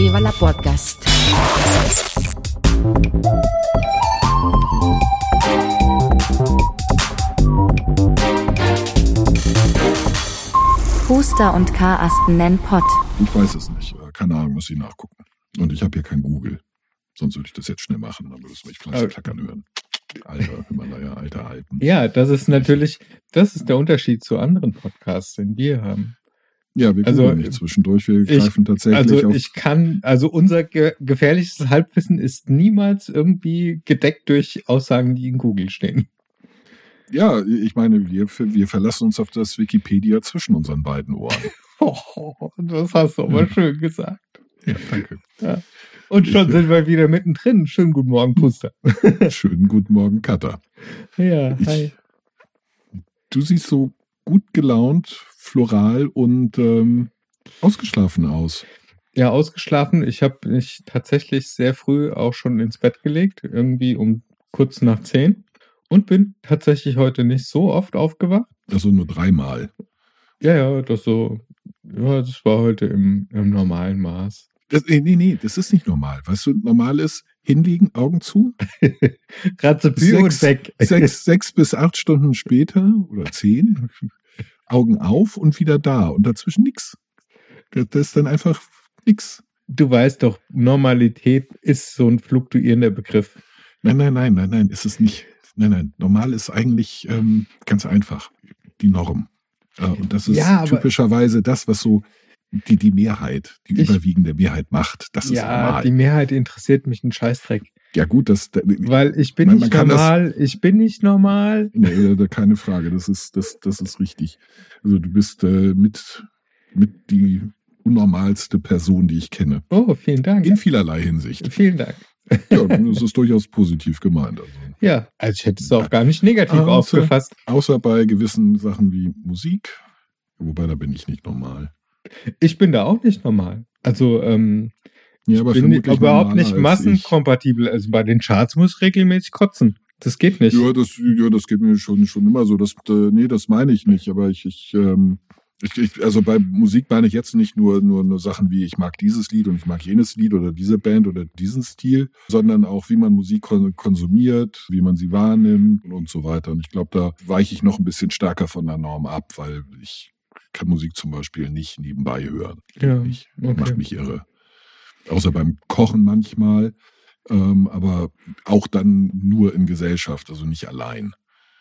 Viva la Podcast. Huster und Karasten nennen Pott. Ich weiß es nicht. Keine Ahnung, muss ich nachgucken. Und ich habe hier kein Google. Sonst würde ich das jetzt schnell machen. Dann würdest du mich Äh. klackern hören. Alter Himalaya, alter Alpen. Ja, das ist natürlich, das ist der Unterschied zu anderen Podcasts, den wir haben. Ja, wir Also, nicht zwischendurch. Wir ich- greifen tatsächlich Also auf. ich kann, also unser ge gefährlichstes Halbwissen ist niemals irgendwie gedeckt durch Aussagen, die in Google stehen. ja, ich meine, wir, wir verlassen uns auf das Wikipedia zwischen unseren beiden Ohren. Oh, das hast du aber Ja. schön gesagt. Ja, danke. Und schon Ich- sind wir wieder mittendrin. Schönen guten Morgen, Puster. Schönen guten Morgen, Katha. Ja, Ich- hi. Du siehst so gut gelaunt, floral und ähm, ausgeschlafen aus. Ja, ausgeschlafen. Ich habe mich tatsächlich sehr früh auch schon ins Bett gelegt, irgendwie um kurz nach zehn. Und bin tatsächlich heute nicht so oft aufgewacht. Also nur dreimal. Ja, ja, das so, ja, das war heute im, im normalen Maß. Das, nee, nee, nee, das ist nicht normal. Weißt du, normal ist hinlegen, Augen zu, Ratzepü und weg. sechs, sechs bis acht Stunden später oder zehn, Augen auf und wieder da und dazwischen nix. Das das ist dann einfach nix. Du weißt doch, Normalität ist so ein fluktuierender Begriff. Nein, nein, nein, nein, nein, ist es nicht. Nein, nein, normal ist eigentlich ähm, ganz einfach die Norm. Äh, und das ist Ja, typischerweise das, was so die, die Mehrheit, die Ich- überwiegende Mehrheit macht. Das ist ja, normal. die Mehrheit interessiert mich ein Scheißdreck. ja gut, das, Weil ich bin Man- man nicht das- normal, ich bin nicht normal. Nee, da keine Frage, das ist, das, das ist richtig. Also du bist äh, mit, mit die unnormalste Person, die ich kenne. Oh, vielen Dank. In vielerlei Hinsicht. Vielen Dank. Ja, das ist durchaus positiv gemeint. Also. Ja, also ich hätte es auch gar nicht negativ so. aufgefasst. Außer bei gewissen Sachen wie Musik, wobei da bin ich nicht normal. Ich bin da auch nicht normal. Also ähm, Ja, aber ich bin überhaupt nicht massenkompatibel. Also bei den Charts muss ich regelmäßig kotzen. Das geht nicht. Ich. Ja, das, ja, das geht mir schon, schon immer so. Das, äh, nee, das meine ich nicht. Aber ich, ich, ähm, ich, ich, also bei Musik meine ich jetzt nicht nur, nur, nur Sachen wie ich mag dieses Lied und ich mag jenes Lied oder diese Band oder diesen Stil, sondern auch wie man Musik kon konsumiert, wie man sie wahrnimmt und so weiter. Und ich glaube, da weiche ich noch ein bisschen stärker von der Norm ab, weil ich kann Musik zum Beispiel nicht nebenbei hören. Ja, Ich okay. macht mich irre. Außer beim Kochen manchmal, ähm, aber auch dann nur in Gesellschaft, also nicht allein.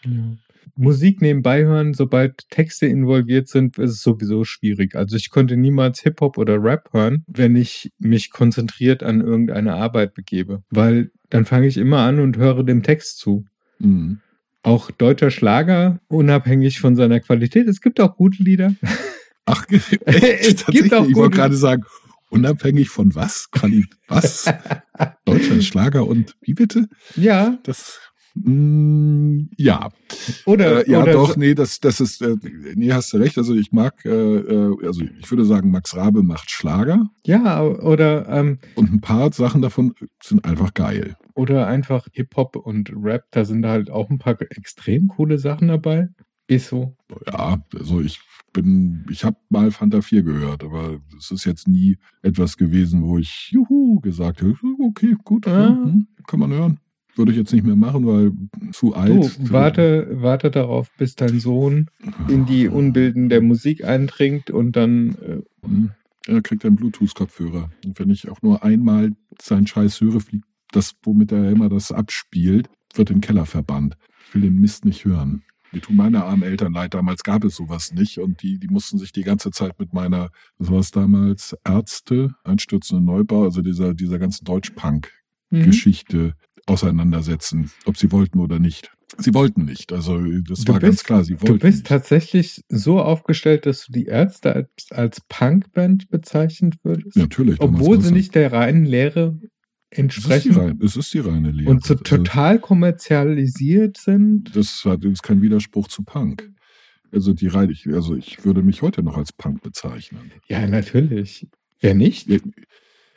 Ja. Musik nebenbei hören, sobald Texte involviert sind, ist es sowieso schwierig. Also ich konnte niemals Hip-Hop oder Rap hören, wenn ich mich konzentriert an irgendeine Arbeit begebe. Weil dann fange ich immer an und höre dem Text zu. Mhm. Auch deutscher Schlager, unabhängig von seiner Qualität. Es gibt auch gute Lieder. Ach, Es echt, gibt auch ich wollte gerade sagen, unabhängig von was? Quali was? Deutscher Schlager und wie bitte? Ja, Das, mh, ja. oder, Äh, ja, oder doch, so- nee, das, das ist, äh, nee, hast du recht. Also ich mag, äh, äh, also ich würde sagen, Max Rabe macht Schlager ja, oder, ähm, und ein paar Sachen davon sind einfach geil. oder einfach Hip-Hop und Rap. Da sind halt auch ein paar extrem coole Sachen dabei. Ist so. Ja, also ich bin, ich habe mal Fanta 4 gehört, aber es ist jetzt nie etwas gewesen, wo ich Juhu gesagt habe, okay, gut, Ah. hm, kann man hören. Würde ich jetzt nicht mehr machen, weil zu alt. Du, warte, warte darauf, bis dein Sohn in die Unbilden der Musik eindringt und dann, äh. Er kriegt einen Bluetooth-Kopfhörer. Und wenn ich auch nur einmal seinen Scheiß höre, fliegt das, womit er immer das abspielt, wird in den Keller verbannt. Ich will den Mist nicht hören. Mir tun meine armen Eltern leid, damals gab es sowas nicht und die, die mussten sich die ganze Zeit mit meiner, was war es damals, Ärzte, einstürzende Neubau, also dieser, dieser ganzen Deutsch-Punk-Geschichte mhm. Auseinandersetzen, ob sie wollten oder nicht. Sie wollten nicht, also das Du war ganz bist- klar, sie wollten du bist nicht. tatsächlich so aufgestellt, dass du die Ärzte als, als Punkband bezeichnen würdest, Natürlich. obwohl sie nicht der reinen Lehre Es ist entsprechen reine, es ist die reine Lehre. und so Also- total kommerzialisiert sind. das hat das ist kein Widerspruch zu Punk. Also die rein, ich, also ich würde mich heute noch als Punk bezeichnen. Ja, natürlich. Wer nicht?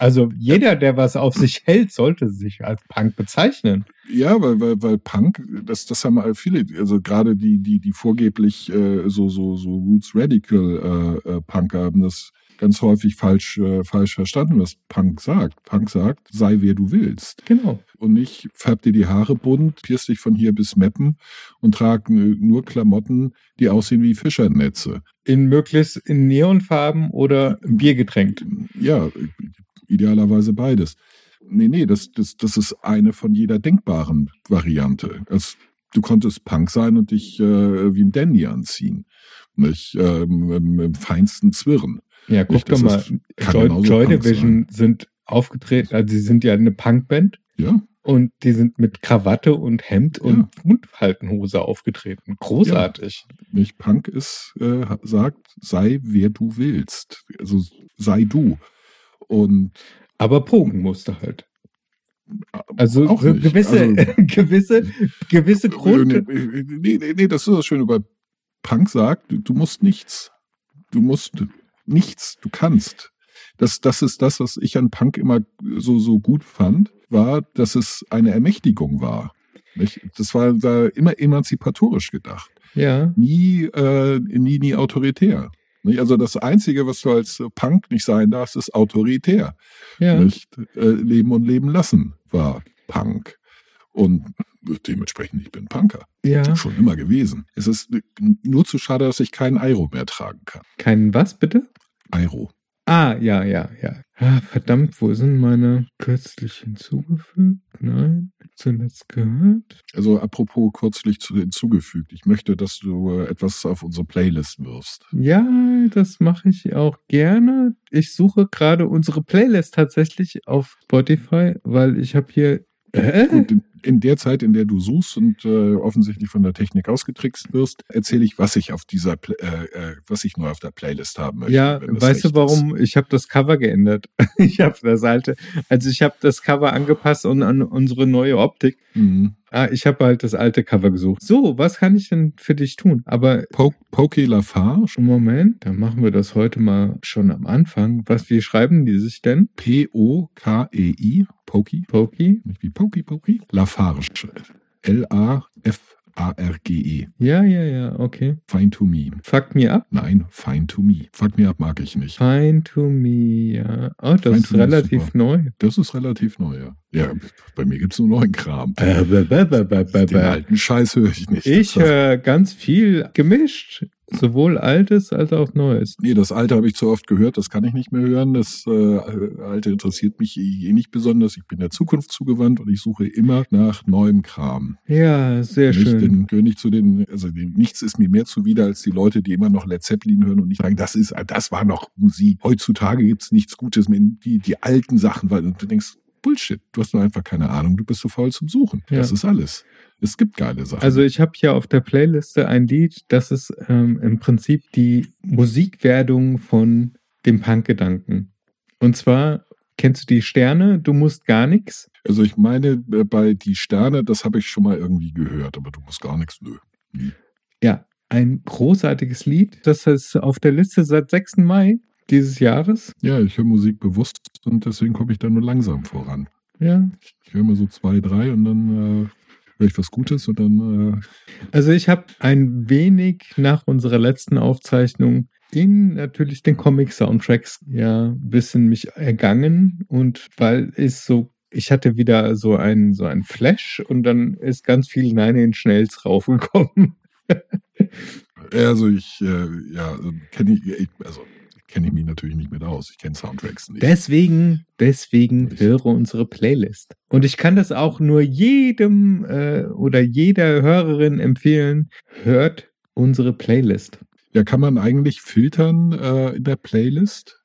Also jeder, der was auf sich hält, sollte sich als Punk bezeichnen. Ja, weil, weil, weil Punk, das, das haben viele, also gerade die, die, die vorgeblich äh, so, so, so Roots Radical äh, äh, Punker haben das, ganz häufig falsch, äh, falsch verstanden, was Punk sagt. Punk sagt, sei wer du willst. Genau. Und nicht färb dir die Haare bunt, pierst dich von hier bis Meppen und trag nur Klamotten, die aussehen wie Fischernetze. In möglichst in Neonfarben oder Biergetränkt. Ja, idealerweise beides. Nee, nee, das, das, das ist eine von jeder denkbaren Variante. Es, du konntest Punk sein und dich äh, wie ein Dandy anziehen. Nicht, ähm, im, im feinsten Zwirren. Ja, guck doch mal. Joy, Joy Division sind aufgetreten, also sie sind ja eine Punkband Ja, und die sind mit Krawatte und Hemd Ja. und Mundhaltenhose aufgetreten. Großartig. nicht Punk ist, äh, sagt, sei wer du willst. Also sei du. Und Aber Pogen musste halt. Also Auch gewisse, Also- gewisse, gewisse Grund. Nee, nee, nee, das ist das Schöne bei Punk sagt, du, du musst nichts. Du musst nichts, du kannst. Das, das ist das, was ich an Punk immer so, so gut fand, war, dass es eine Ermächtigung war. Nicht? Das war da immer emanzipatorisch gedacht. Ja, Nie, äh, nie, nie autoritär. Also das Einzige, was du als Punk nicht sein darfst, ist autoritär. ja. Nicht? Äh, leben und leben lassen war Punk. Und dementsprechend, ich bin Punker. Ja. Schon immer gewesen. Es ist nur zu schade, dass ich keinen Eiro mehr tragen kann. Kein was, bitte? Eiro. Ah, ja, ja, ja. Ah, verdammt, wo sind meine kürzlich hinzugefügt? Nein, zuletzt gehört. Also apropos kürzlich zu, hinzugefügt. Ich möchte, dass du etwas auf unsere Playlist wirfst. Ja, das mache ich auch gerne. Ich suche gerade unsere Playlist tatsächlich auf Spotify, weil ich habe hier. Äh? Und in, der Zeit, in der du suchst und äh, offensichtlich von der Technik ausgetrickst wirst, erzähle ich, was ich auf dieser, Pla- äh, äh, was ich neu auf der Playlist haben möchte. Ja, weißt du warum? Ich habe das Cover geändert. Ich habe das alte, also ich habe das Cover angepasst und an unsere neue Optik. Ist. Mhm. Ah, ich habe halt das alte Cover gesucht. So, was kann ich denn für dich tun? Aber Po Poke Lafarge, Moment, dann machen wir das heute mal schon am Anfang. Was, wie schreiben die sich denn? P-O-K-E-I, Poki, Poki? nicht wie Poki Poki, Lafarge, L-A-F-A-R-G-E, Ja, ja, ja, okay. Fine to me. Fuck me up. Nein, Fine to me. Fuck me up mag ich nicht. Fine to me, ja. Oh, das Fine ist ist relativ super. neu. Das ist relativ neu, ja. Ja, bei mir gibt's nur neuen Kram. Äh, Den alten Scheiß höre ich nicht. Ich höre ganz viel gemischt. Sowohl Altes als auch Neues. Nee, das alte habe ich zu oft gehört, das kann ich nicht mehr hören. Das äh, alte interessiert mich eh nicht besonders. Ich bin der Zukunft zugewandt und ich suche immer nach neuem Kram. Ja, sehr nicht, schön. Denn gehöre nicht zu den, also den, nichts ist mir mehr zuwider als die Leute, die immer noch Led Zeppelin hören und nicht sagen, das ist, das war noch Musik. Heutzutage gibt's nichts Gutes mehr. Die, die alten Sachen, weil du denkst, Bullshit, du hast nur einfach keine Ahnung, du bist so faul zum Suchen. Ja. Das ist alles. Es gibt geile Sachen. Also ich habe hier auf der Playliste ein Lied, das ist ähm, im Prinzip die Musikwerdung von dem Punkgedanken. Und zwar kennst du die Sterne, du musst gar nichts. Also ich meine, äh, bei Die Sterne, das habe ich schon mal irgendwie gehört, aber du musst gar nichts, nö. Nie. Ja, ein großartiges Lied. Das ist auf der Liste seit 6. Mai dieses Jahres. Ja, ich höre Musik bewusst und deswegen komme ich da nur langsam voran. Ja. Ich höre mal so zwei, drei und dann äh, ich was Gutes und dann, äh, Also ich habe ein wenig nach unserer letzten Aufzeichnung den natürlich den Comic-Soundtracks ja ein bisschen mich ergangen und weil es so ich hatte wieder so einen so ein Flash und dann ist ganz viel Nine Inch Nails raufgekommen. also ich, äh, ja, kenne ich, ich, also kenne ich mich natürlich nicht mit aus. Ich kenne Soundtracks nicht. Deswegen, deswegen Ich- höre unsere Playlist. Und ich kann das auch nur jedem äh, oder jeder Hörerin empfehlen. Hört unsere Playlist. ja, kann man eigentlich filtern äh, in der Playlist?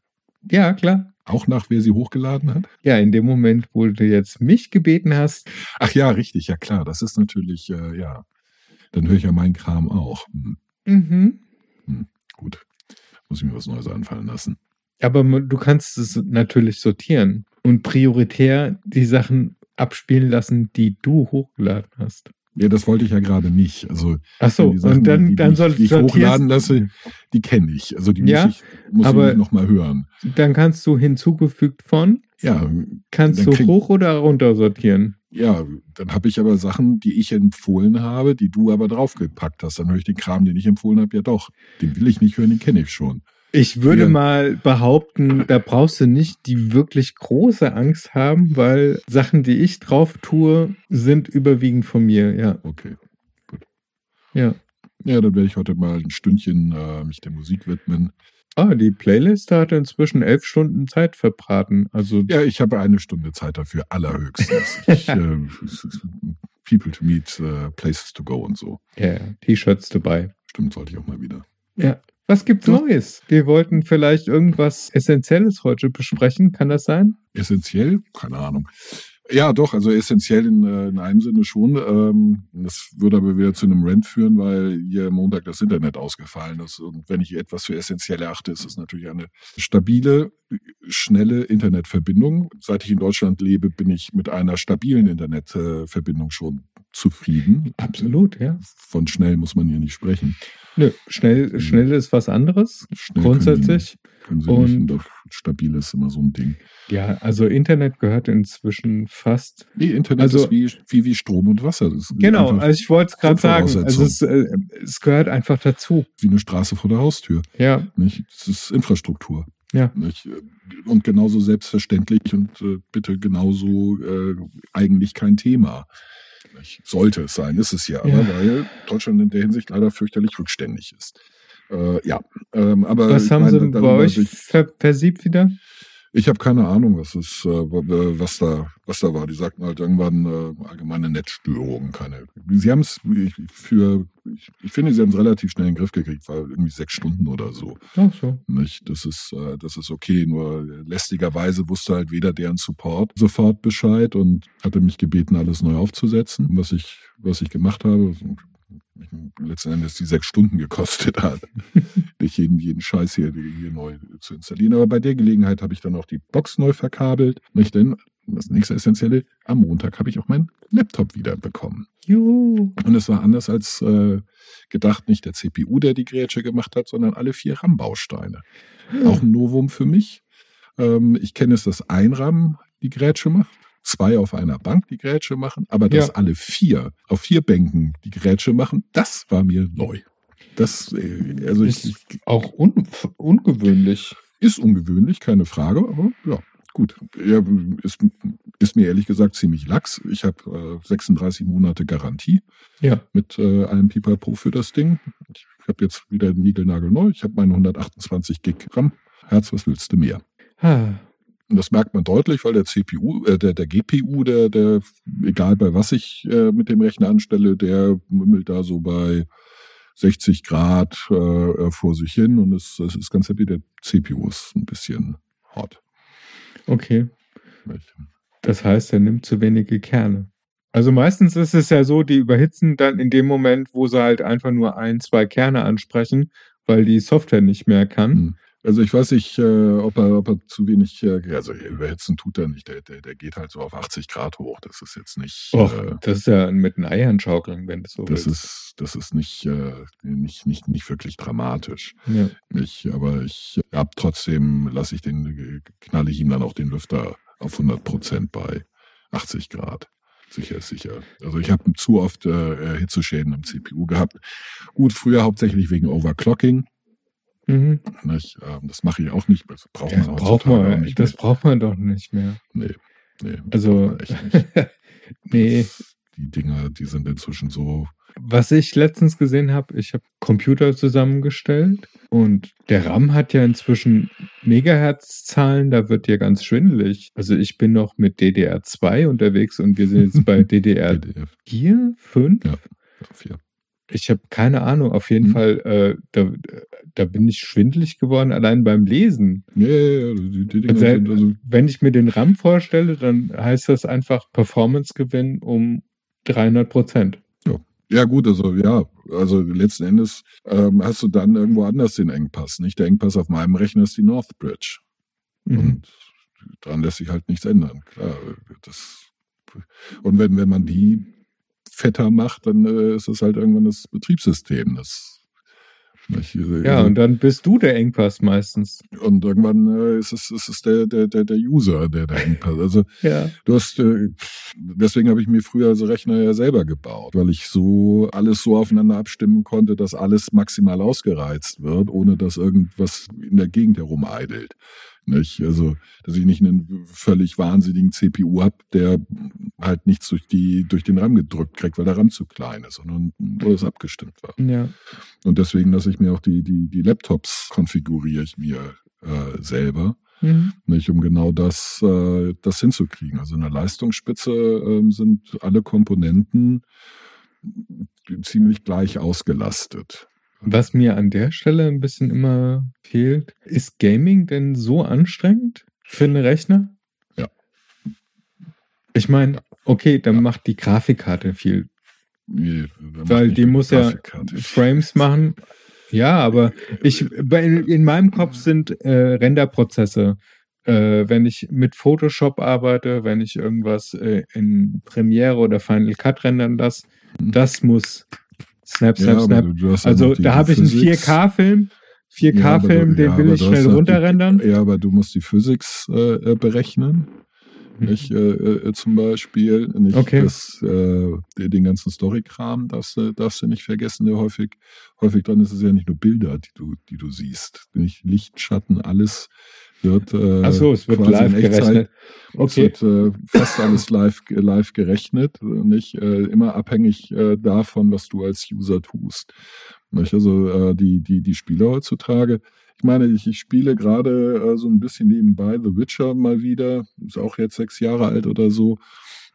Ja, klar. Auch nach wer sie hochgeladen hat? Ja, in dem Moment, wo du jetzt mich gebeten hast, Ach ja, richtig, ja klar. Das ist natürlich, äh, ja. Dann höre ich ja meinen Kram auch. Hm, mhm. gut. Muss ich mir was Neues anfallen lassen. aber du kannst es natürlich sortieren und prioritär die Sachen abspielen lassen, die du hochgeladen hast. Ja, das wollte ich ja gerade nicht. Also Ach so, Sachen, und dann, die, dann soll die ich hochladen lasse, die kenne ich. Also die Ja, muss ich, muss aber- ich nicht nochmal hören. Dann kannst du hinzugefügt von, Ja, kannst du hoch oder runter sortieren. Ja, dann habe ich aber Sachen, die ich empfohlen habe, die du aber draufgepackt hast. Dann höre ich den Kram, den ich empfohlen habe, ja doch. Den will ich nicht hören, den kenne ich schon. Ich würde Wir- mal behaupten, da brauchst du nicht die wirklich große Angst haben, weil Sachen, die ich drauf tue, sind überwiegend von mir, ja. Okay. Ja. Ja, dann werde ich heute mal ein Stündchen äh, mich der Musik widmen. Ah, die Playlist hat inzwischen elf Stunden Zeit verbraten. Also, Ja, ich habe eine Stunde Zeit dafür, allerhöchstens. ich, äh, people to meet, äh, places to go und so. ja, ja, T-Shirts dabei. Stimmt, sollte ich auch mal wieder. Ja. Was gibt's So. Neues? Wir wollten vielleicht irgendwas Essentielles heute besprechen. Kann das sein? Essentiell? Keine Ahnung. Ja, doch, also essentiell in, äh, in einem Sinne schon. Ähm, das würde aber wieder zu einem Rant führen, weil hier Montag das Internet ausgefallen ist. Und wenn ich etwas für essentiell erachte, ist es natürlich eine stabile, schnelle Internetverbindung. Seit ich in Deutschland lebe, bin ich mit einer stabilen Internetverbindung schon zufrieden. Absolut, ja. Von schnell muss man hier nicht sprechen. Nö, schnell, schnell ist was anderes. Schnell Grundsätzlich. Können die, können sie nicht, Und- und doch stabil ist immer so ein Ding. Ja, also Internet gehört inzwischen fast. Nee, Internet Also- ist wie, wie, wie Strom und Wasser. Genau, also ich wollte es gerade sagen. Also es, äh, es gehört einfach dazu. wie eine Straße vor der Haustür. Ja, Nicht? Das ist Infrastruktur. Ja. Nicht? Und genauso selbstverständlich und äh, bitte genauso äh, eigentlich kein Thema. Nicht? Sollte es sein, ist es ja, aber Ja. weil Deutschland in der Hinsicht leider fürchterlich rückständig ist. Äh, ja, ähm, aber was haben meine, sie bei euch ver versiebt wieder? Ich habe keine Ahnung, was ist, äh, was da, was da war. Die sagten halt irgendwann äh, allgemeine Netzstörungen, keine. Sie haben es für, ich, ich finde, sie haben es relativ schnell in den Griff gekriegt, war irgendwie sechs Stunden oder so. Ach so. Nicht? Das ist, äh, das ist okay. Nur lästigerweise wusste halt weder deren Support sofort Bescheid und hatte mich gebeten, alles neu aufzusetzen, was ich, was ich gemacht habe. Und letzten Endes die sechs Stunden gekostet hat, nicht jeden, jeden Scheiß hier, hier neu zu installieren. Aber bei der Gelegenheit habe ich dann auch die Box neu verkabelt. Nicht denn, das nächste Essentielle, am Montag habe ich auch meinen Laptop wieder bekommen. Juhu. Und es war anders als äh, gedacht, nicht der CPU, der die Grätsche gemacht hat, sondern alle vier RAM-Bausteine. Auch ein Novum für mich. Ähm, ich kenne es, dass ein RAM die Grätsche macht, zwei auf einer Bank die Grätsche machen, aber dass Ja. alle vier auf vier Bänken die Grätsche machen, das war mir neu. Das, äh, also ich, ich, Auch un ungewöhnlich. ist ungewöhnlich, keine Frage, aber ja, gut. Ja, ist, ist mir ehrlich gesagt ziemlich lax. Ich habe äh, 36 Monate Garantie Ja. mit äh, allem Pipapo für das Ding. Ich habe jetzt wieder Nigelnagel neu. Ich habe meine 128 Gig RAM. Herz, was willst du mehr? Ah, Und das merkt man deutlich, weil der CPU, äh, der, der GPU, der, der, egal bei was ich äh, mit dem Rechner anstelle, der mümmelt da so bei 60 Grad äh, äh, vor sich hin und es, es ist ganz happy. Der CPU ist ein bisschen hot. okay. Das heißt, er nimmt zu wenige Kerne. Also meistens ist es ja so, die überhitzen dann in dem Moment, wo sie halt einfach nur ein, zwei Kerne ansprechen, weil die Software nicht mehr kann. Hm. Also ich weiß nicht, äh, ob, er, ob er zu wenig, äh, also überhitzen tut er nicht, der, der, der geht halt so auf 80 Grad hoch. Das ist jetzt nicht, Och, äh, das ist ja mit den Eiern schaukeln, wenn du so das willst. ist, das ist nicht, äh, nicht, nicht, nicht wirklich dramatisch. ja. Ich, aber ich hab trotzdem, lasse ich den, knalle ich ihm dann auch den Lüfter auf 100 Prozent bei 80 Grad. Sicher ist sicher. Also ich habe zu oft äh, Hitzeschäden am CPU gehabt. Gut, früher hauptsächlich wegen Overclocking. Mhm. Nicht? Ähm, das mache ich auch nicht. Das braucht Das, man braucht man, nicht das mehr. braucht man doch nicht mehr. Nee, nee. Also, echt nicht. nee. Die Dinger, die sind inzwischen so. Was ich letztens gesehen habe, ich habe Computer zusammengestellt und der RAM hat ja inzwischen Megahertz-Zahlen, da wird dir ganz schwindelig. Also ich bin noch mit DDR2 unterwegs und wir sind jetzt bei DDR4, PDF 5. Ja. 4. Ich habe keine Ahnung, auf jeden Hm. Fall, äh, da, da bin ich schwindelig geworden, allein beim Lesen. Ja, ja, ja, die, die Dinger Also, also. wenn ich mir den RAM vorstelle, dann heißt das einfach Performance-Gewinn um 300 Prozent. Ja, gut, also ja, also letzten Endes ähm, hast du dann irgendwo anders den Engpass. Nicht der Engpass auf meinem Rechner ist die Northbridge. Mhm. Und daran lässt sich halt nichts ändern. Klar, das, und wenn, wenn man die fetter macht, dann äh, ist es halt irgendwann das Betriebssystem. Das Nicht? Also, Ja, und dann bist du der Engpass meistens. und irgendwann äh, ist es, ist es der, der, der, der User, der da Engpass. Also Ja. du hast, äh, deswegen habe ich mir früher so Rechner ja selber gebaut, weil ich so alles so aufeinander abstimmen konnte, dass alles maximal ausgereizt wird, ohne dass irgendwas in der Gegend herumeidelt. Nicht? Also, dass ich nicht einen völlig wahnsinnigen CPU habe, der halt nichts durch die durch den RAM gedrückt kriegt, weil der RAM zu klein ist, sondern alles abgestimmt war. Ja. Und deswegen lasse ich mir auch die, die, die Laptops konfiguriere ich mir äh, selber, Mhm. nicht, um genau das, äh, das hinzukriegen. Also in der Leistungsspitze ähm, sind alle Komponenten ziemlich gleich ausgelastet. Was mir an der Stelle ein bisschen immer fehlt, ist Gaming denn so anstrengend für einen Rechner? Ja. Ich meine, okay, dann macht die Grafikkarte viel, Nee, weil die muss ja. Frames machen. Ja, aber ich, bei, in meinem Kopf sind äh, Renderprozesse. Äh, wenn ich mit Photoshop arbeite, wenn ich irgendwas äh, in Premiere oder Final Cut rendern lasse, Mhm. das muss snap, snap, Ja, snap. ja Also da habe ich einen Physics. 4K-Film, Ja, aber 4K-Film, du- den ja, will ich schnell noch die- runterrendern. Ja, aber du musst die Physics äh, äh, berechnen. Mhm. Nicht, äh, äh, zum Beispiel. Nicht Okay. das, äh, den ganzen Story-Kram darfst, du- darfst du nicht vergessen, der häufig, häufig dran ist es ja nicht nur Bilder, die du, die du siehst. Nicht Licht, Schatten, alles wird. Äh, Ach so, es wird live gerechnet. Okay. Es wird äh, fast alles live, live gerechnet, nicht äh, immer abhängig äh, davon, was du als User tust. Nicht? Also äh, die, die, die Spieler heutzutage, ich meine, ich, ich spiele gerade äh, so ein bisschen nebenbei The Witcher mal wieder, ist auch jetzt sechs Jahre alt oder so.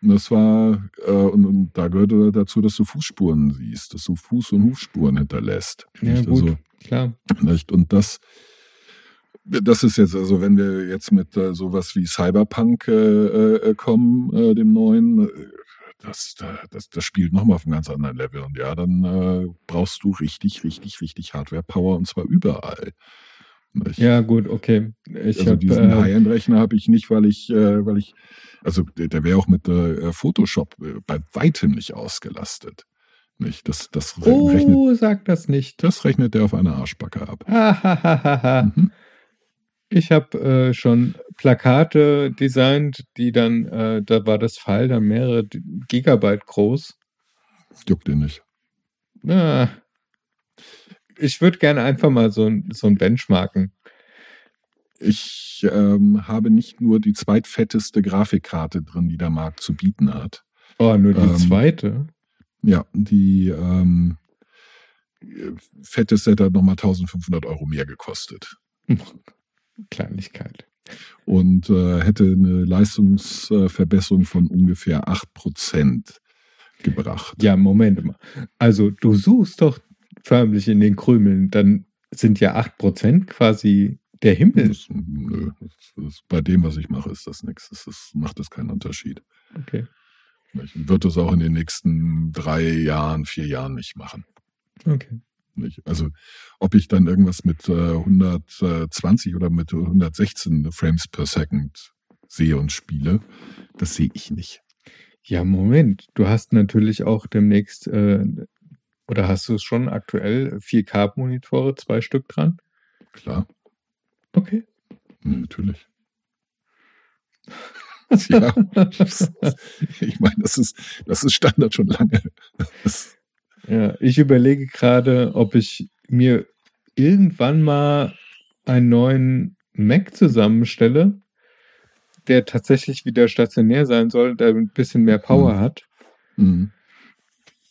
Und das war, äh, und, und da gehörte dazu, dass du Fußspuren siehst, dass du Fuß- und Hufspuren hinterlässt. Ja, Nicht? gut, Also, klar. nicht? Und das, das ist jetzt, also wenn wir jetzt mit äh, sowas wie Cyberpunk äh, äh, kommen, äh, dem neuen, äh, das, da- das, das spielt nochmal auf einem ganz anderen Level. Und ja, dann äh, brauchst du richtig, richtig, richtig Hardware-Power und zwar überall. Nicht? Ja, gut, okay. Ich also habe diesen äh, High-End-Rechner habe ich nicht, weil ich, äh, weil ich, also der, der wäre auch mit äh, Photoshop äh, bei weitem nicht ausgelastet. Nicht? Das, das rechnet, Oh, sag das nicht. das rechnet der auf einer Arschbacke ab. Mhm. Ich habe äh, schon Plakate designt, die dann, äh, da war das File dann mehrere Gigabyte groß. Juckt den nicht. Ah. Ich würde gerne einfach mal so, ein- so ein Benchmarken. Ich ähm, habe nicht nur die zweitfetteste Grafikkarte drin, die der Markt zu bieten hat. Oh, nur die Ähm, zweite. Ja, die ähm, fetteste hat nochmal 1500 Euro mehr gekostet. Kleinigkeit. Und äh, hätte eine Leistungsverbesserung von ungefähr 8% gebracht. Ja, Moment mal. Also, du suchst doch förmlich in den Krümeln, dann sind ja 8% quasi der Himmel. Das, nö, das, das, bei dem, was ich mache, ist das nichts. Das, das macht das keinen Unterschied. Okay. Ich wird das auch in den nächsten drei Jahren, vier Jahren nicht machen. Okay. Nicht? Also ob ich dann irgendwas mit äh, 120 oder mit 116 Frames per Second sehe und spiele, das sehe ich nicht. Ja, Moment. Du hast natürlich auch demnächst, äh, oder hast du es schon aktuell, 4K-Monitore, zwei Stück dran? Klar, Okay. ja, natürlich. ja, ich meine, das ist, das ist Standard schon lange. Das, Ja, ich überlege gerade, ob ich mir irgendwann mal einen neuen Mac zusammenstelle, der tatsächlich wieder stationär sein soll, der ein bisschen mehr Power Hm. hat. mh,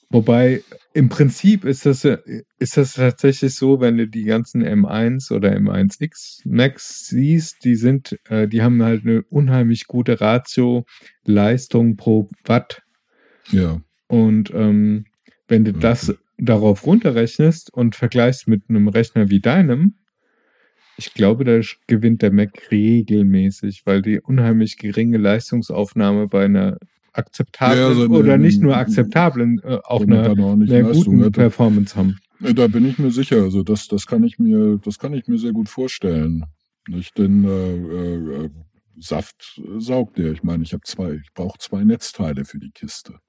Wobei im Prinzip ist das, ist das tatsächlich so, wenn du die ganzen M1 oder M1X Macs siehst, die sind, äh, die haben halt eine unheimlich gute Ratio Leistung pro Watt. ja, Und ähm, wenn du das gut. darauf runterrechnest und vergleichst mit einem Rechner wie deinem, ich glaube, da gewinnt der Mac regelmäßig, weil die unheimlich geringe Leistungsaufnahme bei einer akzeptablen Ja, so eine- oder nicht nur akzeptablen, äh, auch einer, Leistung guten. Performance haben. Da bin ich mir sicher. Also das, das kann ich mir, das kann ich mir sehr gut vorstellen. Nicht? Denn äh, äh, Saft äh, saugt der. Ich meine, ich habe zwei, ich brauche zwei Netzteile für die Kiste.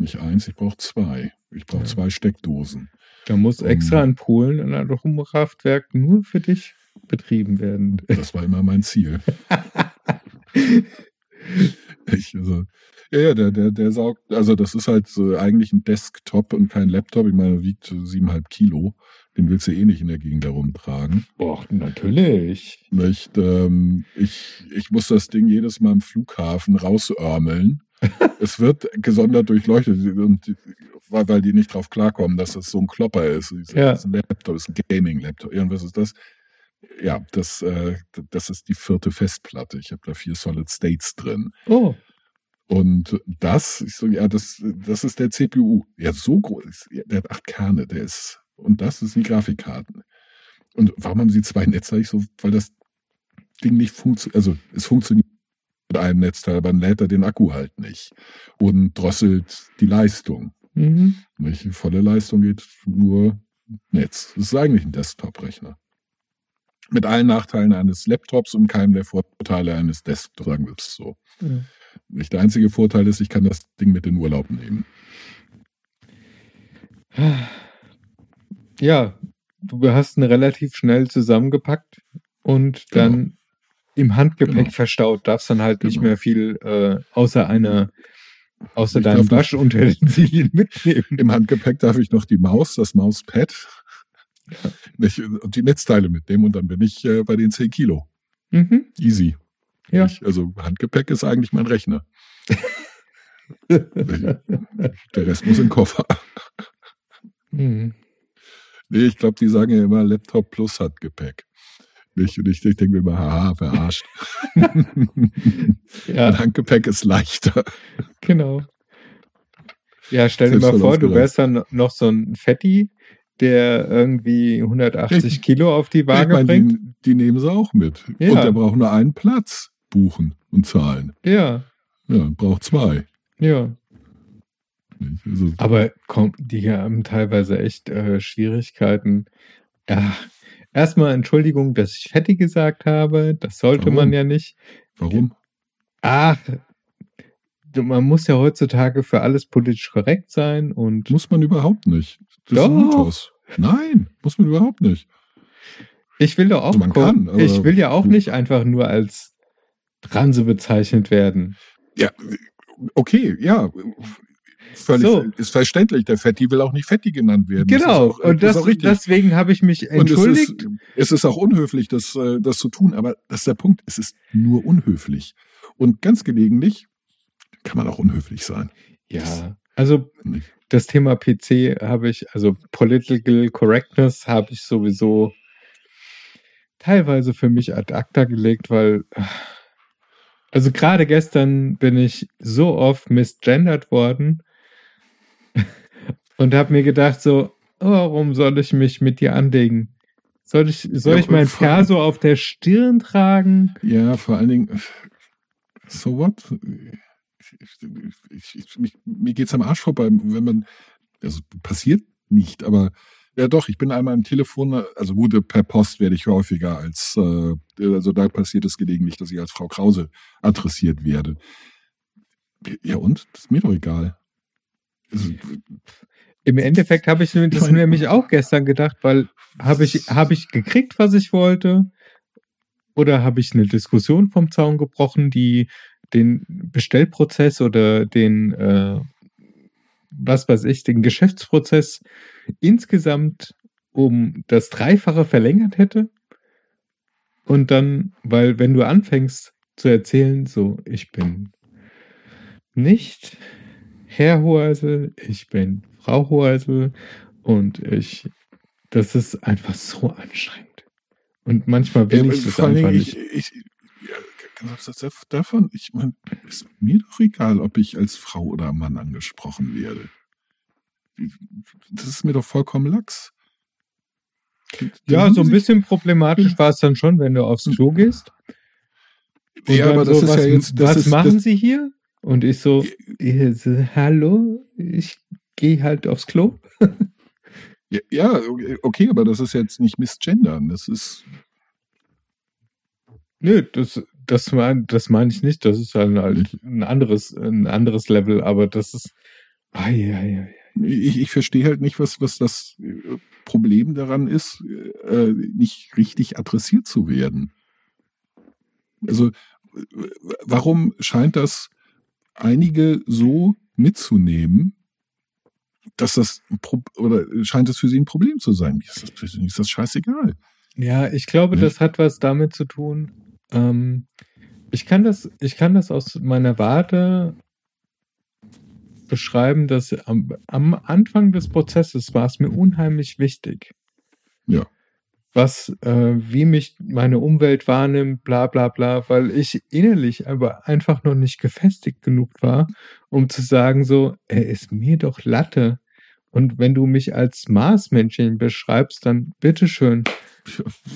Nicht eins, ich brauche zwei. Ich brauche Ja. zwei Steckdosen. Da muss Um- extra in Polen ein Atomkraftwerk nur für dich betrieben werden. Das war immer mein Ziel. Ich, also, ja, ja, der, der, der saugt, also das ist halt so eigentlich ein Desktop und kein Laptop. Ich meine, wiegt siebeneinhalb Kilo. Den willst du eh nicht in der Gegend herumtragen. Boah, natürlich. Nicht, ähm, ich, ich muss das Ding jedes Mal im Flughafen rausörmeln. es wird gesondert durchleuchtet, und, weil, weil die nicht drauf klarkommen, dass das so ein Klopper ist. Ja. Das ist ein Laptop, das ist ein Gaming-Laptop. Irgendwas ist das. Ja, das, äh, das ist die vierte Festplatte. Ich habe da vier Solid States drin. Oh, Und das, ich so, ja, das, das ist der CPU. Ja, so groß. Der hat acht Kerne, der ist. Und das ist die Grafikkarten. Und warum haben sie zwei Netzteile? Ich so, weil das Ding nicht funktioniert. Also, es funktioniert mit einem Netzteil, aber dann lädt er den Akku halt nicht. Und drosselt die Leistung. mhm. Nicht? Volle Leistung geht nur Netz. Das ist eigentlich ein Desktop-Rechner. Mit allen Nachteilen eines Laptops und keinem der Vorteile eines Desktops, sagen wir es so. Ja. Nicht der einzige Vorteil ist, ich kann das Ding mit in den Urlaub nehmen. Ja, du hast ihn relativ schnell zusammengepackt und dann im Handgepäck Genau. verstaut. Darfst dann halt nicht Genau. mehr viel äh, außer einer, außer Ich deinem nicht- Waschutensilien mitnehmen. Im Handgepäck darf ich noch die Maus, das Mauspad nicht, und die Netzteile mitnehmen und dann bin ich äh, bei den 10 Kilo. Mhm. Easy. Ja. Nicht? Also Handgepäck ist eigentlich mein Rechner. Der Rest muss im Koffer. Mhm. Nee, ich glaube, die sagen ja immer Laptop plus Handgepäck. Nicht? Und ich, ich denke mir immer, haha, verarscht. Ja, Handgepäck ist leichter. genau. Ja, stell dir mal vor, du wärst dann noch so ein Fetti, der irgendwie 180 Ich- Kilo auf die Ich Waage meine, bringt. die, die nehmen sie auch mit. Ja. Und der braucht nur einen Platz buchen und zahlen. Ja, Ja, braucht zwei. ja. Also, Aber komm, die haben teilweise echt äh, Schwierigkeiten. Ja, erstmal Entschuldigung, dass ich Fetti gesagt habe. Das sollte Warum? man ja nicht. warum? Ach, man muss ja heutzutage für alles politisch korrekt sein und Muss man überhaupt nicht. Das Doch. ist ein Mythos. Nein, muss man überhaupt nicht. ich will doch auch, Also man kann, aber- ich will ja auch nicht einfach nur als Transe bezeichnet werden. Ja, okay, ja. Völlig So. ist verständlich. Der Fetti will auch nicht Fetti genannt werden. Das Genau, ist auch, und das das, deswegen habe ich mich Und es entschuldigt. ist, es ist auch unhöflich, das, äh, das zu tun, aber das ist der Punkt. Es ist nur unhöflich. Und ganz gelegentlich kann man auch unhöflich sein. ja, also das Thema PC habe ich, also Political Correctness habe ich sowieso teilweise für mich ad acta gelegt, weil, also gerade gestern bin ich so oft misgendert worden und habe mir gedacht so, warum soll ich mich mit dir anlegen? Soll ich, soll Ja, ich mein Perso auf der Stirn tragen? Ja, vor allen Dingen, so what? Ich, ich, ich, mich, mir geht's am Arsch vorbei, wenn man, also passiert nicht, aber ja doch, ich bin einmal am Telefon, also gut, per Post werde ich häufiger als, äh, also da passiert es gelegentlich, dass ich als Frau Krause adressiert werde. Ja und? Das ist mir doch egal. Also, Im Endeffekt habe ich das meine- nämlich auch gestern gedacht, weil habe ich, habe ich gekriegt, was ich wollte? Oder habe ich eine Diskussion vom Zaun gebrochen, die den Bestellprozess oder den, äh, was weiß ich, den Geschäftsprozess insgesamt um das Dreifache verlängert hätte? Und dann, weil wenn du anfängst zu erzählen, so, ich bin nicht Herr Hoheisel, ich bin Frau Hoheisel und ich, das ist einfach so anstrengend. Und manchmal will Ja, ich das einfach nicht. ich, ich, davon, ich meine, ist mir doch egal, ob ich als Frau oder Mann angesprochen werde. Das ist mir doch vollkommen lax. Ja, so ein bisschen problematisch war es dann schon, wenn du aufs Klo gehst. Und Ja, aber das so, ist was, ja jetzt, das was ist, machen das, Sie hier? Und ich so, hallo, ich gehe halt aufs Klo. ja, ja, okay, aber das ist jetzt nicht misgendern. Das ist, Nö, das, das meine das mein ich nicht. Das ist halt, ein anderes, ein anderes Level, aber das ist. Ai, ai, ai. ich, ich verstehe halt nicht, was, was das äh, Problem daran ist, äh, nicht richtig adressiert zu werden. Also, warum scheint das einige so mitzunehmen, dass das oder scheint es für sie ein Problem zu sein? Mir ist das, ist das scheißegal. Ja, ich glaube, Ne? das hat was damit zu tun. Ähm, ich kann das, ich kann das aus meiner Warte beschreiben, dass am, am Anfang des Prozesses war es mir unheimlich wichtig. Ja. Was, äh, wie mich meine Umwelt wahrnimmt, bla bla bla, weil ich innerlich aber einfach noch nicht gefestigt genug war, um zu sagen, so, er ist mir doch Latte. Und wenn du mich als Marsmännchen beschreibst, dann bitteschön.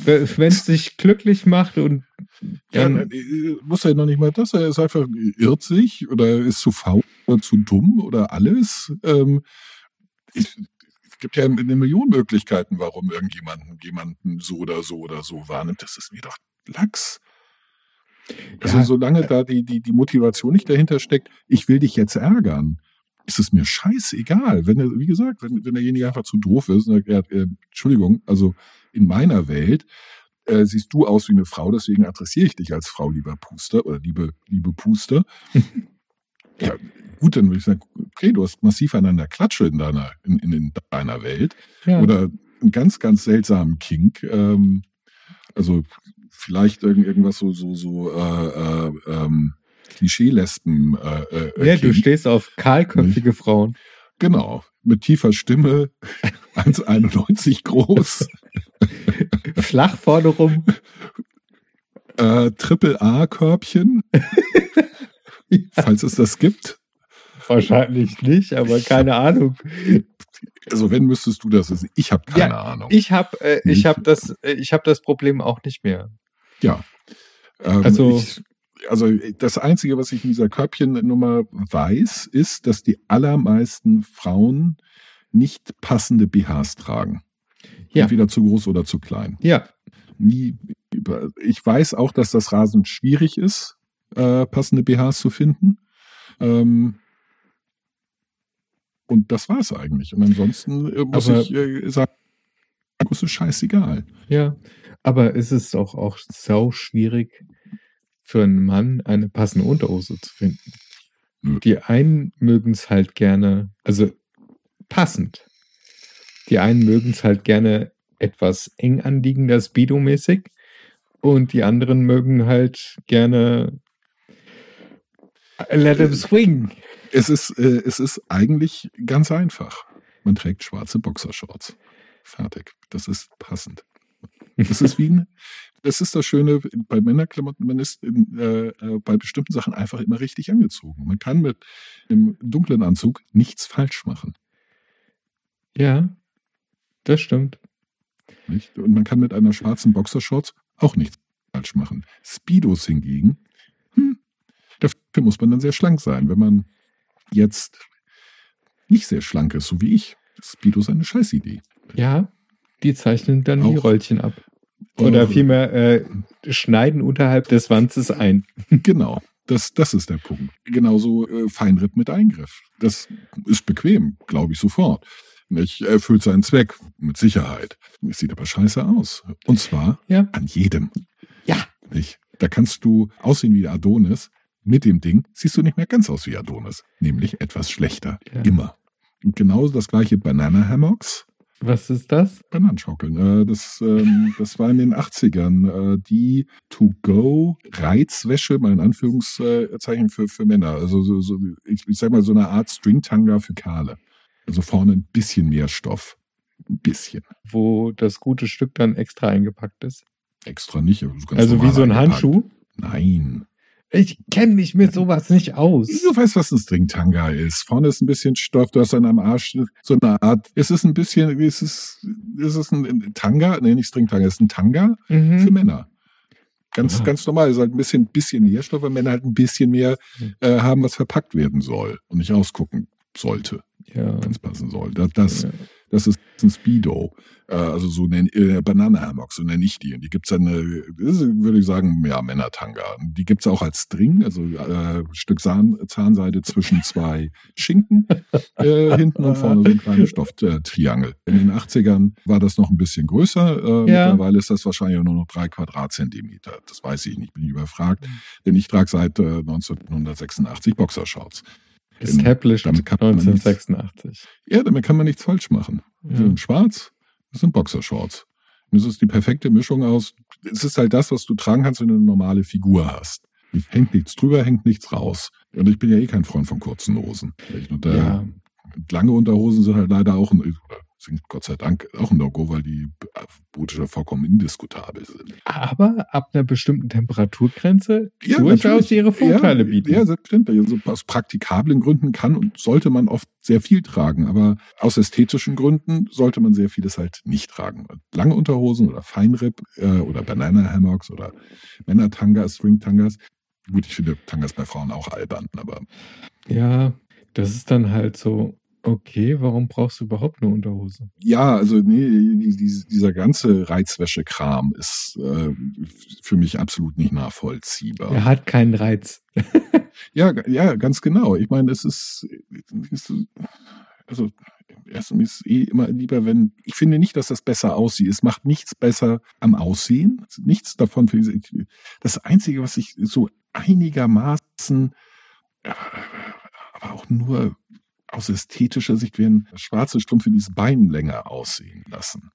Wenn es dich glücklich macht und Ja, dann, nein, äh, muss er noch nicht mal das. Er ist einfach irrt sich oder ist zu faul oder zu dumm oder alles. Ähm, ich, es gibt ja eine Million Möglichkeiten, warum irgendjemanden jemanden so oder so oder so wahrnimmt. Das ist mir doch Lachs. Also Ja. solange da die, die, die Motivation nicht dahinter steckt, ich will dich jetzt ärgern, ist es mir scheißegal. Wenn er, wie gesagt, wenn, wenn derjenige einfach zu doof ist und sagt, äh, Entschuldigung, also in meiner Welt äh, siehst du aus wie eine Frau, deswegen adressiere ich dich als Frau, lieber Puster oder liebe, liebe Puster. ja, gut, dann würde ich sagen, okay, du hast massiv an einer Klatsche in deiner, in, in, in deiner Welt ja, oder einen ganz, ganz seltsamen Kink. Ähm, also vielleicht irgend, irgendwas so, so, so äh, äh, ähm, Klischee-Lesben. Äh, äh, ja, du stehst auf kahlköpfige Frauen. Genau, mit tiefer Stimme, 1,91 groß, Flach vorne rum. äh, Triple-A-Körbchen, falls es das gibt. Wahrscheinlich nicht, aber keine Ahnung. Also wenn müsstest du das wissen. Ich habe keine Ja, Ahnung. Ich habe äh, ich Nicht. hab das, äh, ich hab das Problem auch nicht mehr. Ja. Ähm, Also- ich, also das Einzige, was ich in dieser Körbchennummer weiß, ist, dass die allermeisten Frauen nicht passende BHs tragen. Ja. Entweder zu groß oder zu klein. Ja, Nie. Ich weiß auch, dass das rasend schwierig ist, äh, passende BHs zu finden. Ähm, und das war es eigentlich. Und ansonsten äh, muss Aber- ich äh, sagen, es ist scheißegal. ja. Aber es ist auch, auch sau schwierig für einen Mann eine passende Unterhose zu finden. Nö. Die einen mögen es halt gerne, also passend. Die einen mögen es halt gerne etwas eng anliegender, speedomäßig. Und die anderen mögen halt gerne Let him swing. Es ist, äh, es ist eigentlich ganz einfach. Man trägt schwarze Boxershorts. Fertig. Das ist passend. Das ist wie ein, das ist das Schöne bei Männerklamotten, man ist in, äh, äh, bei bestimmten Sachen einfach immer richtig angezogen. Man kann mit einem dunklen Anzug nichts falsch machen. Ja, das stimmt. Nicht? Und man kann mit einer schwarzen Boxershorts auch nichts falsch machen. Speedos hingegen, hm, dafür muss man dann sehr schlank sein. Wenn man jetzt nicht sehr schlank ist, so wie ich, ist Speedos eine Scheißidee. Ja, die zeichnen dann die Auch. Rollchen ab. Oder vielmehr äh, schneiden unterhalb des Wanzes ein. Genau, das, das ist der Punkt. Genauso äh, Feinripp mit Eingriff. Das ist bequem, glaube ich sofort. Nicht erfüllt seinen Zweck, mit Sicherheit. Es sieht aber scheiße aus. Und zwar Ja. an jedem. Ja. Nicht? Da kannst du aussehen wie Adonis. Mit dem Ding siehst du nicht mehr ganz aus wie Adonis. Nämlich etwas schlechter. Ja. Immer. Und genauso das gleiche Banana Hammocks. Was ist das? Bananenschaukeln. Äh, das, ähm, das war in den 80ern. Äh, die To-Go-Reizwäsche, mal in Anführungszeichen für, für Männer. Also so, so, ich, ich sag mal so eine Art Stringtanga für Kahle. Also vorne ein bisschen mehr Stoff. Ein bisschen. Wo das gute Stück dann extra eingepackt ist. Extra nicht. ganz Also wie so ein eingepackt. Handschuh. Nein. Ich kenne mich mit sowas nicht aus. Du weißt, was ein Stringtanga ist. Vorne ist ein bisschen Stoff, du hast dann am Arsch so eine Art, es ist ein bisschen, es ist, es ist ein Tanga, nee, nicht Stringtanga, es ist ein Tanga für Mhm. Männer. Ganz, Ah. ganz normal. Es ist halt ein bisschen, bisschen Nährstoff, weil Männer halt ein bisschen mehr Hm. äh, haben, was verpackt werden soll und nicht ausgucken sollte, Ja. wenn es passen soll. Das, das, ja. das ist ein Speedo. Äh, also so eine äh, Banana Hammock, so nenne ich die. Und die gibt's dann, äh, ist, würde ich sagen, ja, Männertanga. Die gibt's auch als String, also äh, Stück Zahn, Zahnseide zwischen zwei Schinken äh, hinten und vorne so ein kleines Stofftriangel. In den 80ern war das noch ein bisschen größer. Äh, Ja. Mittlerweile ist das wahrscheinlich nur noch drei Quadratzentimeter. Das weiß ich nicht, bin ich überfragt. Denn ich trage seit äh, 1986 Boxershorts. Established damit kann man 1986. Ja, damit kann man nichts falsch machen. Ja. sind schwarz, das sind Boxershorts. Und das ist die perfekte Mischung aus. Es ist halt das, was du tragen kannst, wenn du eine normale Figur hast. Hängt nichts drüber, hängt nichts raus. Und ich bin ja eh kein Freund von kurzen Hosen. Und, äh, Ja. Lange Unterhosen sind halt leider auch ein, Gott sei Dank auch ein No-Go, weil die Boote vollkommen indiskutabel sind. Aber ab einer bestimmten Temperaturgrenze Ja, durchaus ihre Vorteile ja, bieten. Ja, selbstverständlich. Also aus praktikablen Gründen kann und sollte man oft sehr viel tragen, aber aus ästhetischen Gründen sollte man sehr vieles halt nicht tragen. Lange Unterhosen oder Feinripp äh, oder Banana Hammocks oder Männertangas, Stringtangas. Gut, ich finde Tangas bei Frauen auch albern, aber Ja, das ist dann halt so, okay, warum brauchst du überhaupt eine Unterhose? ja, also nee, die- die- dieser ganze Reizwäschekram ist äh, für mich absolut nicht nachvollziehbar. Er hat keinen Reiz. Ja, ja, ganz genau. Ich meine, es ist, ist also erstens ist eh immer lieber, wenn ich finde nicht, dass das besser aussieht. Es macht nichts besser am Aussehen. Nichts davon. Das Einzige, was ich so einigermaßen, äh, aber auch nur aus ästhetischer Sicht, werden schwarze Strümpfe dieses Bein länger aussehen lassen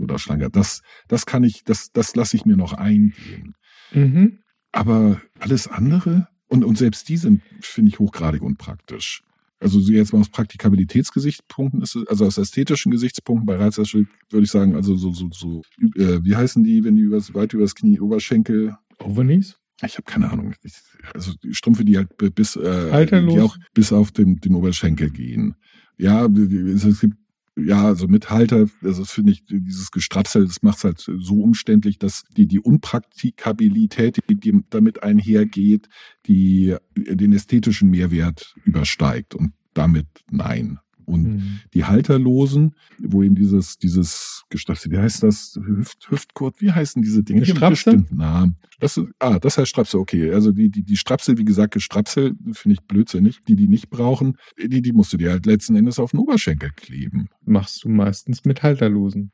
oder schlanker. Das, das kann ich, das, das lasse ich mir noch eingehen. Mhm. Aber alles andere und, und selbst die sind, finde ich, hochgradig unpraktisch. Also so jetzt mal aus Praktikabilitätsgesichtspunkten ist es, also aus ästhetischen Gesichtspunkten bei Reizwäsche würde ich sagen, also so, so, so, äh, wie heißen die, wenn die übers, weit übers Knie, Oberschenkel, Overknees? Ich habe keine Ahnung. Ich, also die Strümpfe, die halt bis, äh, die auch bis auf den, den Oberschenkel gehen. Ja, es, gibt, ja, also mit Halter, also das finde ich, dieses Gestrapsel, das macht es halt so umständlich, dass die, die Unpraktikabilität, die, die damit einhergeht, die den ästhetischen Mehrwert übersteigt und damit nein. Und Mhm. die Halterlosen, wo eben dieses, dieses Gestrapsel, wie heißt das? Hüft, Hüftgurt, wie heißen diese Dinge? Die haben Gestrapsel? bestimmten Namen. Das ah, das heißt Strapsel, okay. Also die, die, die Strapsel, wie gesagt, Gestrapsel, finde ich blödsinnig. Die, die nicht brauchen, die, die musst du dir halt letzten Endes auf den Oberschenkel kleben. Machst du meistens mit Halterlosen.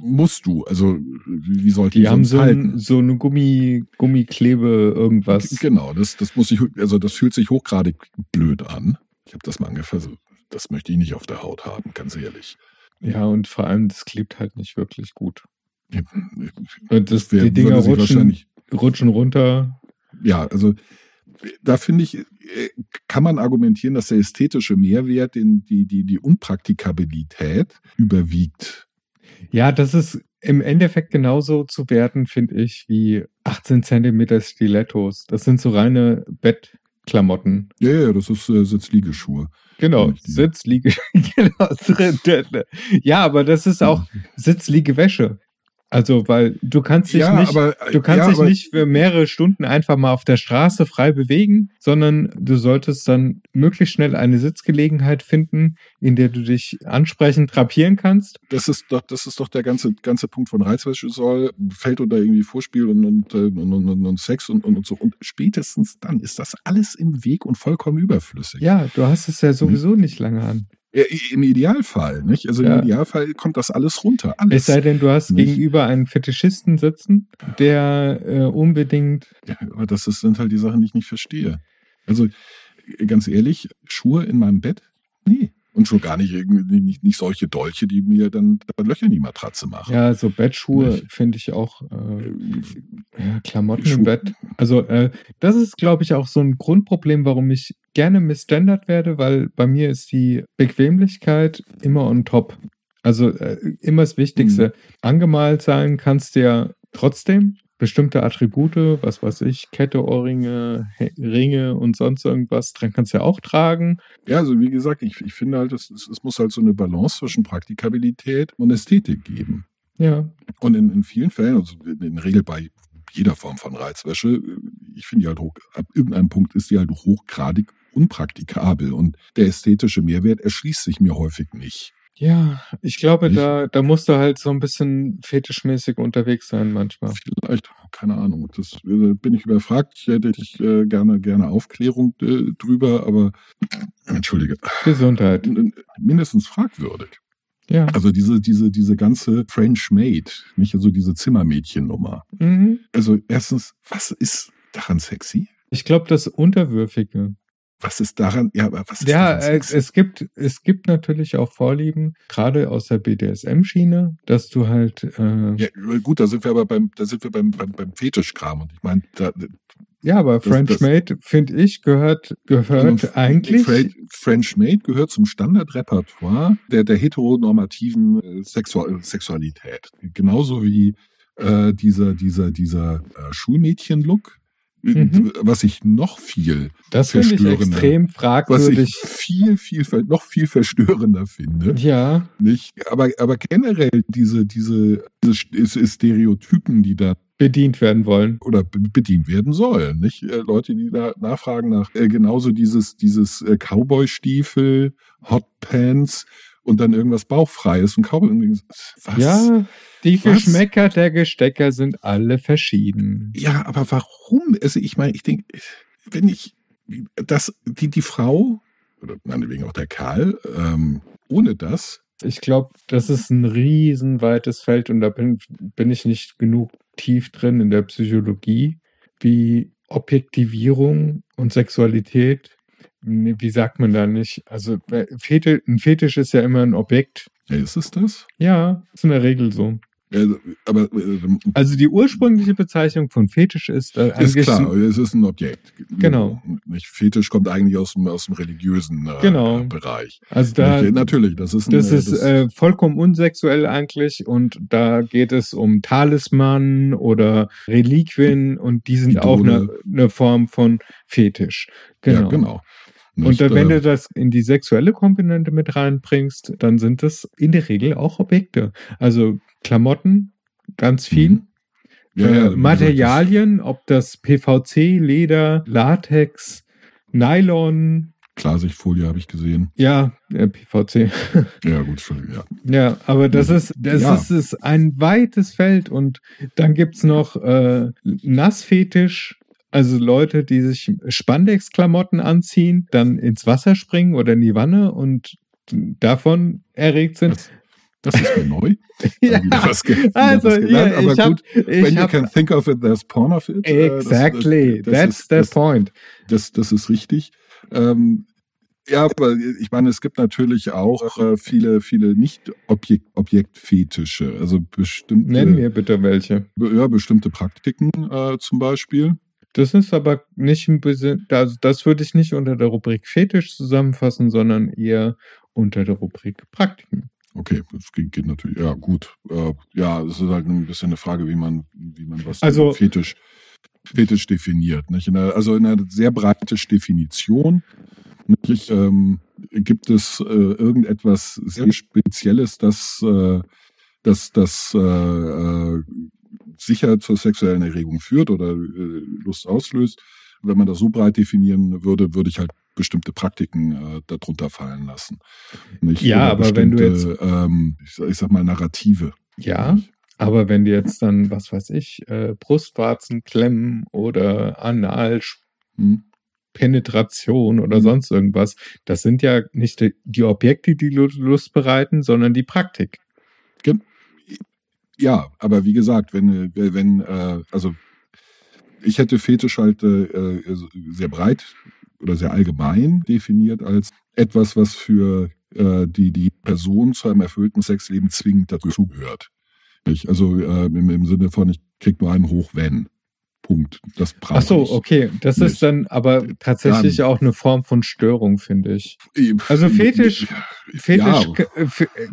Musst du, also wie sollte Die haben sonst so, halten? ein, so eine Gummi, Gummiklebe, irgendwas. Genau, das, das muss ich, also das fühlt sich hochgradig blöd an. Ich habe das mal so, das möchte ich nicht auf der Haut haben, ganz ehrlich. Ja, und vor allem, das klebt halt nicht wirklich gut. Und das, die Dinger rutschen, rutschen runter. ja, also da finde ich, äh, kann man argumentieren, dass der ästhetische Mehrwert, den, die, die, die Unpraktikabilität überwiegt. Ja, das ist im Endeffekt genauso zu werten, finde ich, wie 18 Zentimeter Stilettos. Das sind so reine Bettklamotten. Ja, ja, das ist äh, Sitzliegeschuhe. Genau. Sitzliege. genau, ja, aber das ist auch Sitzliegewäsche. Also, weil du kannst dich ja, nicht, aber, du kannst ja, dich nicht für mehrere Stunden einfach mal auf der Straße frei bewegen, sondern du solltest dann möglichst schnell eine Sitzgelegenheit finden, in der du dich ansprechend drapieren kannst. Das ist doch, das ist doch der ganze, ganze Punkt von Reizwäsche soll, fällt unter irgendwie Vorspiel und, und, äh, und, und, und, und Sex und, und, und so. Und spätestens dann ist das alles im Weg und vollkommen überflüssig. Ja, du hast es ja sowieso nicht lange an. Im Idealfall, nicht? Also Ja. im Idealfall kommt das alles runter. Alles. Es sei denn, du hast Nicht. gegenüber einen Fetischisten sitzen, der äh, unbedingt Ja, aber das sind halt die Sachen, die ich nicht verstehe. Also ganz ehrlich, Schuhe in meinem Bett? Nee. Und schon gar nicht, irgendwie- nicht, nicht solche Dolche, die mir dann, dann Löcher in die Matratze machen. Ja, so Bettschuhe finde ich auch. Äh, ja, Klamotten Schuhe- im Bett. Also, äh, das ist, glaube ich, auch so ein Grundproblem, warum ich gerne misgendert werde, weil bei mir ist die Bequemlichkeit immer on top. Also, äh, immer das Wichtigste. Angemalt sein kannst du ja trotzdem. Bestimmte Attribute, was weiß ich, Kette, Ohrringe, Ringe und sonst irgendwas, dran kannst du ja auch tragen. Ja, also wie gesagt, ich, ich finde halt, es, es es muss halt so eine Balance zwischen Praktikabilität und Ästhetik geben. Ja, Und in, in vielen Fällen, also in, in der Regel bei jeder Form von Reizwäsche, ich finde die halt hoch, ab irgendeinem Punkt ist die halt hochgradig unpraktikabel und der ästhetische Mehrwert erschließt sich mir häufig nicht. Ja, ich glaube, da, da musst du halt so ein bisschen fetischmäßig unterwegs sein manchmal. Vielleicht, keine Ahnung. Das äh, bin ich überfragt. Ich hätte ich äh, gerne, gerne Aufklärung äh, drüber, aber entschuldige. Gesundheit. Mindestens fragwürdig. Ja. Also diese, diese, diese ganze French Maid, nicht? Also diese Zimmermädchen-Nummer. Mhm. Also erstens, was ist daran sexy? Ich glaube, das Unterwürfige. Was ist daran, ja, aber was ist Ja, äh, es gibt, es gibt natürlich auch Vorlieben, gerade aus der BDSM-Schiene, dass du halt, äh, ja, Ja, gut, da sind wir aber beim, da sind wir beim, beim, beim Fetischkram. Und ich meine, da, aber French das- Maid, finde ich, gehört, gehört Und eigentlich. Fre- French Maid gehört zum Standardrepertoire der, der heteronormativen äh, Sexual Sexualität. Genauso wie äh, dieser, dieser, dieser äh, Schulmädchen-Look, äh, Mhm. was ich noch viel, Das finde ich verstörender. extrem was ich viel, viel, noch viel verstörender finde. Ja, Nicht? Aber, aber generell diese, diese, diese Stereotypen, die da bedient werden wollen. oder be- bedient werden sollen. Nicht äh, Leute, die da nachfragen nach äh, genauso dieses dieses äh, Cowboy-Stiefel, Hotpants und dann irgendwas bauchfreies und Cowboy. Was? Ja, die Was? Geschmäcker der Gestecker sind alle verschieden. Ja, aber warum? Also ich meine, ich denke, wenn ich das die die Frau oder meinetwegen auch der Kerl ähm, ohne das Ich glaube, das ist ein riesenweites Feld und da bin, bin ich nicht genug tief drin in der Psychologie, wie Objektivierung und Sexualität. Wie sagt man da nicht? Also äh, Fetisch, ein Fetisch ist ja immer ein Objekt. ja, ist es das? Ja, ist in der Regel so. Äh, aber äh, Also die ursprüngliche Bezeichnung von Fetisch ist äh, ist klar, es ist ein Objekt. Genau. Nicht Fetisch kommt eigentlich aus dem aus dem religiösen äh, Genau. Bereich. also da Ja, natürlich, das ist ein, Das ist äh, vollkommen unsexuell eigentlich und da geht es um Talisman oder Reliquien und die sind auch eine, Idole. eine Form von Fetisch. Genau. Ja, genau. Und Nicht, dann, wenn äh, du das in die sexuelle Komponente mit reinbringst, dann sind das in der Regel auch Objekte. Also Klamotten, ganz viel. Mhm. ja, ja, äh, Materialien, ob das PVC, Leder, Latex, Nylon, das- Klarsichtfolie habe ich gesehen. ja, äh, PVC. Ja, gut, Entschuldigung, ja. Ja, aber das ist, das Ja. ist, ist ein weites Feld und dann gibt's noch äh, Nassfetisch, also Leute, die sich Spandex-Klamotten anziehen, dann ins Wasser springen oder in die Wanne und davon erregt sind. Das, das ist mir neu. Ja, Wieder was also was gelernt, hier, aber ich habe, gut, When you hab, can think of it, there's porn of it. äh, das- exactly, das, that's ist, the das, point. das, das ist richtig. Ähm, ja, aber ich meine, es gibt natürlich auch äh, viele, viele nicht-Objekt, Objektfetische, also bestimmte, Nenn mir bitte welche. ja, bestimmte Praktiken äh, zum Beispiel. Das ist aber nicht ein bisschen, also das würde ich nicht unter der Rubrik Fetisch zusammenfassen, sondern eher unter der Rubrik Praktiken. Okay, das geht, geht natürlich. Ja, gut. Äh, ja, es ist halt ein bisschen eine Frage, wie man, wie man was Also- fetisch, fetisch definiert. Nicht? In einer, also in einer sehr breiten Definition nicht, ähm, gibt es äh, irgendetwas sehr Spezielles, das, äh, das, das äh, äh, sicher zur sexuellen Erregung führt oder äh, Lust auslöst. Wenn man das so breit definieren würde, würde ich halt bestimmte Praktiken äh, darunter fallen lassen. Nicht? Ja, aber wenn du bestimmte, Ähm, ich, sag- ich sag mal, Narrative. Ja, aber wenn du jetzt dann, was weiß ich, äh, Brustwarzen klemmen oder Hm? Analpenetration oder Mhm. sonst irgendwas, das sind ja nicht die, Objekte, die Lu- Lust bereiten, sondern die Praktik. Ja, aber wie gesagt, wenn, äh, wenn äh, also ich hätte Fetisch halt äh, äh, sehr breit oder sehr allgemein definiert als etwas, was für äh, die, die Person zu einem erfüllten Sexleben zwingend dazugehört. Also äh, im, im Sinne von, ich krieg nur einen hoch, wenn. Punkt. Das brauche Ach so, okay. Das nicht. ist dann aber tatsächlich auch eine Form von Störung, finde ich. Also Fetisch- Fetisch, Ja,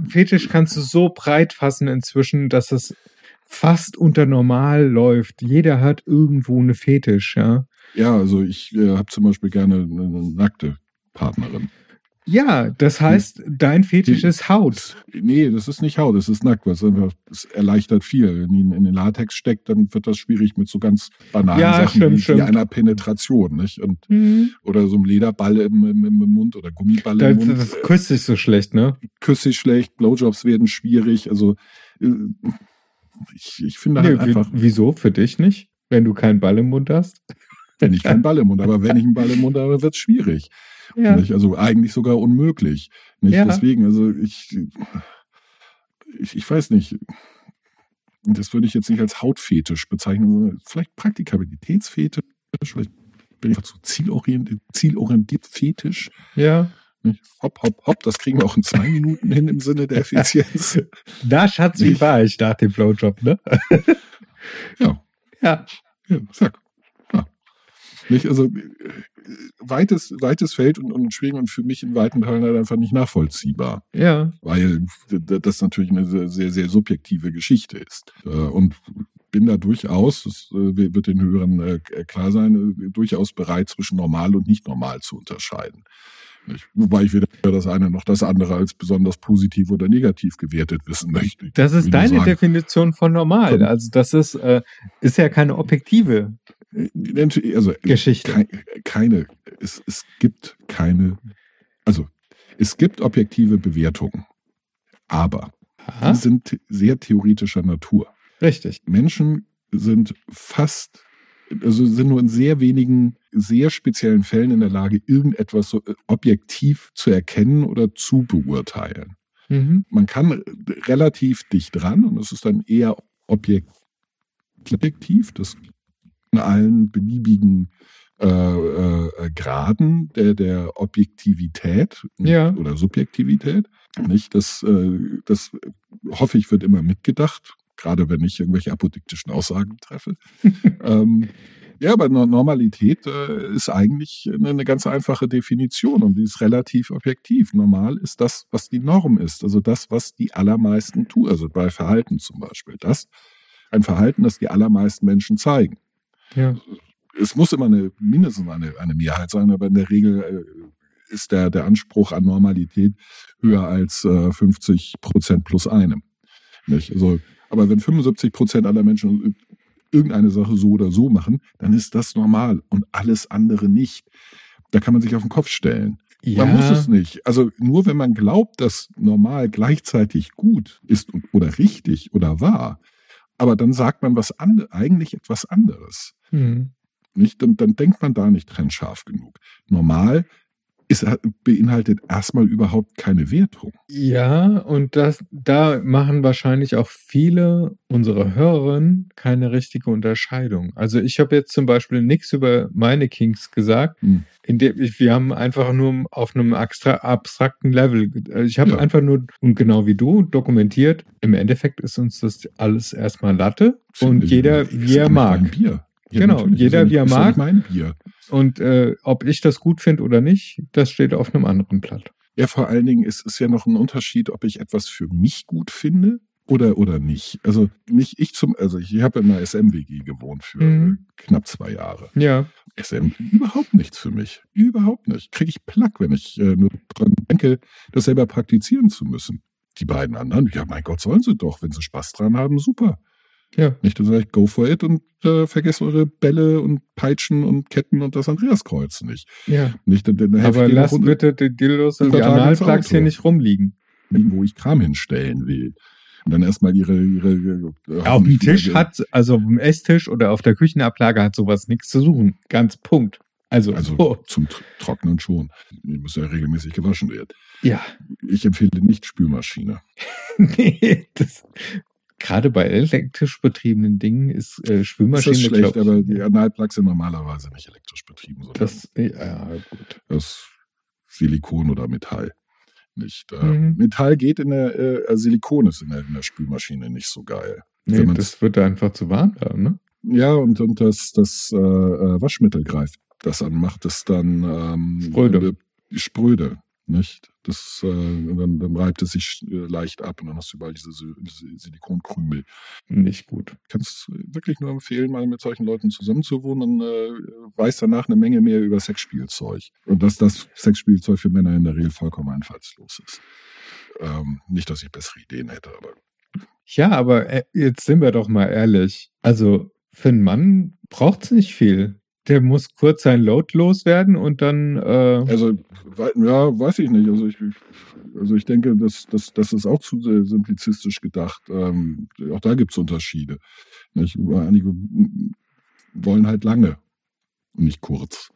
Fetisch kannst du so breit fassen inzwischen, dass es fast unter normal läuft. Jeder hat irgendwo eine Fetisch, ja. ja, also ich äh, habe zum Beispiel gerne eine, eine nackte Partnerin. Ja, das heißt, dein Fetisch ist Haut. Nee, das ist nicht Haut, das ist nackt. Ist einfach, das erleichtert viel. Wenn ihn in den Latex steckt, dann wird das schwierig mit so ganz banalen Ja, Sachen stimmt, wie, stimmt. einer Penetration. Nicht? Und, Mhm. oder so einem Lederball im, im, im Mund oder Gummiball Das, im Mund. das küsst sich so schlecht, ne? Küsse ich schlecht, Blowjobs werden schwierig. Also äh, ich, ich finde Nee, halt einfach, wieso? Für dich nicht? Wenn du keinen Ball im Mund hast? wenn ich keinen Ball im Mund habe, aber wenn ich einen Ball im Mund habe, wird es schwierig. Ja. Also eigentlich sogar unmöglich. Ja. Deswegen, also ich, ich, ich weiß nicht. Das würde ich jetzt nicht als Hautfetisch bezeichnen, sondern vielleicht Praktikabilitätsfetisch, vielleicht bin ich zu zielorientiert, zielorientiert fetisch. Ja. Hopp, hopp, hopp, das kriegen wir auch in zwei Minuten hin im Sinne der Effizienz. Na, Schatz, wie war ich nach dem Blowjob, ne? Ja. Ja. Ja, sag. Nicht, also weites, weites Feld und, und schwierig und für mich in weiten Teilen halt einfach nicht nachvollziehbar. Ja. weil das natürlich eine sehr, sehr, subjektive Geschichte ist. Äh, Und bin da durchaus, das äh, wird den Hörern äh, klar sein, durchaus bereit, zwischen normal und nicht normal zu unterscheiden. Nicht? Wobei ich weder das eine noch das andere als besonders positiv oder negativ gewertet wissen möchte. Das Ich ist deine sagen, Definition von normal. Also das ist, äh, ist ja keine objektive Also Geschichte. Kei- keine, es, es gibt keine, also es gibt objektive Bewertungen, aber Aha, die sind sehr theoretischer Natur. richtig. Menschen sind fast, also sind nur in sehr wenigen, sehr speziellen Fällen in der Lage, irgendetwas so äh, objektiv zu erkennen oder zu beurteilen. Mhm. Man kann relativ dicht dran und es ist dann eher objektiv, das in allen beliebigen äh, äh, Graden der, der Objektivität Ja. oder Subjektivität. Nicht? Das, äh, das hoffe ich, wird immer mitgedacht, gerade wenn ich irgendwelche apodiktischen Aussagen treffe. ähm, ja, aber No- Normalität äh, ist eigentlich eine, eine ganz einfache Definition und die ist relativ objektiv. Normal ist das, was die Norm ist, also das, was die allermeisten tun, also bei Verhalten zum Beispiel. Das, ein Verhalten, das die allermeisten Menschen zeigen. Ja. Es muss immer eine, mindestens eine, eine Mehrheit sein, aber in der Regel äh, ist der, der Anspruch an Normalität höher als äh, 50 Prozent plus einem. Nicht? Also, aber wenn 75 Prozent aller Menschen irgendeine Sache so oder so machen, dann ist das normal und alles andere nicht. Da kann man sich auf den Kopf stellen. Ja. Man muss es nicht. Also nur wenn man glaubt, dass normal gleichzeitig gut ist und- oder richtig oder wahr, aber dann sagt man was ande, eigentlich etwas anderes. Mhm. Nicht? Dann, dann denkt man da nicht trennscharf genug. Normal ist, beinhaltet erstmal überhaupt keine Wertung. Ja, und das, da machen wahrscheinlich auch viele unserer Hörerinnen keine richtige Unterscheidung. Also ich habe jetzt zum Beispiel nichts über meine Kinks gesagt, Hm. ich, wir haben einfach nur auf einem abstra abstrakten Level, äh, ich habe Ja. einfach nur, und genau wie du, dokumentiert, im Endeffekt ist uns das alles erstmal Latte und jeder, wie er mag. Mein Bier. Genau, jeder, ja wie er ja mag. mein Bier. Und äh, ob ich das gut finde oder nicht, das steht auf einem anderen Blatt. Ja, vor allen Dingen ist es ja noch ein Unterschied, ob ich etwas für mich gut finde oder oder nicht. Also nicht ich zum, also ich habe in einer SM-WG gewohnt für Mhm. knapp zwei Jahre. Ja, SM überhaupt nichts für mich, überhaupt nicht. Kriege ich Plack, wenn ich äh, nur dran denke, das selber praktizieren zu müssen. Die beiden anderen, ja mein Gott, sollen sie doch, wenn sie Spaß dran haben, super. Ja. Nicht, dann sage ich, go for it und äh, vergesst eure Bälle und Peitschen und Ketten und das Andreaskreuz nicht. Ja, Nicht, dann, dann aber lasst bitte die Dildos und die Analplugs hier nicht rumliegen. wo ich Kram hinstellen will. Und dann erstmal ihre, ihre äh, Auf dem Tisch ihre- hat, also auf dem Esstisch oder auf der Küchenablage hat sowas nichts zu suchen. Ganz Punkt. Also, also oh, zum Tr- Trocknen schon. Die muss ja regelmäßig gewaschen werden. ja. Ich empfehle nicht Spülmaschine. nee, das, gerade bei elektrisch betriebenen Dingen ist äh, Das Spülmaschine ist schlecht, aber die Analplugs sind normalerweise nicht elektrisch betrieben, sondern das, ja, gut. das Silikon oder Metall. Nicht. Äh, Mhm. Metall geht in der, äh, Silikon ist in der, in der Spülmaschine nicht so geil. Nee, das wird einfach zu warm da, ne? Ja, und, und das, das äh, äh, Waschmittel greift das an, macht es dann ähm, Spröde. spröde, nicht? Das, äh, dann, dann reibt es sich äh, leicht ab und dann hast du überall diese, diese Silikonkrümel. Nicht gut. Ich kann es wirklich nur empfehlen, mal mit solchen Leuten zusammenzuwohnen. Dann äh, weiß danach eine Menge mehr über Sexspielzeug. Und dass das Sexspielzeug für Männer in der Regel vollkommen einfallslos ist. Ähm, nicht, dass ich bessere Ideen hätte, aber. Ja, aber äh, jetzt sind wir doch mal ehrlich. Also für einen Mann braucht es nicht viel. Der muss kurz sein Load loswerden und dann. Äh Also, ja, weiß ich nicht. Also ich, also ich denke, das, das, das ist auch zu simplizistisch gedacht. Ähm, auch da gibt es Unterschiede. Nicht? Einige wollen halt lange nicht kurz.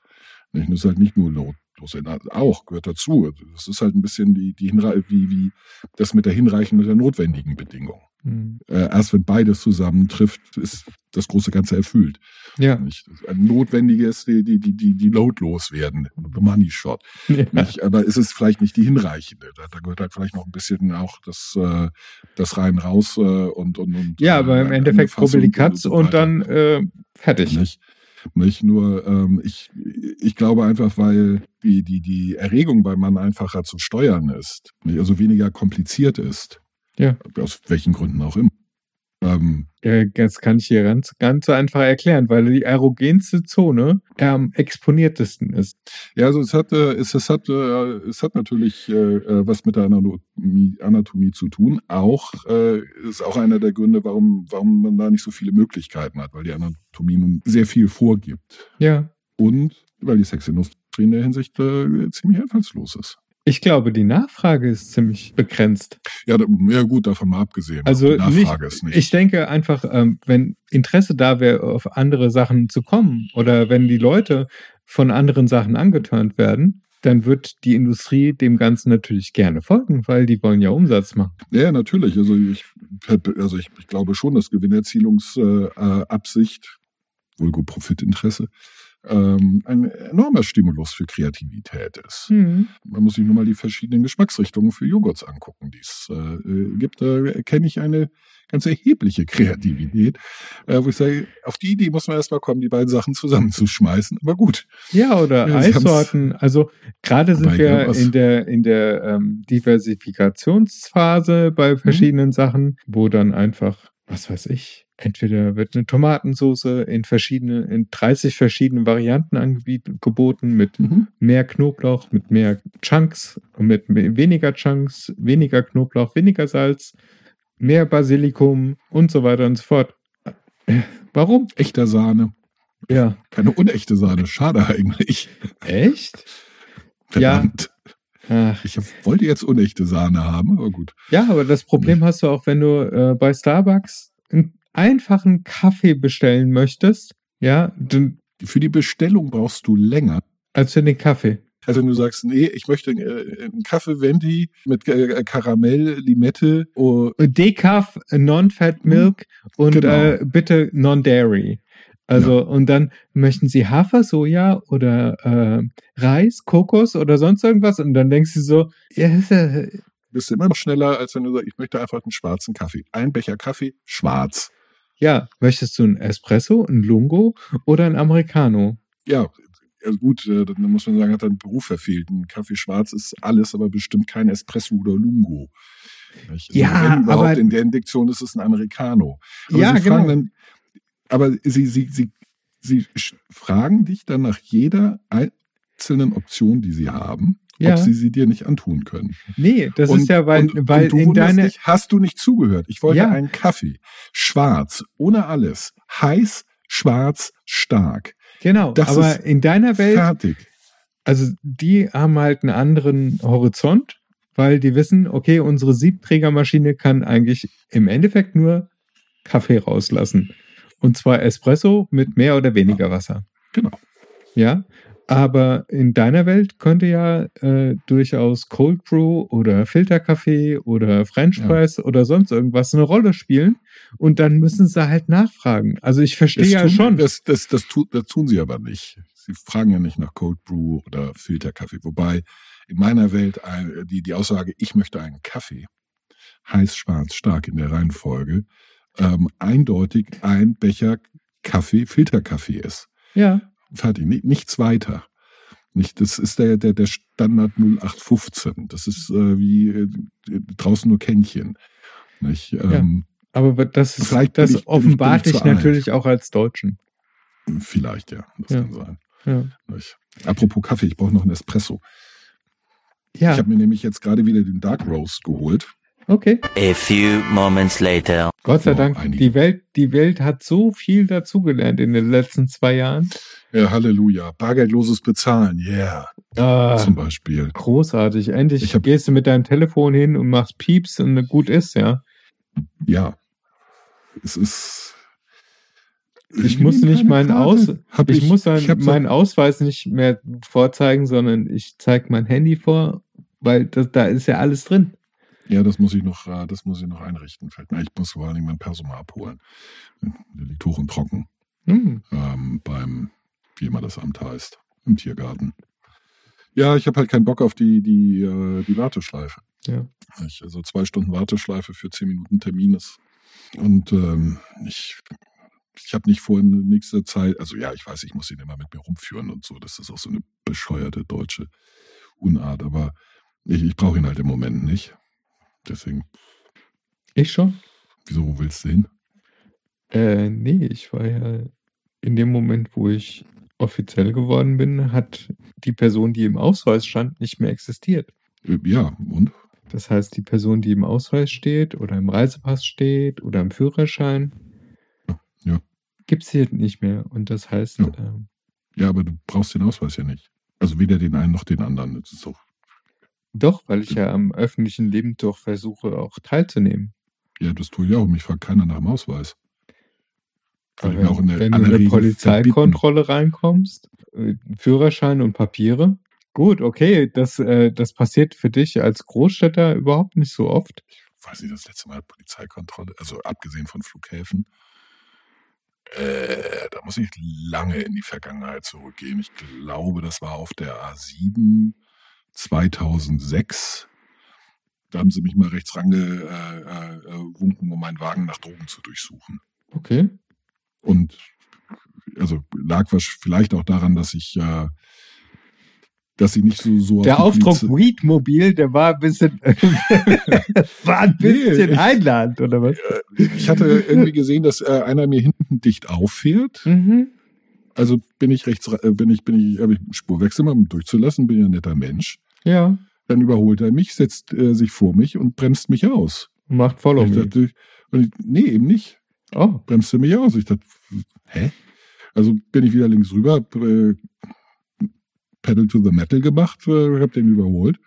Nicht? Das ist halt nicht nur Load loswerden. Auch gehört dazu. Das ist halt ein bisschen die, die wie, wie das mit der hinreichenden der notwendigen Bedingung. Hm, Äh, erst wenn beides zusammentrifft, ist das große Ganze erfüllt. ja. Nicht? Ein notwendiges, die, die, die, die, die Load loswerden. The Money Shot. ja. Aber ist es vielleicht nicht die hinreichende. Da, da gehört halt vielleicht noch ein bisschen auch das, äh, das rein raus äh, und, und, und Ja, aber im Endeffekt Angefassung rubbel die Katz so und dann fertig. Nicht? Nicht nur, ähm, ich, ich glaube einfach, weil die, die, die Erregung beim Mann einfacher zu steuern ist, nicht? also weniger kompliziert ist. Ja. Aus welchen Gründen auch immer. Ähm, das kann ich hier ganz, ganz einfach erklären, weil die erogenste Zone am exponiertesten ist. Ja, also es hat, äh, es, es hat, äh, es hat natürlich äh, was mit der Anatomie, Anatomie zu tun. Auch ist auch einer der Gründe, warum, warum man da nicht so viele Möglichkeiten hat, weil die Anatomie nun sehr viel vorgibt Ja. und weil die Sexindustrie in der Hinsicht ziemlich einfallslos ist. Ich glaube, die Nachfrage ist ziemlich begrenzt. Ja, ja gut, davon mal abgesehen. Also die Nachfrage nicht, ist nicht. ich denke einfach, ähm, wenn Interesse da wäre, auf andere Sachen zu kommen oder wenn die Leute von anderen Sachen angeturnt werden, dann wird die Industrie dem Ganzen natürlich gerne folgen, weil die wollen ja Umsatz machen. Ja, natürlich. Also ich, also ich, ich glaube schon, dass Gewinnerzielungsabsicht, äh, Absicht, vulgo Profitinteresse, ähm, ein enormer Stimulus für Kreativität ist. Hm. Man muss sich nur mal die verschiedenen Geschmacksrichtungen für Joghurts angucken, die es äh, gibt. Da erkenne ich eine ganz erhebliche Kreativität, äh, wo ich sage, auf die Idee muss man erstmal kommen, die beiden Sachen zusammenzuschmeißen. Aber gut. Ja, oder Ja, Eissorten. Also gerade sind wir ja, was- in der, in der ähm, Diversifikationsphase bei verschiedenen Sachen, wo dann einfach, was weiß ich, entweder wird eine Tomatensoße in verschiedene, in 30 verschiedenen Varianten angeboten mit Mhm. mehr Knoblauch, mit mehr Chunks und mit weniger Chunks, weniger Knoblauch, weniger Salz, mehr Basilikum und so weiter und so fort. Äh, Warum? Echter Sahne. Ja. Keine unechte Sahne. Schade eigentlich. Echt? Verdammt. Ach, Ich wollte jetzt unechte Sahne haben, aber gut. Ja, aber das Problem hast du auch, wenn du äh, bei Starbucks einen einfachen Kaffee bestellen möchtest, ja, dann, Für die Bestellung brauchst du länger. als für den Kaffee. Also wenn du sagst, nee, ich möchte äh, einen Kaffee Venti mit äh, Karamell, Limette, oh, Decaf, Non-Fat Milk und Genau. äh, bitte Non-Dairy. Also, und dann möchten sie Hafer, Soja oder äh, Reis, Kokos oder sonst irgendwas. Und dann denkst du so, ja, ja- bist du immer noch schneller, als wenn du sagst, ich möchte einfach einen schwarzen Kaffee. Ein Becher Kaffee, schwarz. ja, möchtest du ein Espresso, ein Lungo oder ein Americano? Ja, also gut, äh, dann muss man sagen, hat er einen Beruf verfehlt. Ein Kaffee schwarz ist alles, aber bestimmt kein Espresso oder Lungo. Nicht? Also Ja, überhaupt aber- in der Diktion ist es ein Americano. Aber Ja, sie fragen genau. Dann, aber sie, sie, sie, sie fragen dich dann nach jeder einzelnen Option, die sie haben, Ja. ob sie sie dir nicht antun können. Nee, das ist ja, weil, und, weil und du in deine, dich, hast du nicht zugehört. Ich wollte Ja. einen Kaffee, schwarz, ohne alles, heiß, schwarz, stark, genau, das aber ist in deiner Welt, fertig. also die haben halt einen anderen Horizont, weil die wissen, okay, unsere Siebträgermaschine kann eigentlich im Endeffekt nur Kaffee rauslassen. Und zwar Espresso mit mehr oder weniger Wasser. Genau. Ja, aber in deiner Welt könnte ja äh, durchaus Cold Brew oder Filterkaffee oder French Ja. Press oder sonst irgendwas eine Rolle spielen. Und dann müssen sie halt nachfragen. Also ich verstehe Das ja tun, schon. Das, das, das, tu, das tun sie aber nicht. Sie fragen ja nicht nach Cold Brew oder Filterkaffee. Wobei in meiner Welt ein, die, die Aussage, ich möchte einen Kaffee, heiß, schwarz, stark in der Reihenfolge, ähm, eindeutig ein Becher Kaffee, Filterkaffee ist. ja, Fertig, ni- nichts weiter. Nicht, das ist der, der, der Standard 0815. Das ist äh, wie äh, draußen nur Kännchen. Nicht? Ähm, Aber das, ist, das ich- offenbart dich alt. natürlich auch als Deutschen. Vielleicht, ja. Das Ja. kann sein. Ja. Apropos Kaffee, ich brauche noch einen Espresso. Ja, Ich habe mir nämlich jetzt gerade wieder den Dark Roast geholt. Okay. A few moments later. Gott sei Ja, Dank, einige. die Welt, die Welt hat so viel dazugelernt in den letzten zwei Jahren. Ja, Halleluja. Bargeldloses Bezahlen, yeah. Ah, Zum Beispiel. großartig. Endlich Ich hab- gehst du mit deinem Telefon hin und machst Pieps und gut ist, ja. Ja. Es ist. Ich muss nicht meinen Aus, Hab ich, muss dann ich hab so- meinen Ausweis nicht mehr vorzeigen, sondern ich zeige mein Handy vor, weil das, da ist ja alles drin. Ja, das muss ich noch, äh, das muss ich noch einrichten. Fällt mir. Ich muss vor allem mein Personal abholen. Der liegt hoch und trocken Hm. ähm, beim, wie immer das Amt heißt, im Tiergarten. Ja, ich habe halt keinen Bock auf die, die, äh, die Warteschleife. Ja. Ich, also zwei Stunden Warteschleife für zehn Minuten Termin ist. Und ähm, ich, ich habe nicht vor, in nächster Zeit, also ja, ich weiß, ich muss ihn immer mit mir rumführen und so. Das ist auch so eine bescheuerte deutsche Unart, aber ich, ich brauche ihn halt im Moment nicht. Deswegen, Ich schon? wieso willst du hin? Äh, nee, ich war ja in dem Moment, wo ich offiziell geworden bin, hat die Person, die im Ausweis stand, nicht mehr existiert. Äh, Ja, und? Das heißt, die Person, die im Ausweis steht oder im Reisepass steht oder im Führerschein, Ja. gibt es hier nicht mehr. Und das heißt, Ja. ähm, Ja, aber du brauchst den Ausweis ja nicht. Also weder den einen noch den anderen. Das ist doch, doch, weil ich ja am öffentlichen Leben doch versuche, auch teilzunehmen. ja, das tue ich auch. Mich fragt keiner nach dem Ausweis. Weil Aber ich mir auch in der wenn du in eine Regel Polizeikontrolle reinkommst, äh, Führerschein und Papiere, gut, okay, das, äh, das passiert für dich als Großstädter überhaupt nicht so oft. weiß nicht, das letzte Mal Polizeikontrolle, also abgesehen von Flughäfen, äh, da muss ich lange in die Vergangenheit zurückgehen. Ich glaube, das war auf der A7 2006. Da haben sie mich mal rechts rangewunken, äh, äh, wunken, um meinen Wagen nach Drogen zu durchsuchen. Okay. Und also lag was vielleicht auch daran, dass ich äh, dass sie nicht so so Der Aufdruck Weedmobil, der war ein bisschen, war ein bisschen Nee, einladend, oder was? Ich hatte irgendwie gesehen, dass äh, einer mir hinten dicht auffährt. Mhm. Also bin ich rechts, äh, bin ich, bin ich, habe ich Spurwechsel mal, um durchzulassen, bin ja ein netter Mensch. Ja, Dann überholt er mich, setzt äh, sich vor mich und bremst mich aus. macht Follow ich me. dachte, und ich, nee, eben nicht. Oh, Bremst er mich aus. Ich dachte, hä? Also bin ich wieder links rüber, hab, äh, Pedal to the Metal gemacht, äh, hab den überholt,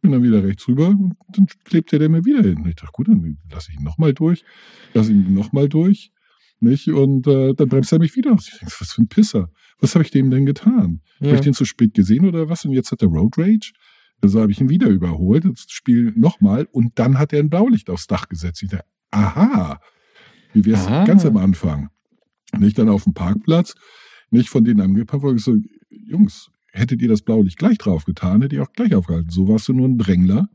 bin dann wieder rechts rüber und dann klebt der mir wieder hin. Ich dachte, gut, dann lasse ich ihn nochmal durch, lasse ihn nochmal durch, nicht? Und äh, dann bremst er mich wieder aus. Ich denke, was für ein Pisser. Was habe ich dem denn getan? Habe ja. ich den zu spät gesehen oder was? Und jetzt hat er Road Rage. Also habe ich ihn wieder überholt, das Spiel nochmal und dann hat er ein Blaulicht aufs Dach gesetzt. Ich dachte, aha, wie wär's Ah. ganz am Anfang? Nicht dann auf dem Parkplatz, nicht von denen angepackt, wo ich so, Jungs, hättet ihr das Blaulicht gleich drauf getan, hätte ich auch gleich aufgehalten. So warst du nur ein Drängler,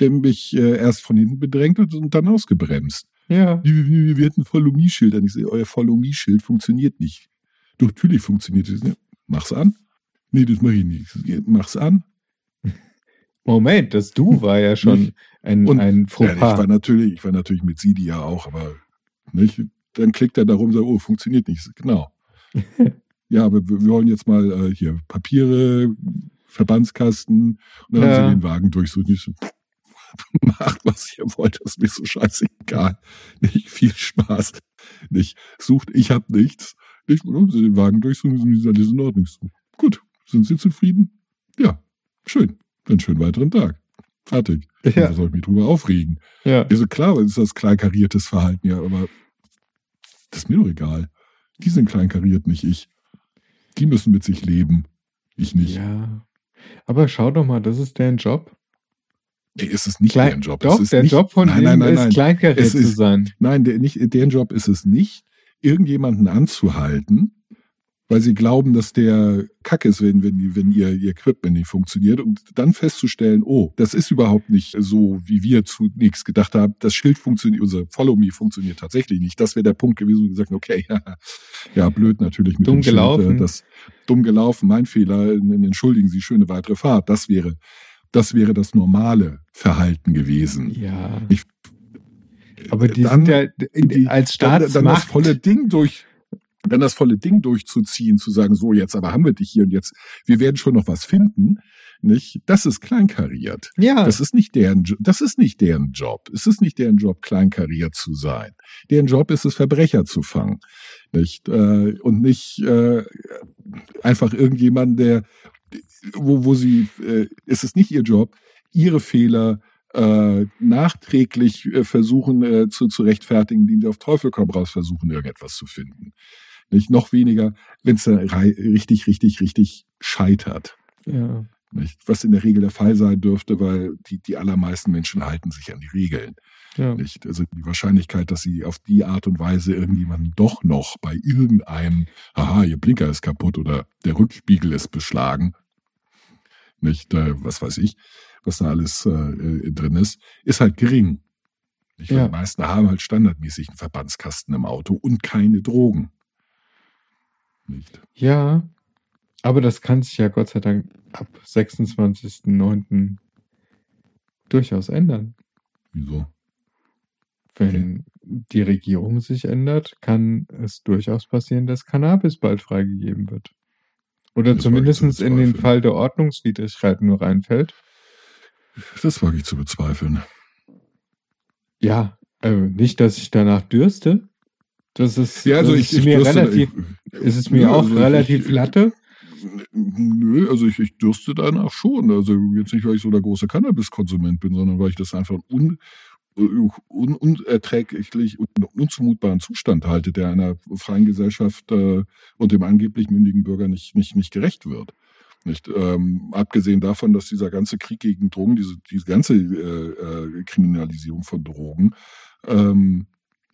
der mich äh, erst von hinten bedrängt hat und dann ausgebremst. ja. Wir, wir, wir hatten Follow-Me-Schild. Und ich sehe, euer Follow-Me-Schild funktioniert nicht. Doch, natürlich funktioniert es. Ja, Mach's an. Nee, das mache ich nicht. Mach's an. Moment, das Du war ja schon ein, Und- ein Ja, ich war Fauxpas. natürlich, ich war natürlich mit Sidi ja auch, aber nicht? Dann klickt er darum und sagt, oh, funktioniert nicht. Genau. ja, aber wir, wollen jetzt mal äh, hier Papiere, Verbandskasten und dann Ja. haben sie den Wagen durchsucht. Ich so, macht, was ihr wollt, das ist mir so scheißegal. Nicht viel Spaß. Nicht sucht, ich hab nichts. Nicht, und haben sie den Wagen durchsuchen, ist alles in Ordnung. So, gut, sind Sie zufrieden? Ja, schön. Dann schönen weiteren Tag. Fertig. Ja. Da soll ich mich drüber aufregen. Ja. Also klar, ist das kleinkariertes Verhalten, ja, aber das ist mir doch egal. Die sind kleinkariert, nicht ich. Die müssen mit sich leben. Ich nicht. ja. Aber schau doch mal, das ist deren Job. Nee, es ist nicht Klein, deren Job. Doch, es ist der nicht, Job von nein, denen nein, nein, ist nein. kleinkariert Es zu ist- sein. Nein, der, nicht, deren Job ist es nicht, irgendjemanden anzuhalten, weil sie glauben, dass der Kack ist, wenn, wenn, wenn ihr, ihr Equipment nicht funktioniert und dann festzustellen, oh, das ist überhaupt nicht so, wie wir zunächst gedacht haben. Das Schild funktioniert, unser Follow Me funktioniert tatsächlich nicht. Das wäre der Punkt gewesen, wo wir gesagt haben, okay, ja, blöd natürlich mit Dumm dem Schild, gelaufen. äh, das dumm gelaufen, mein Fehler, entschuldigen Sie, schöne weitere Fahrt. Das wäre, das wäre das normale Verhalten gewesen. Ja. Ich- Aber die Dann- sind ja die- als dann, dann das Staatsmacht. volle Ding durch, dann das volle Ding durchzuziehen, zu sagen, so jetzt aber haben wir dich hier und jetzt, wir werden schon noch was finden, nicht? Das ist kleinkariert. ja, Das ist nicht deren, das ist nicht deren Job. Es ist nicht deren Job, kleinkariert zu sein. Deren Job ist es, Verbrecher zu fangen, nicht? Äh, und nicht äh, einfach irgendjemanden, der, wo, wo sie, äh, es ist nicht ihr Job, ihre Fehler äh, nachträglich äh, versuchen äh, zu, zu rechtfertigen, indem sie auf Teufel komm raus versuchen, irgendetwas zu finden. Nicht noch weniger, wenn es richtig, richtig, richtig scheitert. ja. Nicht? Was in der Regel der Fall sein dürfte, weil die, die allermeisten Menschen halten sich an die Regeln. ja. Nicht? Also die Wahrscheinlichkeit, dass sie auf die Art und Weise irgendjemanden doch noch bei irgendeinem, haha, ihr Blinker ist kaputt oder der Rückspiegel ist beschlagen, nicht, äh, was weiß ich, was da alles äh, äh, drin ist, ist halt gering. Nicht? Ja. Die meisten haben halt standardmäßig einen Verbandskasten im Auto und keine Drogen. Nicht? Ja, aber das kann sich ja Gott sei Dank ab 26.09. durchaus ändern. Wieso? Wenn die Regierung sich ändert, kann es durchaus passieren, dass Cannabis bald freigegeben wird. Oder Das zumindest in den. Fall der Ordnungswidrigkeiten nur reinfällt. Das wage ich zu bezweifeln. Ja, äh, nicht, dass ich danach dürste. Das ist, Ja, also ich, ist ich mir relativ, ist es mir Ja, auch also ich- relativ ich- latte. Nö, also ich, ich dürste danach schon. Also jetzt nicht, weil ich so der große Cannabiskonsument bin, sondern weil ich das einfach un, un, unerträglich und unzumutbaren Zustand halte, der einer freien Gesellschaft äh, und dem angeblich mündigen Bürger nicht, nicht, nicht gerecht wird. Nicht, ähm, abgesehen davon, dass dieser ganze Krieg gegen Drogen, diese, diese ganze äh, äh, Kriminalisierung von Drogen, ähm,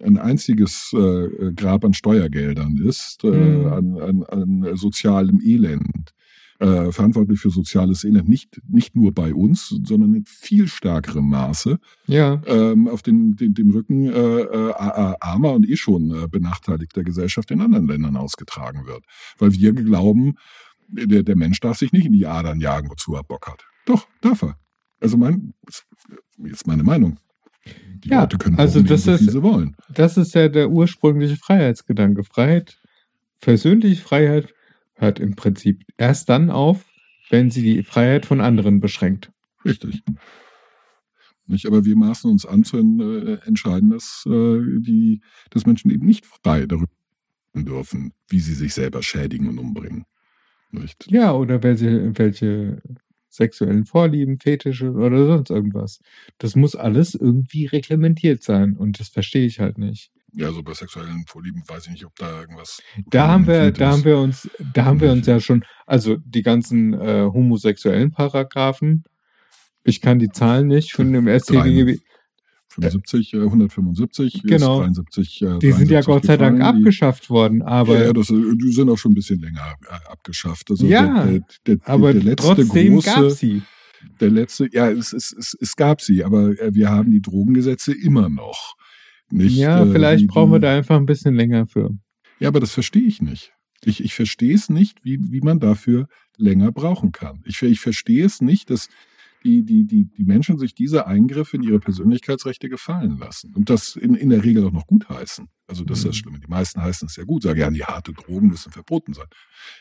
ein einziges äh, Grab an Steuergeldern ist, äh, Mhm. an, an, an sozialem Elend. Äh, verantwortlich für soziales Elend, nicht, nicht nur bei uns, sondern in viel stärkerem Maße Ja, ähm, auf den, den, dem Rücken äh, äh, armer und eh schon äh, benachteiligter Gesellschaft in anderen Ländern ausgetragen wird. Weil wir glauben, der, der Mensch darf sich nicht in die Adern jagen, wozu er Bock hat. Doch, darf er. Also mein, jetzt meine Meinung. Die Ja, Leute können also das so ist- sie wollen. das ist ja der ursprüngliche Freiheitsgedanke. Freiheit, persönliche Freiheit hört im Prinzip erst dann auf, wenn sie die Freiheit von anderen beschränkt. Richtig. Nicht, aber wir maßen uns an zu äh, entscheiden, dass äh, die, dass Menschen eben nicht frei darüber dürfen, wie sie sich selber schädigen und umbringen. Nicht? Ja, oder welche, welche sexuellen Vorlieben, Fetische oder sonst irgendwas. Das muss alles irgendwie reglementiert sein und das verstehe ich halt nicht. Ja, so bei sexuellen Vorlieben weiß ich nicht, ob da irgendwas. Da haben wir, da ist. haben wir uns, da haben wir uns ja schon, also die ganzen äh, homosexuellen Paragraphen. Ich kann die Zahlen nicht von dem StGB. 75, äh, 175, Genau. ist 73. Äh, Die sind ja 73 Gott sei Dank abgeschafft worden, Die, aber ja, das, äh, die sind auch schon ein bisschen länger äh, abgeschafft. Also Ja, der, der, der, aber der letzte trotzdem große, gab sie. der letzte, ja, es, es, es, es gab sie, aber äh, wir haben die Drogengesetze immer noch. Nicht, Ja, vielleicht die, brauchen wir da einfach ein bisschen länger für. Ja, aber das verstehe ich nicht. Ich, ich verstehe es nicht, wie, wie man dafür länger brauchen kann. Ich, ich verstehe es nicht, dass die, die, die, die Menschen sich diese Eingriffe in ihre Persönlichkeitsrechte gefallen lassen und das in, in der Regel auch noch gut heißen. Also das ist das Mhm. Schlimme. Die meisten heißen es ja gut, sagen ja, die harte Drogen müssen verboten sein.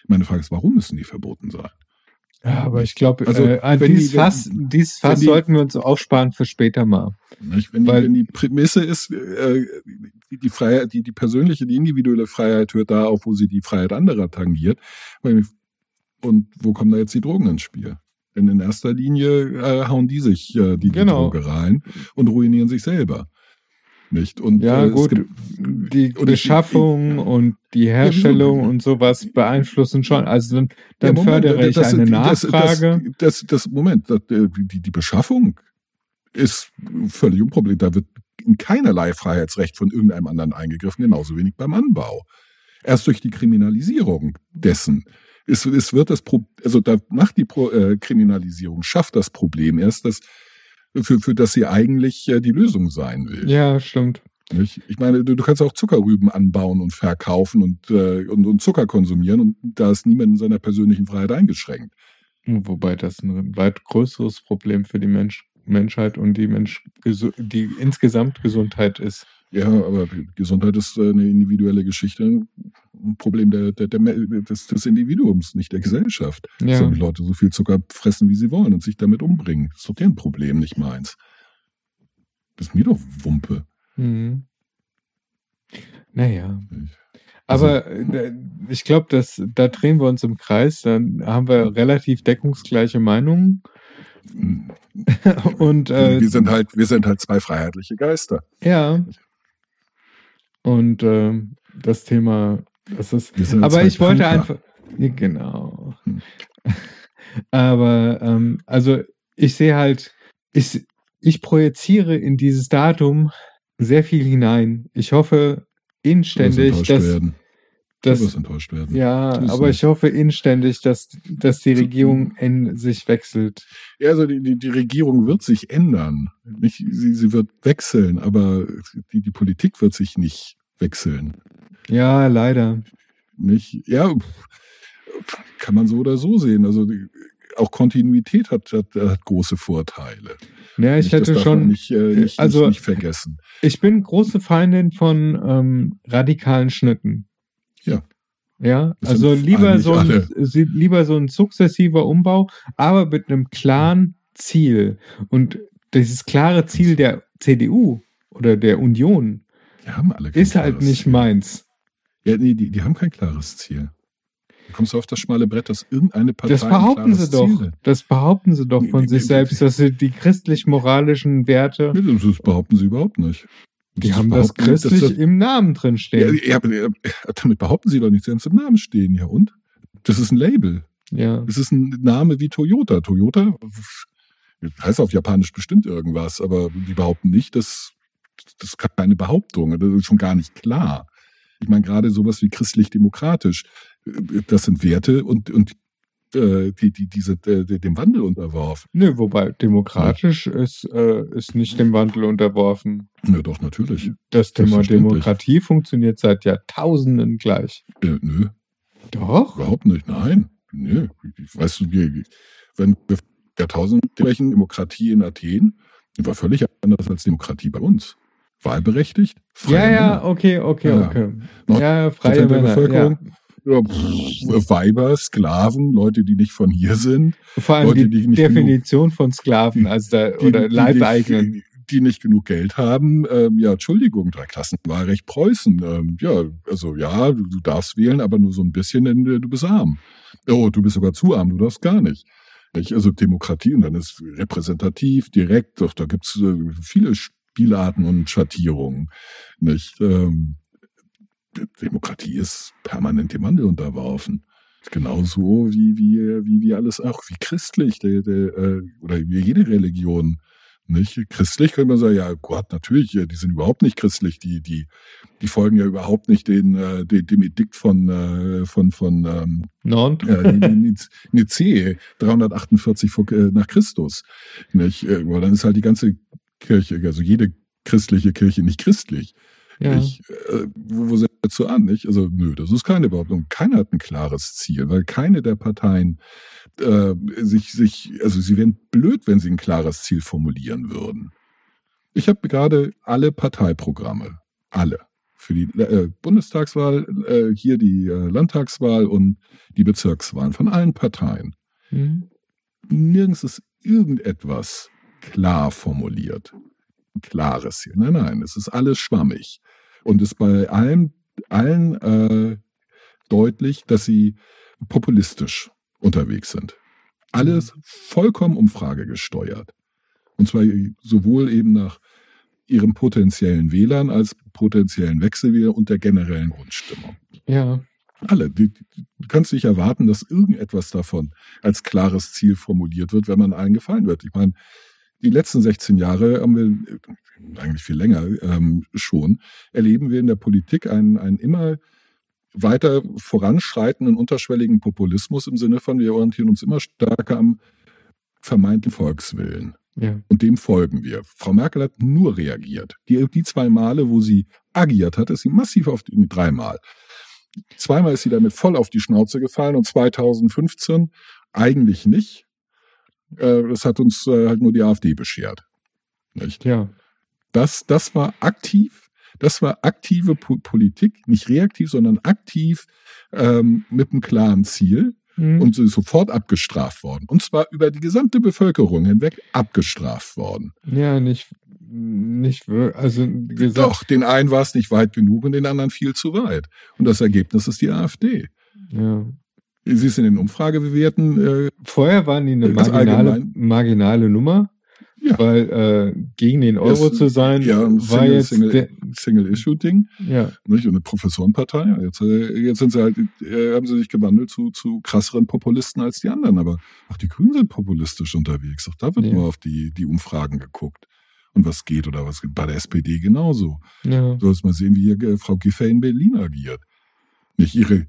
Meine Frage ist, warum müssen die verboten sein? Ja, aber ich glaube, Also, äh, dieses die- Fass, dieses Fass die- sollten wir uns aufsparen für später mal. Nicht? Wenn, die, Weil- wenn die Prämisse ist, äh, die, die Freiheit, die, die persönliche, die individuelle Freiheit hört da auf, wo sie die Freiheit anderer tangiert. Und wo kommen da jetzt die Drogen ins Spiel? Denn in erster Linie äh, hauen die sich äh, die, Genau. Droge rein und ruinieren sich selber. Nicht? Und, Ja, äh, gut. gibt- Die und ich- Beschaffung und die Herstellung wieso? und sowas beeinflussen schon. Also dann, Ja, dann Moment, fördere ich das- eine das- Nachfrage. Das, das, das, Moment, äh, die, die Beschaffung ist völlig unproblematisch. Da wird in keinerlei Freiheitsrecht von irgendeinem anderen eingegriffen, genauso wenig beim Anbau. Erst durch die Kriminalisierung dessen. Es, es wird das Pro also da macht die Pro äh, Kriminalisierung, schafft das Problem erst, das, für, für das sie eigentlich äh, die Lösung sein will. Ja, stimmt. Nicht? Ich meine, du, du kannst auch Zuckerrüben anbauen und verkaufen und, äh, und, und Zucker konsumieren und da ist niemand in seiner persönlichen Freiheit eingeschränkt. Wobei das ein weit größeres Problem für die Mensch Menschheit und die, Mensch die insgesamt Gesundheit ist. Ja, aber Gesundheit ist eine individuelle Geschichte, ein Problem der, der, der, des, des Individuums, nicht der Gesellschaft. Ja. So die Leute so viel Zucker fressen, wie sie wollen und sich damit umbringen. Das ist doch deren Problem, nicht meins. Das ist mir doch Wumpe. Mhm. Naja. Also- Aber äh, ich glaube, dass da drehen wir uns im Kreis. Dann haben wir relativ deckungsgleiche Meinungen. Und äh, wir sind halt, wir sind halt zwei freiheitliche Geister. ja. Und äh, das Thema, das ist. Aber ich wollte Punker. einfach. Ja, genau. Hm. Aber ähm, also ich sehe halt, ich, ich projiziere in dieses Datum sehr viel hinein. Ich hoffe inständig, dass, werden. Du dass wirst enttäuscht werden. ja, aber nicht. ich hoffe inständig, dass, dass die Regierung in sich wechselt. Ja, also die, die, die Regierung wird sich ändern. Nicht, sie, sie wird wechseln, aber die, die Politik wird sich nicht wechseln. Ja, leider. Nicht? Ja, kann man so oder so sehen. Also auch Kontinuität hat, hat, hat große Vorteile. Ja, ich Nicht, das hätte schon, nicht, äh, nicht, also- nicht vergessen. ich bin große Feindin von ähm, radikalen Schnitten. Ja. Ja, also lieber so, ein, lieber so ein sukzessiver Umbau, aber mit einem klaren Ziel. Und dieses klare Ziel der CDU oder der Union ist halt nicht Ziel. meins. Ja, nee, die, die haben kein klares Ziel. Du kommst auf das schmale Brett, dass irgendeine Partei Das behaupten sie doch. Ziel. Das behaupten sie doch von nee, sich nee, selbst, dass sie die christlich-moralischen Werte, Nee, das behaupten sie überhaupt nicht. Die haben das christlich im Namen drin stehen. ja, ja, damit behaupten sie doch nicht, sie haben es im Namen stehen. Ja, und? Das ist ein Label. Ja. Das ist ein Name wie Toyota. Toyota heißt auf Japanisch bestimmt irgendwas, aber die behaupten nicht, dass das ist keine Behauptung. Das ist schon gar nicht klar. Ich meine, gerade sowas wie christlich-demokratisch, äh, das sind Werte und, und äh, die, die, die sind äh, dem Wandel unterworfen. Nö, wobei demokratisch ist, äh, ist nicht dem Wandel unterworfen. Ja, doch, natürlich. Das Thema. Demokratie funktioniert seit Jahrtausenden gleich. Äh, nö, Doch? überhaupt nicht. Nein. Nö. Weißt du, wenn wir Jahrtausend sprechen, Demokratie in Athen, die war völlig anders als Demokratie bei uns. Wahlberechtigt, freie Ja, ja, Männer. okay, okay, Ja. okay. Ja, freie der Männer. Bevölkerung. Ja. Ja, pff, Weiber, Sklaven, Leute, die nicht von hier sind, Vor allem Leute, die, die Definition von Sklaven, also da, die, oder Leibeigenen. die, nicht genug Geld haben. Ähm, ja, Entschuldigung, Dreiklassenwahlrecht Preußen. Ähm, ja, also ja, du, du darfst wählen, aber nur so ein bisschen, denn äh, du bist arm. Oh, du bist sogar zu arm, du darfst gar nicht. Nicht? Also Demokratie und dann ist repräsentativ, direkt, doch da gibt's äh, viele Spielarten und Schattierungen. Nicht? Ähm, Demokratie ist permanent dem Wandel unterworfen. Genauso wie, wie, wie, wie alles auch, wie christlich der, der, äh, oder wie jede Religion. Nicht? Christlich könnte man sagen, ja Gott, natürlich, äh, die sind überhaupt nicht christlich, die, die, die folgen ja überhaupt nicht den, äh, dem, Edikt von, äh, von, von ähm, Non? äh, Niz- Nicee 348 vor, äh, nach Christus. Nicht? Äh, Aber dann ist halt die ganze Kirche, also jede christliche Kirche nicht christlich. Ja. Ich, äh, wo, wo du an? Nicht? Also, nö, das ist keine Behauptung. Keiner hat ein klares Ziel, weil keine der Parteien äh, sich, sich, also sie wären blöd, wenn sie ein klares Ziel formulieren würden. Ich habe gerade alle Parteiprogramme, alle, für die äh, Bundestagswahl, äh, hier die äh, Landtagswahl und die Bezirkswahlen von allen Parteien. Hm? Nirgends ist irgendetwas klar formuliert. Ein klares Ziel. Nein, nein, es ist alles schwammig. Und es ist bei allen, allen äh, deutlich, dass sie populistisch unterwegs sind. Alles vollkommen umfragegesteuert. Und zwar sowohl eben nach ihren potenziellen Wählern als potenziellen Wechselwählern und der generellen Grundstimmung. Ja. Alle. Du du kannst nicht erwarten, dass irgendetwas davon als klares Ziel formuliert wird, wenn man allen gefallen wird. Ich meine, die letzten 16 Jahre haben wir, eigentlich viel länger ähm, schon, erleben wir in der Politik einen, einen immer weiter voranschreitenden unterschwelligen Populismus im Sinne von, wir orientieren uns immer stärker am vermeinten Volkswillen. Ja. Und dem folgen wir. Frau Merkel hat nur reagiert. Die, die zwei Male, wo sie agiert hat, ist sie massiv auf die, dreimal. Zweimal ist sie damit voll auf die Schnauze gefallen und 2015 eigentlich nicht. Äh, das hat uns äh, halt nur die AfD beschert. Nicht? Ja. Das, das war aktiv, das war aktive po Politik, nicht reaktiv, sondern aktiv ähm, mit einem klaren Ziel Mhm. und sie ist sofort abgestraft worden. Und zwar über die gesamte Bevölkerung hinweg abgestraft worden. ja, nicht, nicht wirklich. Also, gesagt, Doch, den einen war es nicht weit genug und den anderen viel zu weit. Und das Ergebnis ist die AfD. ja. Sie ist in den Umfragebewerten, äh, Vorher waren die eine marginale, marginale Nummer, Ja. weil äh, gegen den Euro Erst- zu sein, ja, ein war Single- jetzt Single- der, Single-Issue-Ding, ja, nicht? Und eine Professorenpartei. Jetzt, äh, jetzt sind sie halt, äh, haben sie sich gewandelt zu, zu krasseren Populisten als die anderen. Aber auch die Grünen sind populistisch unterwegs. Auch da wird Ja. nur auf die, die Umfragen geguckt. Und was geht oder was geht. Bei der SPD genauso. ja, Du sollst mal sehen, wie hier äh, Frau Giffey in Berlin agiert. Nicht ihre,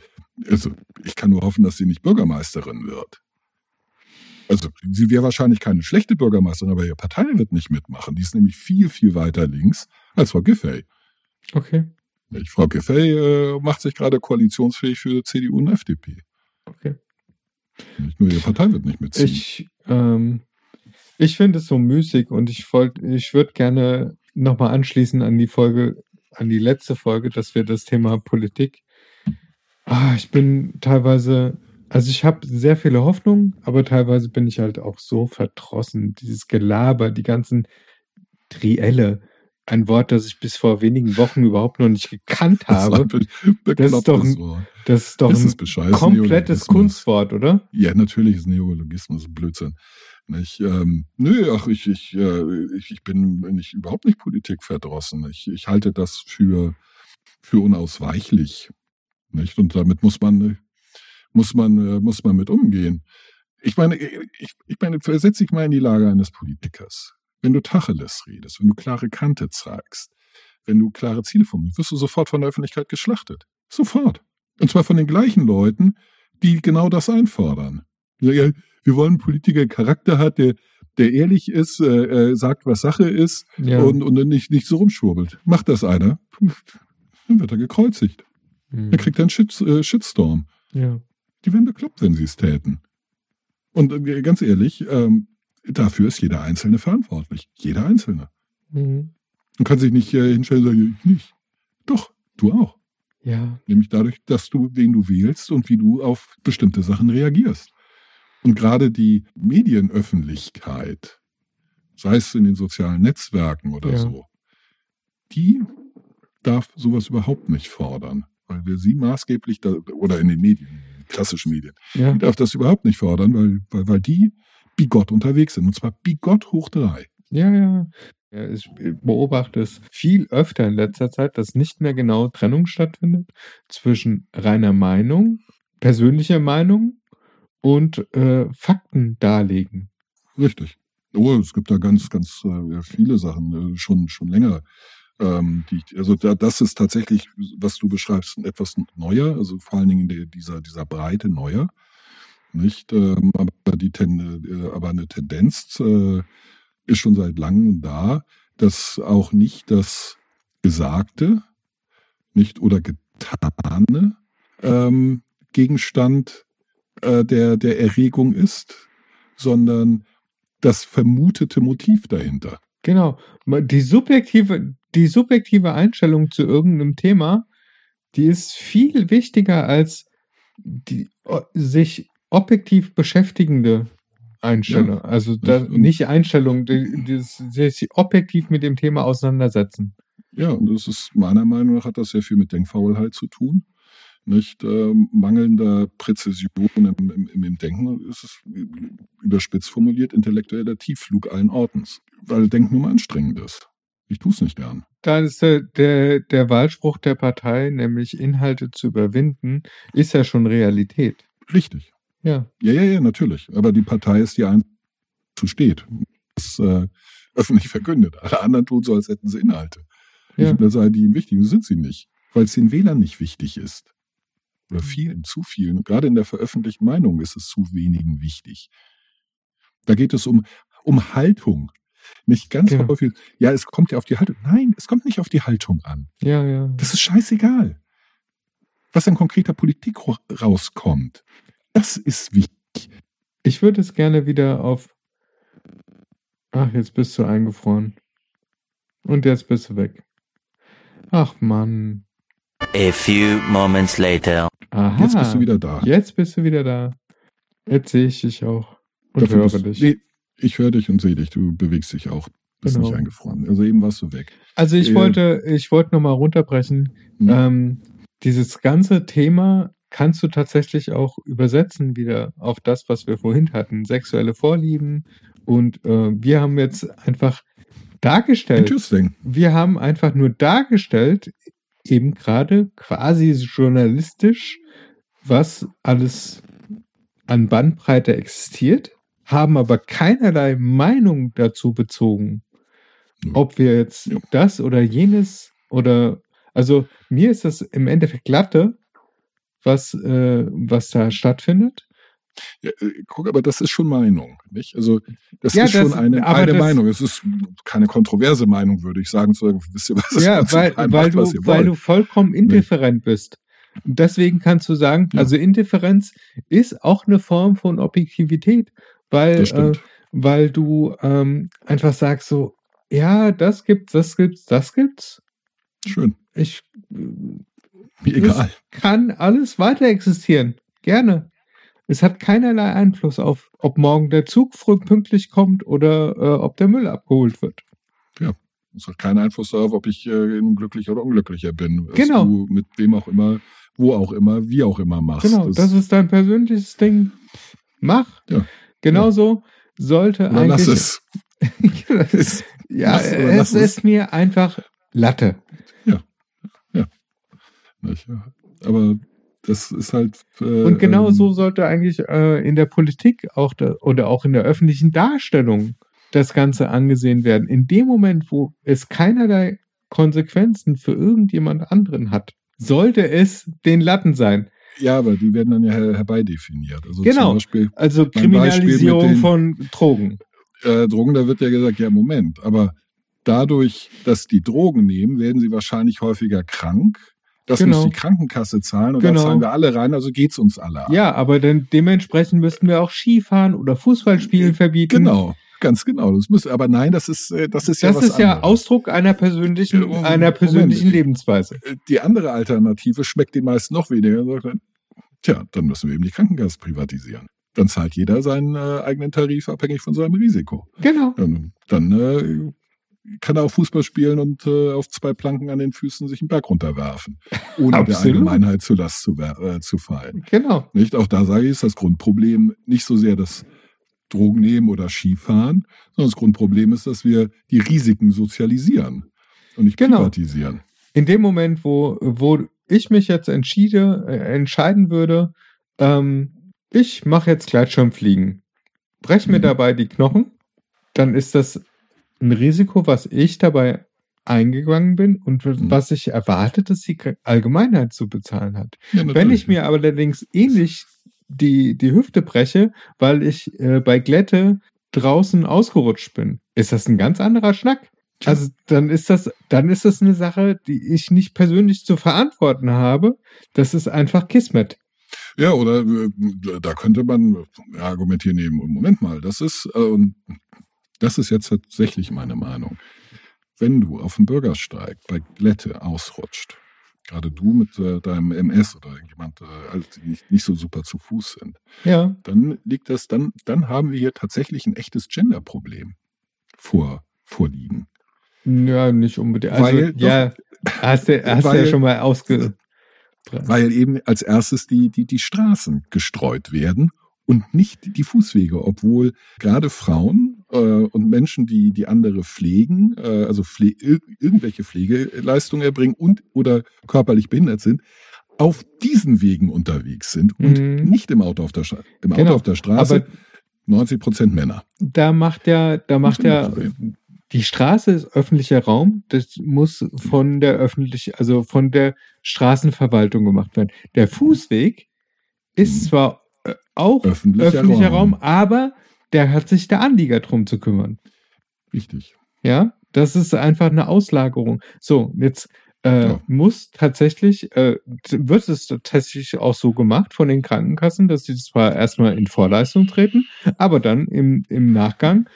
also ich kann nur hoffen, dass sie nicht Bürgermeisterin wird. Also sie wäre wahrscheinlich keine schlechte Bürgermeisterin, aber ihre Partei wird nicht mitmachen. Die ist nämlich viel, viel weiter links als Frau Giffey. okay, Nicht? Frau Giffey äh, macht sich gerade koalitionsfähig für CDU und FDP. okay. Nicht nur ihre Partei wird nicht mitziehen. Ich, ähm, ich finde es so müßig und ich ich würde gerne nochmal anschließen an die Folge, an die letzte Folge, dass wir das Thema Politik. Ah, ich bin teilweise, also ich habe sehr viele Hoffnungen, aber teilweise bin ich halt auch so verdrossen. Dieses Gelaber, die ganzen Trielle, ein Wort, das ich bis vor wenigen Wochen überhaupt noch nicht gekannt das habe. ist ein beklopptes doch ein. Das ist doch Das ein ist komplettes. Kunstwort, oder? Ja, natürlich ist Neologismus Blödsinn. Nicht, ähm, nö, ach, ich, ich, äh, ich, ich bin nicht, überhaupt nicht politikverdrossen. Ich, ich halte das für, für unausweichlich. Nicht? Und damit muss man, muss man, äh, muss man mit umgehen. Ich meine, ich, ich meine, versetz dich mal in die Lage eines Politikers. Wenn du Tacheles redest, wenn du klare Kante zeigst, wenn du klare Ziele formulierst, wirst du sofort von der Öffentlichkeit geschlachtet. Sofort. Und zwar von den gleichen Leuten, die genau das einfordern. Wir wollen einen Politiker, der Charakter hat, der, der ehrlich ist, äh, äh, sagt, was Sache ist Ja. und, und nicht, nicht so rumschwurbelt. Macht das einer, dann wird er gekreuzigt. Hm. Dann kriegt er einen Shit, äh, Shitstorm. ja. Die wären bekloppt, wenn sie es täten. Und äh, ganz ehrlich, ähm, dafür ist jeder Einzelne verantwortlich. Jeder Einzelne. Mhm. Du kannst dich nicht äh, hinstellen und sagen, ich nicht. Doch, du auch. Ja, Nämlich dadurch, dass du, wen du wählst und wie du auf bestimmte Sachen reagierst. Und gerade die Medienöffentlichkeit, sei es in den sozialen Netzwerken oder Ja. so, die darf sowas überhaupt nicht fordern. Weil wir sie maßgeblich, da, oder in den Medien, klassischen Medien, ja. die darf das überhaupt nicht fordern, weil, weil, weil die bigott unterwegs sind. Und zwar bigott hoch drei. Ja, ja. ja. Ich beobachte es viel öfter in letzter Zeit, dass nicht mehr genau Trennung stattfindet zwischen reiner Meinung, persönlicher Meinung und äh, Fakten darlegen. Richtig. Oh, es gibt da ganz, ganz äh, viele Sachen, äh, schon, schon länger. Ähm, die, also da, das ist tatsächlich, was du beschreibst, etwas neuer, also vor allen Dingen der, dieser, dieser Breite neuer. Nicht? Ähm, aber, die Ten, äh, aber eine Tendenz äh, ist schon seit langem da, dass auch nicht das Gesagte, nicht oder Getane ähm, Gegenstand äh, der, der Erregung ist, sondern das vermutete Motiv dahinter. Genau. Die subjektive, die subjektive Einstellung zu irgendeinem Thema, die ist viel wichtiger als die o- sich objektiv beschäftigende Einstellung. Also da, nicht Einstellung, die, die, sich objektiv mit dem Thema auseinandersetzen. Ja, und das ist meiner Meinung nach hat das sehr viel mit Denkfaulheit zu tun. Nicht ähm, mangelnder Präzision im, im, im, Denken ist es überspitzt formuliert intellektueller Tiefflug allen Ortens, weil Denken nun mal anstrengend ist. Ich tue es nicht gern. Da ist der, der, der Wahlspruch der Partei, nämlich Inhalte zu überwinden, ist ja schon Realität. Richtig. Ja. Ja, ja, ja, natürlich. Aber die Partei ist die einzige, zu steht. Das äh, öffentlich verkündet. Alle anderen tun so, als hätten sie Inhalte. Ja. Ich, da sei die ihnen wichtig. Das sind sie nicht. Weil es den Wählern nicht wichtig ist. Oder vielen, zu vielen. Gerade in der veröffentlichten Meinung ist es zu wenigen wichtig. Da geht es um, um Haltung. Nicht ganz Genau. häufig, ja, es kommt ja auf die Haltung. Nein, es kommt nicht auf die Haltung an. Ja, ja. Das ist scheißegal. Was an konkreter Politik rauskommt, das ist wichtig. Ich würde es gerne wieder auf. Ach, jetzt bist du eingefroren. Und jetzt bist du weg. Ach Mann. A few moments later. Aha. Jetzt bist du wieder da. Jetzt bist du wieder da. Jetzt sehe ich dich auch. Und Dafür höre bist- dich. Nee, ich höre dich und sehe dich. Du bewegst dich auch. Bist Genau. nicht eingefroren. Also eben warst du weg. Also ich Äh, wollte, ich wollte nochmal runterbrechen. Hm. Ähm, dieses ganze Thema kannst du tatsächlich auch übersetzen wieder auf das, was wir vorhin hatten. Sexuelle Vorlieben. Und äh, wir haben jetzt einfach dargestellt, Interesting. wir haben einfach nur dargestellt, eben gerade quasi journalistisch, was alles an Bandbreite existiert, haben aber keinerlei Meinung dazu bezogen, ob wir jetzt Ja. das oder jenes oder also mir ist das im Endeffekt glatte, was, äh, was da stattfindet. Ja, äh, guck, aber das ist schon Meinung, nicht? Also das Ja, ist schon das- eine, aber eine das- Meinung. Es ist keine kontroverse Meinung, würde ich sagen. Wisst ihr was? Ja, Macht weil, macht, weil, du, was weil du vollkommen indifferent bist. Und deswegen kannst du sagen, Ja. also Indifferenz ist auch eine Form von Objektivität, weil, äh, weil du ähm, einfach sagst so, ja, das gibt's, das gibt's, das gibt's. Schön. Ich Mir egal. kann alles weiter existieren. Gerne. Es hat keinerlei Einfluss auf, ob morgen der Zug früh pünktlich kommt oder äh, ob der Müll abgeholt wird. Es hat keinen Einfluss darauf, ob ich äh, glücklicher oder unglücklicher bin. Was Genau. du mit wem auch immer, wo auch immer, wie auch immer machst. Genau, das ist dein persönliches Ding. Mach. Ja. Genauso sollte oder lass eigentlich. es. es. ja, Lass es lass es. ist mir einfach Latte. Nicht? Ja. Aber das ist halt. Äh, Und genau ähm, so sollte eigentlich äh, in der Politik auch da, oder auch in der öffentlichen Darstellung das Ganze angesehen werden. In dem Moment, wo es keinerlei Konsequenzen für irgendjemand anderen hat, sollte es den Latten sein. Ja, aber die werden dann ja her herbeidefiniert. Also Genau. Beispiel Also Kriminalisierung den- von Drogen. äh, Drogen, da wird ja gesagt, ja, Moment, aber dadurch, dass die Drogen nehmen, werden sie wahrscheinlich häufiger krank. Das Genau. muss die Krankenkasse zahlen und Genau. da zahlen wir alle rein, also geht's uns alle. an. Ja, aber dann dementsprechend müssten wir auch Skifahren oder Fußballspielen verbieten. Genau, ganz genau. Das müsste, aber nein, das ist, äh, das ist ja Das ist ja anderes. Ausdruck einer persönlichen, Ja, Moment. einer persönlichen Lebensweise. Äh, Die andere Alternative schmeckt den meisten noch weniger. Tja, dann müssen wir eben die Krankenkasse privatisieren. Dann zahlt jeder seinen äh, eigenen Tarif abhängig von seinem Risiko. Genau. Dann, dann äh, kann er auch Fußball spielen und äh, auf zwei Planken an den Füßen sich einen Berg runterwerfen, ohne der. Allgemeinheit zu Last zu, äh, zu fallen. Genau. Nicht? Auch da sage ich, ist das Grundproblem nicht so sehr das Drogen nehmen oder Skifahren, sondern das Grundproblem ist, dass wir die Risiken sozialisieren und nicht Genau. privatisieren. In dem Moment, wo, wo ich mich jetzt entschiede, äh, entscheiden würde, ähm, ich mache jetzt Gleitschirmfliegen, brech mir Mhm. dabei die Knochen, dann ist das ein Risiko, was ich dabei eingegangen bin und Mhm. was ich erwarte, dass die Allgemeinheit zu bezahlen hat. Ja, Wenn ich mir aber allerdings ähnlich die, die Hüfte breche, weil ich äh, bei Glätte draußen ausgerutscht bin, ist das ein ganz anderer Schnack. Also dann ist das, dann ist das eine Sache, die ich nicht persönlich zu verantworten habe. Das ist einfach Kismet. Ja, oder äh, da könnte man äh, argumentieren, nee, Moment mal, das ist, äh, das ist jetzt tatsächlich meine Meinung. Wenn du auf dem Bürgersteig bei Glätte ausrutscht, gerade du mit äh, deinem MS oder jemand, äh, also die nicht, nicht so super zu Fuß sind, Ja, dann liegt das, dann, dann haben wir hier tatsächlich ein echtes Genderproblem vor, vorliegen. ja, nicht unbedingt. Also, Weil doch- ja, hast du, hast du Weil- ja schon mal ausge. Weil eben als erstes die, die, die Straßen gestreut werden und nicht die Fußwege, obwohl gerade Frauen äh, und Menschen, die die andere pflegen, äh, also pfle ir irgendwelche Pflegeleistungen erbringen und oder körperlich behindert sind, auf diesen Wegen unterwegs sind und Mhm. nicht im Auto auf der Straße. Im Auto Genau. auf der Straße Aber 90 Prozent Männer. da macht ja, da macht ja, die Straße ist öffentlicher Raum, das muss von der öffentlich, also von der Straßenverwaltung gemacht werden. Der Fußweg ist Mhm. zwar äh, auch Öffentlicher öffentlicher, Raum. Raum. aber der hat sich der Anlieger drum zu kümmern. Richtig. Ja, das ist einfach eine Auslagerung. So, jetzt äh, Ja. muss tatsächlich, äh, wird es tatsächlich auch so gemacht von den Krankenkassen, dass sie zwar erstmal in Vorleistung treten, aber dann im, im Nachgang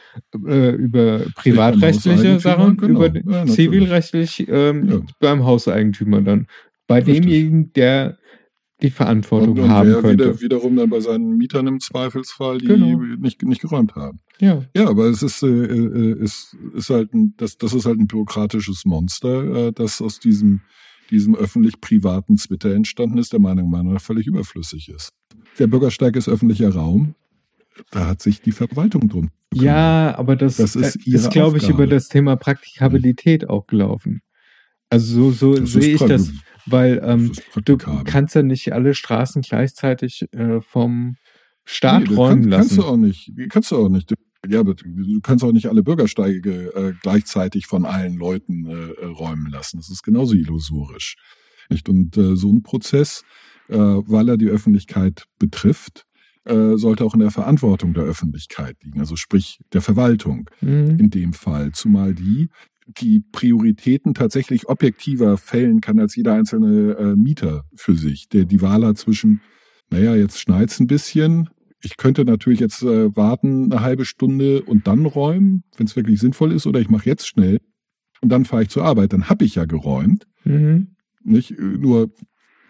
äh, über privatrechtliche Sachen, genau. über Ja, zivilrechtlich ähm, Ja. beim Hauseigentümer dann. Bei Richtig. demjenigen, der die Verantwortung Und, und haben wer könnte. wieder, wiederum dann bei seinen Mietern im Zweifelsfall, die Genau. nicht, nicht geräumt haben. Ja, Ja, aber es ist, äh, äh, ist halt ein, das, das ist halt ein bürokratisches Monster, äh, das aus diesem, diesem öffentlich-privaten Twitter entstanden ist, der meiner Meinung nach völlig überflüssig ist. Der Bürgersteig ist öffentlicher Raum. Da hat sich die Verwaltung drum. gekümmert. Ja, aber das, Das ist äh, ist glaube ich, über das Thema Praktikabilität auch gelaufen. Also so, so sehe ich das, weil ähm, du kannst ja nicht alle Straßen gleichzeitig äh, vom Staat Nee, räumen kann, lassen. Kannst du auch nicht. Kannst du auch nicht. Ja, aber du kannst auch nicht alle Bürgersteige äh, gleichzeitig von allen Leuten äh, äh, räumen lassen. Das ist genauso illusorisch. Nicht? Und äh, so ein Prozess, äh, weil er die Öffentlichkeit betrifft, äh, sollte auch in der Verantwortung der Öffentlichkeit liegen, also sprich der Verwaltung Mhm. in dem Fall, zumal die die Prioritäten tatsächlich objektiver fällen kann als jeder einzelne äh, Mieter für sich, der die Wahl hat zwischen, naja, jetzt schneit's ein bisschen, ich könnte natürlich jetzt äh, warten eine halbe Stunde und dann räumen, wenn es wirklich sinnvoll ist, oder ich mache jetzt schnell und dann fahre ich zur Arbeit, dann habe ich ja geräumt, Mhm. nicht? Äh, Nur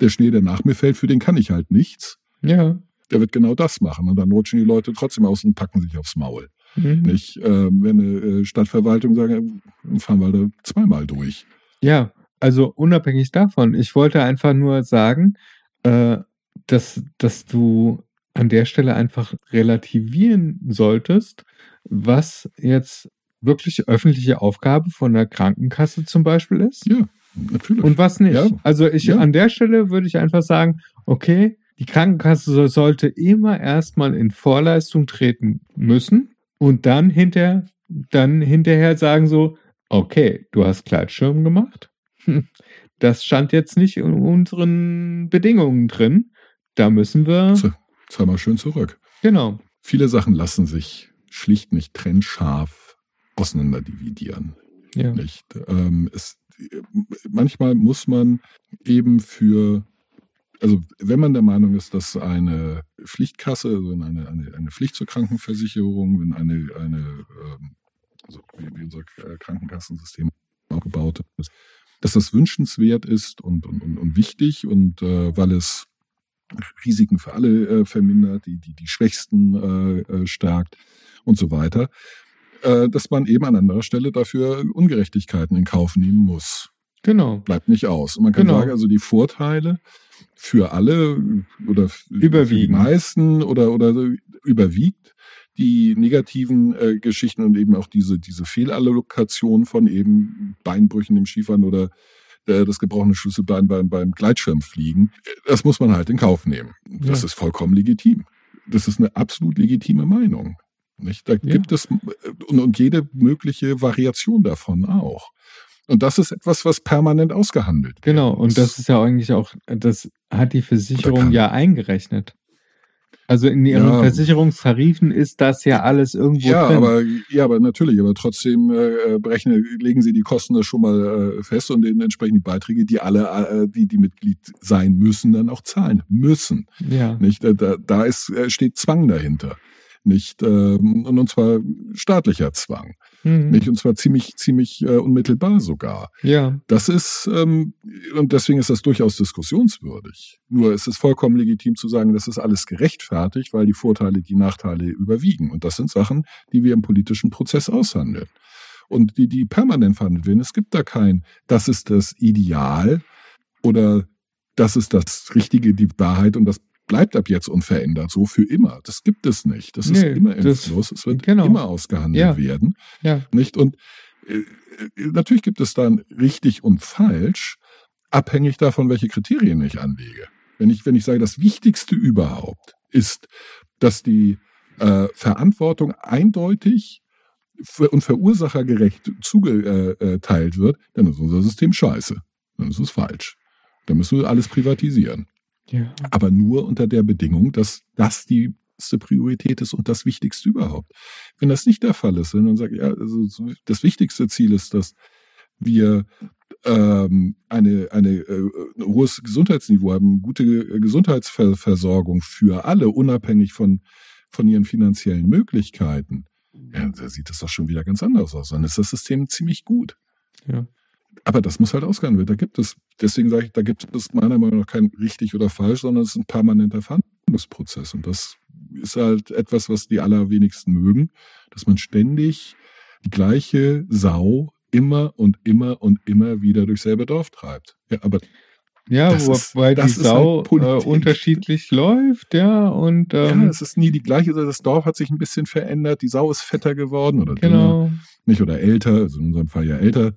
der Schnee, der nach mir fällt, für den kann ich halt nichts. Ja. Der wird genau das machen und dann rutschen die Leute trotzdem aus und packen sich aufs Maul. Mhm. Nicht, ähm, wenn eine äh, Stadtverwaltung sagt, äh, fahren wir da zweimal durch. Ja, also unabhängig davon. Ich wollte einfach nur sagen, äh, dass, dass du an der Stelle einfach relativieren solltest, was jetzt wirklich öffentliche Aufgabe von der Krankenkasse zum Beispiel ist Ja, natürlich. und was nicht. Ja. Also ich Ja. an der Stelle würde ich einfach sagen, okay, die Krankenkasse so- sollte immer erstmal in Vorleistung treten müssen und dann hinter, dann hinterher sagen so, okay, du hast Gleitschirm gemacht. Hm, Das stand jetzt nicht in unseren Bedingungen drin. Da müssen wir, Jetzt mal schön zurück. genau. Viele Sachen lassen sich schlicht nicht trennscharf auseinander dividieren. Ja. Nicht? Ähm, es, manchmal muss man eben für, also wenn man der Meinung ist, dass eine Pflichtkasse, also eine, eine, eine Pflicht zur Krankenversicherung, wenn eine, eine also wie, unser äh, Krankenkassensystem aufgebaut ist, dass das wünschenswert ist und, und, und, und wichtig und äh, weil es Risiken für alle äh, vermindert, die, die, die Schwächsten äh, äh, stärkt und so weiter, äh, dass man eben an anderer Stelle dafür Ungerechtigkeiten in Kauf nehmen muss. Genau. Bleibt nicht aus. Und man kann Genau. sagen, also die Vorteile für alle oder f- für die Überwiegen. meisten oder, oder überwiegt die negativen äh, Geschichten und eben auch diese, diese Fehlallokation von eben Beinbrüchen im Skifahren oder äh, das gebrochene Schlüsselbein beim, beim Gleitschirmfliegen. Das muss man halt in Kauf nehmen. Das Ja. ist vollkommen legitim. Das ist eine absolut legitime Meinung. Nicht? Da gibt es und, und jede mögliche Variation davon auch. Und das ist etwas, was permanent ausgehandelt wird. Genau. Und das ist ja eigentlich auch, das hat die Versicherung ja eingerechnet. Also in ihren Ja. Versicherungstarifen ist das ja alles irgendwo ja, drin. aber ja, aber natürlich, aber trotzdem äh, berechnen, legen Sie die Kosten da schon mal äh, fest und den entsprechenden Beiträge, die alle, äh, die die Mitglied sein müssen, dann auch zahlen müssen. ja. Nicht, da, da ist äh, steht Zwang dahinter, nicht ähm, und zwar staatlicher Zwang, Mhm. nicht und zwar ziemlich ziemlich äh, unmittelbar sogar. Ja. Das ist, ähm, und deswegen ist das durchaus diskussionswürdig. Nur es ist vollkommen legitim zu sagen, das ist alles gerechtfertigt, weil die Vorteile, die Nachteile überwiegen. Und das sind Sachen, die wir im politischen Prozess aushandeln. Und die, die permanent verhandelt werden. Es gibt da kein, das ist das Ideal oder das ist das Richtige, die Wahrheit und das bleibt ab jetzt unverändert, so für immer. Das gibt es nicht. Das ist Nee, immer im das- Fluss. Es wird genau. immer ausgehandelt Ja. werden Ja. nicht? Und äh, äh, natürlich gibt es dann richtig und falsch, abhängig davon, welche Kriterien ich anlege. Wenn ich, wenn ich sage, das Wichtigste überhaupt ist, dass die äh, Verantwortung eindeutig und verursachergerecht zugeteilt wird, dann ist unser System scheiße. Dann ist es falsch. Dann müssen wir alles privatisieren. Ja. Aber nur unter der Bedingung, dass das die Priorität ist und das Wichtigste überhaupt. Wenn das nicht der Fall ist, wenn man sagt, ja, also so das wichtigste Ziel ist, dass wir ähm, eine, eine äh, ein hohes Gesundheitsniveau haben, gute äh, Gesundheitsversorgung für alle, unabhängig von, von ihren finanziellen Möglichkeiten, ja, da sieht das doch schon wieder ganz anders aus. Dann ist das System ziemlich gut. Ja. Aber das muss halt ausgegangen werden. Da gibt es, deswegen sage ich, da gibt es meiner Meinung nach kein richtig oder falsch, sondern es ist ein permanenter Verhandlungsprozess. Und das ist halt etwas, was die allerwenigsten mögen, dass man ständig die gleiche Sau immer und immer und immer wieder durchs selbe Dorf treibt. Ja, aber Ja, ist- wobei die Sau halt äh, unterschiedlich läuft, ja, und ähm, ja, es ist nie die gleiche. Das Dorf hat sich ein bisschen verändert. Die Sau ist fetter geworden oder dünner, genau. nicht oder älter, also in unserem Fall ja älter.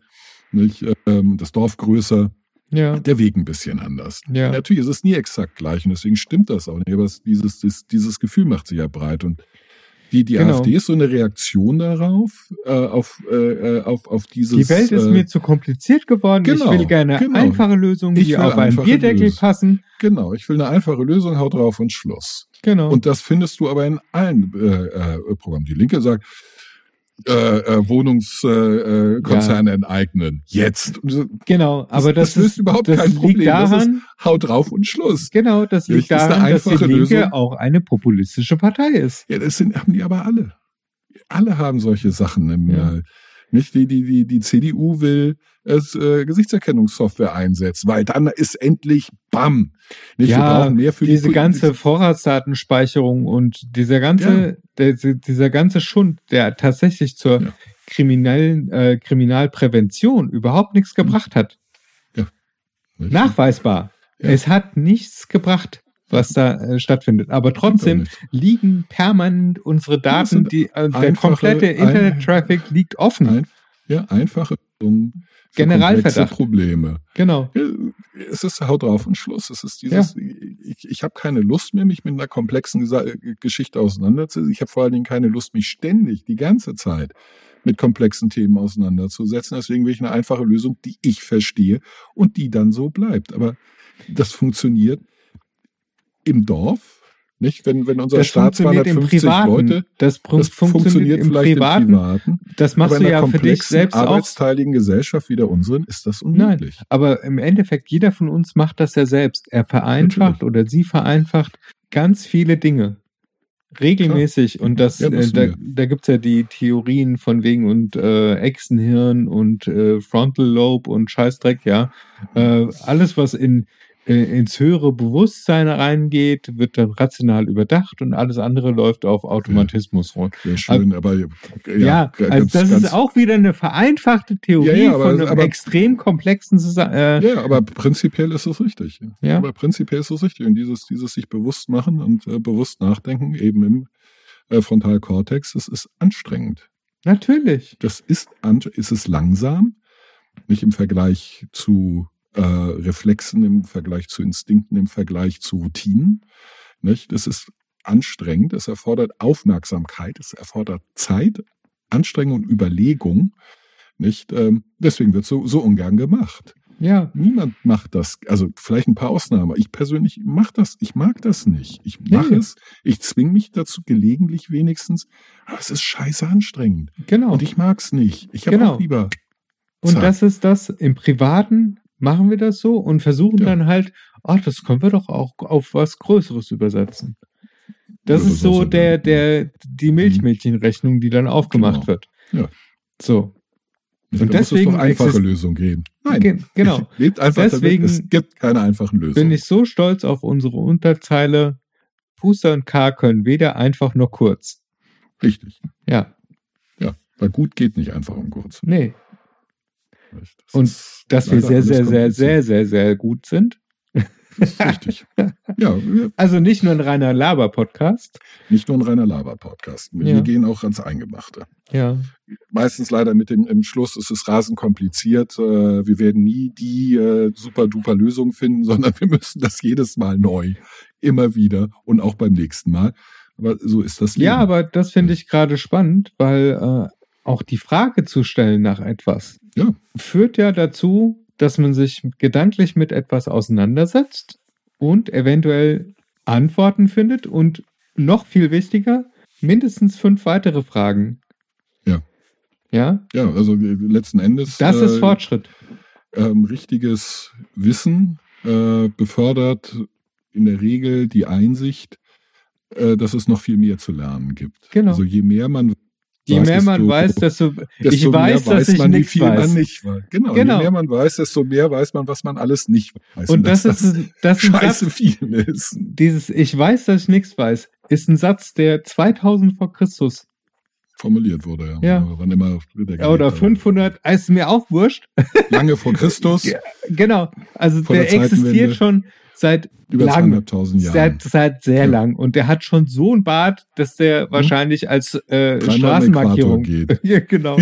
Nicht, ähm, das Dorf größer, Ja, der Weg ein bisschen anders. ja. Natürlich ist es nie exakt gleich und deswegen stimmt das auch nicht. Aber es, dieses, dieses, dieses Gefühl macht sich ja breit. Und die, die Genau. AfD ist so eine Reaktion darauf, äh, auf, äh, äh, auf, auf dieses. Die Welt ist äh, mir zu kompliziert geworden. genau, ich will gerne genau. einfache Lösungen, Ich die will auf einen einfache Bierdeckel Lösungen. passen. Genau, ich will eine einfache Lösung, haut drauf und Schluss. Genau. Und das findest du aber in allen äh, äh, Programmen. Die Linke sagt, äh, äh, Wohnungskonzerne äh, Konzerne enteignen. Jetzt. Genau. Aber das, das löst ist, überhaupt das kein liegt Problem. Das daran, Haut drauf und Schluss. genau, das liegt Das ist daran, dass die einfache Linke Lösung. auch eine populistische Partei ist. Ja, das sind, haben die aber alle. Alle haben solche Sachen. Im, Ja. Nicht die, die, die, die CDU will es, äh, Gesichtserkennungssoftware einsetzen, weil dann ist endlich BAM. Nicht, wir Ja, brauchen mehr für Diese die ganze Vorratsdatenspeicherung und dieser ganze, der, dieser ganze Schund, der tatsächlich zur Ja. kriminellen äh, Kriminalprävention überhaupt nichts gebracht hat. Nicht? Nachweisbar. Ja. Es hat nichts gebracht, was da äh, stattfindet. Aber trotzdem liegen permanent unsere Daten, die, äh, der komplette Internet-Traffic liegt offen. Ein, ja, einfache Lösungen Generalverdacht. Probleme. Genau. Ja, Es ist Haut drauf und Schluss. Es ist dieses, ich, ich habe keine Lust mehr, mich mit einer komplexen äh, Geschichte auseinanderzusetzen. Ich habe vor allen Dingen keine Lust, mich ständig, die ganze Zeit mit komplexen Themen auseinanderzusetzen. Deswegen will ich eine einfache Lösung, die ich verstehe und die dann so bleibt. Aber das funktioniert im Dorf, nicht? Wenn, wenn unser Das Staat funktioniert im 250 Privaten. Leute, das, das funktioniert, im vielleicht Privaten. im Privaten. Das machst aber du ja für dich selbst auch. arbeitsteiligen Gesellschaft wie der unseren ist das unmöglich. Aber im Endeffekt, jeder von uns macht das ja selbst. Er vereinfacht Natürlich. oder sie vereinfacht ganz viele Dinge. Regelmäßig. Und das, Ja, äh, da, da gibt's ja die Theorien von wegen und äh, Echsenhirn und äh, Frontal Lobe und Scheißdreck, ja. Äh, alles, was in ins höhere Bewusstsein reingeht, wird dann rational überdacht und alles andere läuft auf Automatismus rund. Wäre schön, aber ja, Ja, also ganz- das ganz- ist auch wieder eine vereinfachte Theorie Ja, ja, aber- von einem aber- extrem komplexen äh, Ja, aber prinzipiell ist es richtig. Ja. Aber prinzipiell ist es richtig. Und dieses, dieses sich bewusst machen und äh, bewusst nachdenken, eben im äh, Frontalkortex, das ist anstrengend. Natürlich. Das ist, ist es langsam, nicht im Vergleich zu äh, Reflexen, im Vergleich zu Instinkten, im Vergleich zu Routinen. Nicht? Das ist anstrengend, es erfordert Aufmerksamkeit, es erfordert Zeit, Anstrengung und Überlegung. Nicht? Ähm, deswegen wird so, so ungern gemacht. Ja, Niemand macht das. Also vielleicht ein paar Ausnahmen. Ich persönlich mache das. Ich mag das nicht. Ich mache Nee. es. Ich zwinge mich dazu gelegentlich wenigstens. Aber es ist scheiße anstrengend. genau. Und ich mag's nicht. Ich habe Genau. auch lieber. Und Zack. das ist das, im Privaten machen wir das so und versuchen Ja. dann halt, ach, das können wir doch auch auf was Größeres übersetzen. Das Ja, ist das so der, der, die Milchmädchenrechnung, die dann aufgemacht Genau. wird. Ja. So. Und Und da muss deswegen es doch einfache Lösungen geben. Nein. Ge- genau. Lebt einfach Deswegen damit. Es gibt keine einfachen Lösungen. Bin ich so stolz auf unsere Unterzeile. Puster und K können weder einfach noch kurz. Richtig. Ja, Ja. Weil gut geht nicht einfach um kurz. nee. Das Und Dass wir sehr, sehr, sehr, sehr, sehr, sehr gut sind. Das ist richtig. ja, Also nicht nur ein reiner Laber-Podcast. nicht nur ein reiner Laber-Podcast. Wir Ja. gehen auch ans Eingemachte. Ja. meistens leider mit dem im Schluss ist es rasend kompliziert. Äh, wir werden nie die äh, super duper Lösung finden, sondern wir müssen das jedes Mal neu, immer wieder und auch beim nächsten Mal. Aber so ist das Leben. Ja, aber das finde ich gerade spannend, weil äh, auch die Frage zu stellen nach etwas, Ja. führt ja dazu, dass man sich gedanklich mit etwas auseinandersetzt und eventuell Antworten findet und noch viel wichtiger, mindestens fünf weitere Fragen. Ja. Ja, Ja, also äh, letzten Endes. das ist äh, Fortschritt. ähm, richtiges Wissen äh, befördert in der Regel die Einsicht, äh, dass es noch viel mehr zu lernen gibt. Genau. Also je mehr man Je weiß, mehr man weiß, desto, desto ich weiß, mehr dass ich man, wie nichts viel weiß. man nicht weiß. Genau, Genau. Je mehr man weiß, desto mehr weiß man, was man alles nicht weiß. Und das, dass ist, ein- das ist ein scheiße Satz, viel ist. dieses Ich weiß, dass ich nichts weiß, ist ein Satz, der 2000 vor Christus Formuliert wurde. Ja. Wann immer der oder gelebt hat. 500, ist mir auch wurscht. Lange vor Christus, Ja, Genau, also Vor der der existiert schon seit über lang, 200.000 Jahren. seit, seit sehr Ja. lang und der hat schon so ein Bart, dass der wahrscheinlich als äh, Straßenmarkierung geht. ja, genau.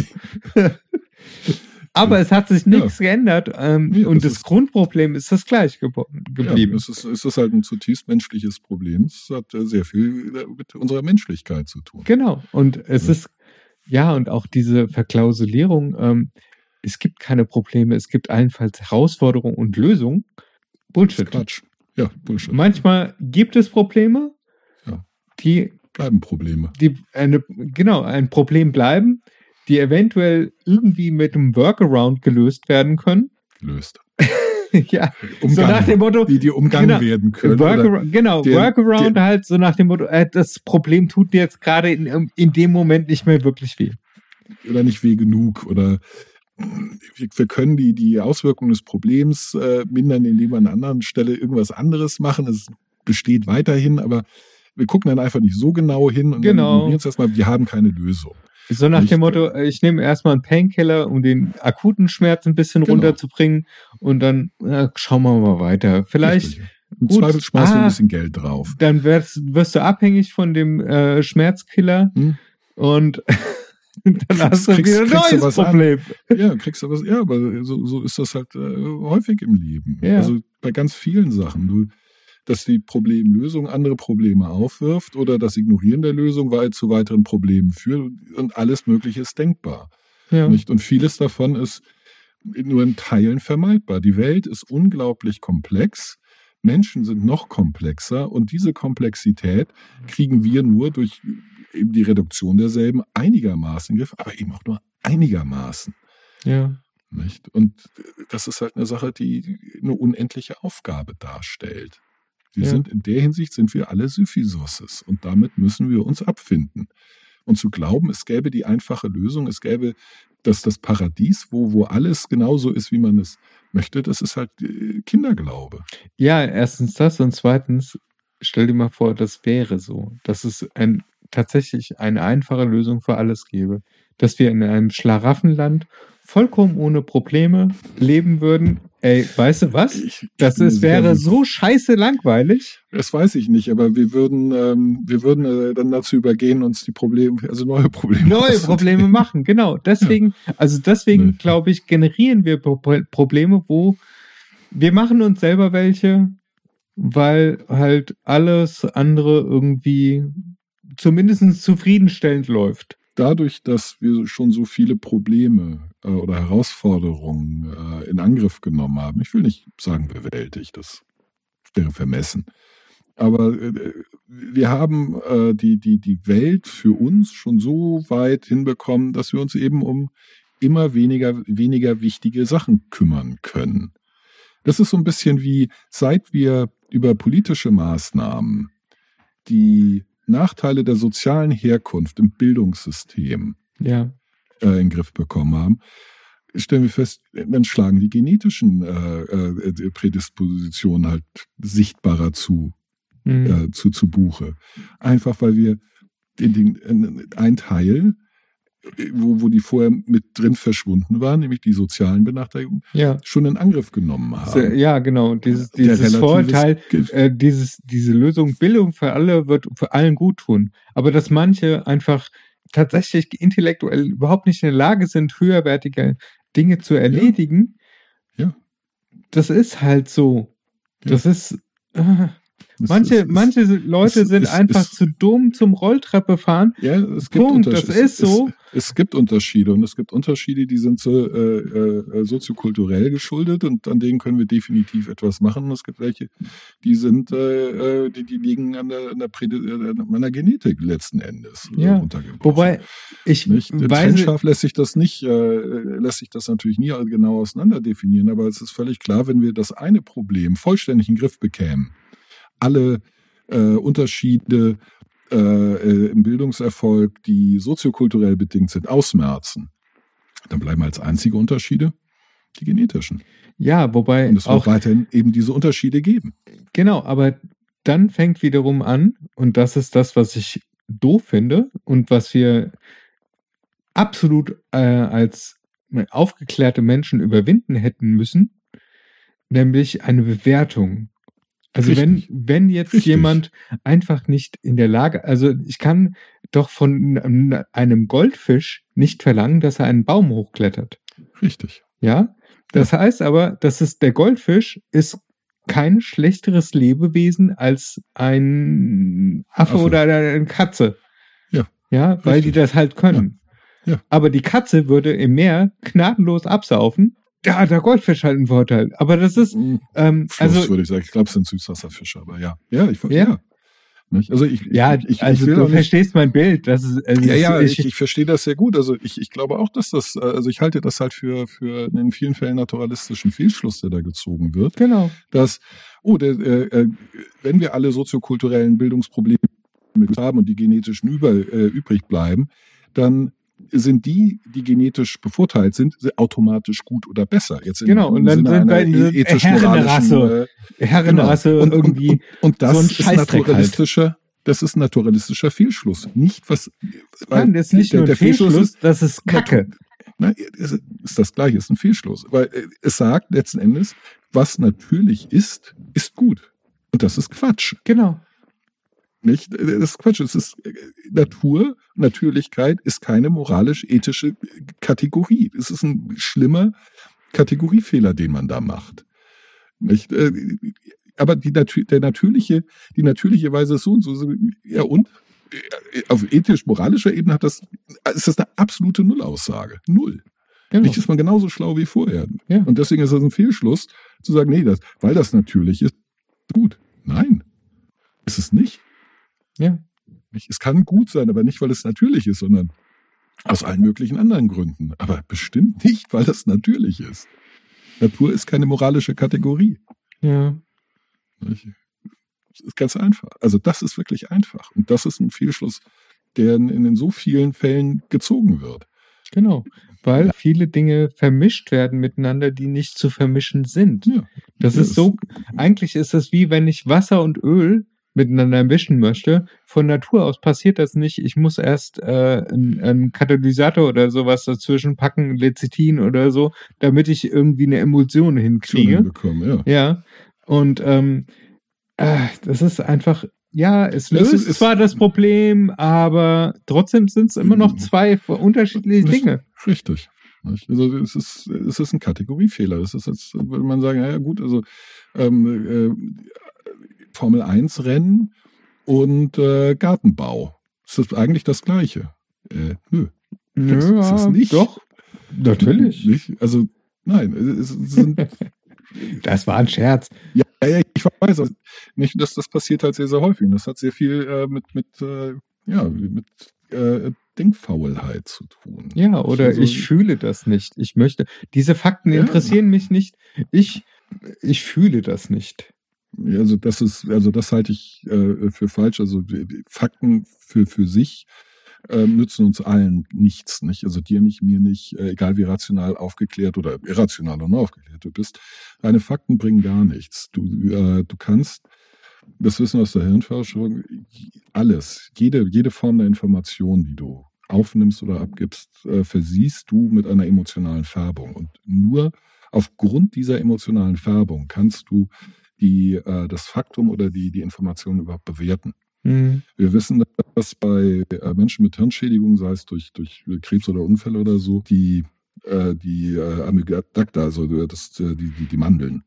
Aber es hat sich nichts geändert ähm, Ja, und das das, Grundproblem ist das gleich Ja, geblieben. es, ist, es ist halt ein zutiefst menschliches Problem. Es hat äh, sehr viel mit unserer Menschlichkeit zu tun. Genau. Und es Ja. ist, ja, und auch diese Verklausulierung, ähm, es gibt keine Probleme, es gibt allenfalls Herausforderungen und Lösungen. Bullshit. Quatsch. Ja, Bullshit. Manchmal gibt es Probleme, Ja. die, Bleiben Probleme. die eine, genau, ein Problem bleiben, die eventuell irgendwie mit einem Workaround gelöst werden können. Gelöst. ja, so Umgangen. nach dem Motto, Die, die umgangen Genau. werden können. Workaround, genau, der- Workaround halt so nach dem Motto, äh, das Problem tut dir jetzt gerade in, in dem Moment nicht mehr wirklich weh. oder nicht weh genug oder wir, können die, die Auswirkungen des Problems äh, mindern, indem wir an einer anderen Stelle irgendwas anderes machen. Es besteht weiterhin, aber wir gucken dann einfach nicht so genau hin und Genau. dann erstmal, wir haben keine Lösung. So nach dem Motto, äh, ich nehme erstmal einen Painkiller, um den akuten Schmerz ein bisschen Genau. runterzubringen und dann äh, schauen wir mal weiter. Vielleicht, Richtig. Im gut. Zweifel wir Ah. ein bisschen Geld drauf. dann wirst, wirst du abhängig von dem äh, Schmerzkiller Hm? und dann hast du kriegst- wieder ein du neues was an. Problem. Ja, kriegst du was. Ja, aber so, so ist das halt äh, häufig im Leben. Ja. Also bei ganz vielen Sachen. Du, dass die Problemlösung andere Probleme aufwirft oder das Ignorieren der Lösung weil zu weiteren Problemen führt und alles Mögliche ist denkbar. Ja. Nicht? Und vieles davon ist nur in Teilen vermeidbar. Die Welt ist unglaublich komplex. Menschen sind noch komplexer und diese Komplexität kriegen wir nur durch eben die Reduktion derselben einigermaßen in Griff, aber eben auch nur einigermaßen. ja. Nicht? Und das ist halt eine Sache, die eine unendliche Aufgabe darstellt. Wir Ja. sind in der Hinsicht sind wir alle Syphisuses und damit müssen wir uns abfinden. Und zu glauben, es gäbe die einfache Lösung, es gäbe das, das Paradies, wo, wo alles genauso ist, wie man es möchte, das ist halt äh, Kinderglaube. Ja, erstens das und zweitens, stell dir mal vor, das wäre so, dass es ein, tatsächlich eine einfache Lösung für alles gäbe. Dass wir in einem Schlaraffenland vollkommen ohne Probleme leben würden. Ey, weißt du was? Das ist, wäre so scheiße langweilig. Das weiß ich nicht, aber wir würden, ähm, wir würden äh, dann dazu übergehen, uns die Probleme, also neue Probleme. Neue. Probleme machen, genau. Deswegen, also deswegen Nee. glaube ich, generieren wir Pro Probleme, wo wir machen uns selber welche, weil halt alles andere irgendwie zumindest zufriedenstellend läuft. dadurch, dass wir schon so viele Probleme äh, oder Herausforderungen äh, in Angriff genommen haben, ich will nicht sagen bewältigt, das wäre vermessen, aber äh, wir haben äh, die, die, die Welt für uns schon so weit hinbekommen, dass wir uns eben um immer weniger, weniger wichtige Sachen kümmern können. Das ist so ein bisschen wie, seit wir über politische Maßnahmen die Nachteile der sozialen Herkunft im Bildungssystem Ja, äh, in den Griff bekommen haben, stellen wir fest, dann schlagen die genetischen äh, äh, Prädispositionen halt sichtbarer zu, Mhm. äh, zu, zu Buche. Einfach weil wir den, den, ein Teil, wo, wo die vorher mit drin verschwunden waren, nämlich die sozialen Benachteiligungen, ja. schon in Angriff genommen haben. Ja, genau. Dieses, dieses Vorurteil, äh, dieses, diese Lösung Bildung für alle wird für allen gut tun. Aber dass manche einfach tatsächlich intellektuell überhaupt nicht in der Lage sind, höherwertige Dinge zu erledigen, Ja. das ist halt so. Das ist. Äh, Manche, manche Leute sind einfach zu dumm zum Rolltreppe fahren. Ja, es gibt Punkt, Unterschiede. das ist so. Es, es gibt Unterschiede und es gibt Unterschiede, die sind so, äh, äh, soziokulturell geschuldet und an denen können wir definitiv etwas machen. Und es gibt welche, die sind, äh, äh, die, die liegen an der, an der, äh, an der Genetik letzten Endes äh, Ja. Wobei ich Nicht? weiß, Trennscharf lässt sich das nicht, äh, lässt sich das natürlich nie genau auseinander definieren, aber es ist völlig klar, wenn wir das eine Problem vollständig in den Griff bekämen, alle äh, Unterschiede äh, äh, im Bildungserfolg, die soziokulturell bedingt sind, ausmerzen, dann bleiben als einzige Unterschiede die genetischen. ja, wobei Und es wird auch weiterhin eben diese Unterschiede geben. Genau, aber dann fängt wiederum an, und das ist das, was ich doof finde und was wir absolut äh, als aufgeklärte Menschen überwinden hätten müssen, nämlich eine Bewertung. Also Richtig. wenn, wenn jetzt Richtig. jemand einfach nicht in der Lage, also ich kann doch von einem Goldfisch nicht verlangen, dass er einen Baum hochklettert. Richtig. Ja, das heißt aber, dass es der Goldfisch ist kein schlechteres Lebewesen als ein Affe, Affe. oder eine Katze. Ja, Ja, weil richtig. die das halt können. Ja, ja. Aber die Katze würde im Meer gnadenlos absaufen. Da hat der Goldfisch halt einen Vorteil. Aber das ist, ähm, Fluss, also, würde ich sagen. Ich glaube, es sind Süßwasserfische, aber ja. Ja, ich Ja. ja. Nicht? Also ich, ja, ich, ich, also ich du verstehst mein Bild. Das ist, also Ja, ja, ich, ich, ich verstehe das sehr gut. Also ich, ich glaube auch, dass das, äh, also ich halte das halt für, für in vielen Fällen naturalistischen Fehlschluss, der da gezogen wird, genau. dass, oh, der, äh, äh, wenn wir alle soziokulturellen Bildungsprobleme haben und die genetischen über, äh, übrig bleiben, dann sind die, die genetisch bevorteilt sind, automatisch gut oder besser. Jetzt Genau, und dann Sinne sind wir dieser ethisch-moralischen, Herrenrasse. äh, Herrenrasse Genau. und, irgendwie. Und, und, und das so ein ist halt. naturalistischer, das ist naturalistischer Fehlschluss. Nicht was. Nein, das ist nicht der- nur der Fehlschluss Fehlschluss, ist- das ist Kacke. Na, es ist das Gleiche, ist ein Fehlschluss. Weil äh, es sagt letzten Endes, was natürlich ist, ist gut. Und das ist Quatsch. Genau. Nicht? Äh, Das ist Quatsch. Es ist äh, Natur, Natürlichkeit ist keine moralisch-ethische Kategorie. Es ist ein schlimmer Kategoriefehler, den man da macht. Nicht? Äh, Aber die, der natürliche, die natürliche Weise ist so und so. Ja, und? Äh, Auf ethisch-moralischer Ebene hat das, ist das eine absolute Nullaussage. Null. genau. Nicht ist man genauso schlau wie vorher. Ja. Und deswegen ist das ein Fehlschluss, zu sagen, nee, das, weil das natürlich ist, gut. Nein, ist es nicht. Ja. Es kann gut sein, aber nicht, weil es natürlich ist, sondern aus allen möglichen anderen Gründen. Aber bestimmt nicht, weil das natürlich ist. Natur ist keine moralische Kategorie. Ja. Es ist ganz einfach. Also das ist wirklich einfach. Und das ist ein Fehlschluss, der in, in so vielen Fällen gezogen wird. Genau. Weil viele Dinge vermischt werden miteinander, die nicht zu vermischen sind. Ja. Das Ja, ist so, eigentlich ist das wie wenn ich Wasser und Öl miteinander mischen möchte. Von Natur aus passiert das nicht. Ich muss erst äh, einen, Katalysator oder sowas dazwischen packen, Lecithin oder so, damit ich irgendwie eine Emulsion hinkriege. bekommen, ja. Ja. Und ähm, äh, das ist einfach, ja, es löst ist- ist- zwar das Problem, aber trotzdem sind es immer noch zwei unterschiedliche Nicht- Dinge. Richtig. Also es ist, es ist ein Kategoriefehler. Es ist jetzt, würde man sagen, ja gut, also ähm, äh, Formel 1 Rennen und äh, Gartenbau. Ist eigentlich das Gleiche. Äh, nö. Das ist es nicht. Doch, natürlich. Nicht? Also, nein, es es sind, Das war ein Scherz. ja, ich weiß, also nicht, dass das passiert halt sehr, sehr häufig. Das hat sehr viel äh, mit, mit, äh, ja, mit äh, Denkfaulheit zu tun. Ja, oder Also- ich fühle das nicht. Ich möchte. Diese Fakten Ja. interessieren mich nicht. Ich, ich fühle das nicht. Also das ist, also das halte ich äh, für falsch. Also Fakten für, für sich äh, nützen uns allen nichts, nicht? Also dir nicht, mir nicht, äh, egal wie rational aufgeklärt oder irrational oder unaufgeklärt du bist. Deine Fakten bringen gar nichts. Du, äh, du kannst, das wissen wir aus der Hirnforschung, alles, jede, jede Form der Information, die du aufnimmst oder abgibst, äh, versiehst du mit einer emotionalen Färbung. Und nur aufgrund dieser emotionalen Färbung kannst du die, äh, das Faktum oder die, die Information überhaupt bewerten. Hm. Wir wissen, dass bei äh, Menschen mit Hirnschädigung, sei es durch, durch Krebs oder Unfälle oder so, die, äh, die äh, Amygdala, also das, äh, die, die, die Mandeln,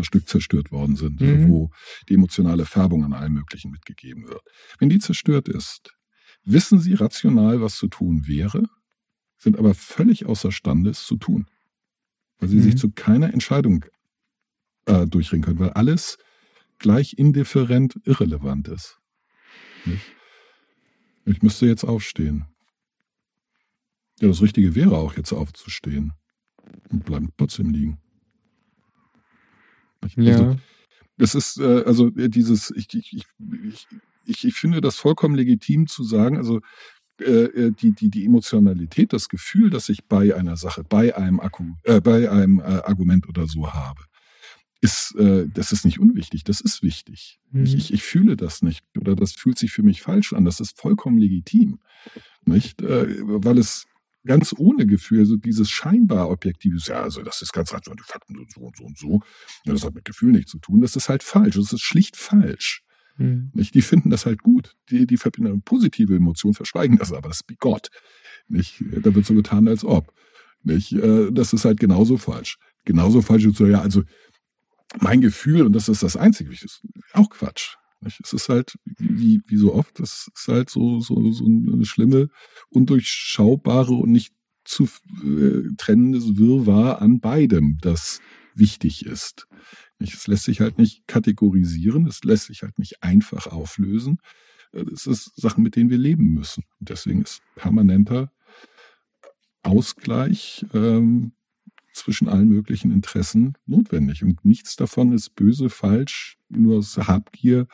Stück zerstört worden sind, Mhm. wo die emotionale Färbung an allem Möglichen mitgegeben wird. Wenn die zerstört ist, wissen sie rational, was zu tun wäre, sind aber völlig außerstande, es zu tun. Weil sie Mhm. sich zu keiner Entscheidung äh, durchringen können, weil alles gleich indifferent irrelevant ist. Nicht? Ich müsste jetzt aufstehen. Ja, das Richtige wäre auch jetzt aufzustehen und bleiben trotzdem liegen. Ich- Also, Ja. es ist äh, also äh, dieses, ich, ich, ich, ich, ich, finde das vollkommen legitim zu sagen, also die, die, die Emotionalität, das Gefühl, das ich bei einer Sache, bei einem Akku, äh, bei einem äh, Argument oder so habe, ist, äh, das ist nicht unwichtig, das ist wichtig. Mhm. Ich, ich, ich fühle das nicht oder das fühlt sich für mich falsch an. Das ist vollkommen legitim, nicht? Äh, weil es ganz ohne Gefühl, also dieses scheinbar Objektives, ja, also das ist ganz rational, die Fakten sind so und so und so, ja, das hat mit Gefühl nichts zu tun, das ist halt falsch, das ist schlicht falsch. Mhm. Nicht? Die finden das halt gut. Die, die verbinden eine positive Emotion, verschweigen das aber, das ist Gott. Nicht? Da wird so getan, als ob. Nicht? Äh, Das ist halt genauso falsch. Genauso falsch ist so, ja, also mein Gefühl, und das ist das Einzige, das ist auch Quatsch. Nicht? Es ist halt, wie, wie so oft, das ist halt so, so, so eine schlimme, undurchschaubare und nicht zu äh, trennendes Wirrwarr an beidem, das wichtig ist. Es lässt sich halt nicht kategorisieren, es lässt sich halt nicht einfach auflösen. Äh, Es ist Sachen, mit denen wir leben müssen. Und deswegen ist permanenter Ausgleich ähm, zwischen allen möglichen Interessen notwendig. Und nichts davon ist böse, falsch, nur aus Habgier,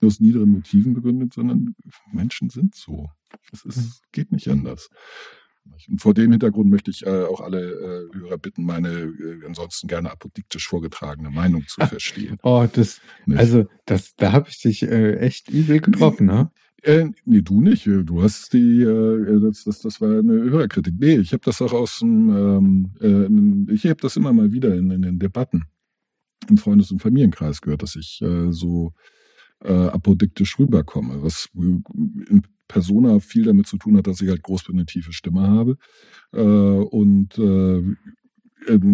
nur aus niederen Motiven begründet, sondern Menschen sind so. Es ist, geht nicht anders. Und vor dem Hintergrund möchte ich äh, auch alle äh, Hörer bitten, meine äh, ansonsten gerne apodiktisch vorgetragene Meinung zu verstehen. Oh, das, Nicht? also, das, da habe ich dich äh, echt übel getroffen, ne? Äh, nee, du nicht. Du hast die, äh, das, das, das war eine Hörerkritik. Nee, ich habe das auch aus dem, ähm, äh, ich habe das immer mal wieder in, in den Debatten im Freundes- und Familienkreis gehört, dass ich äh, so äh, apodiktisch rüberkomme, was in Persona viel damit zu tun hat, dass ich halt groß bin, eine tiefe Stimme habe. Äh, und äh,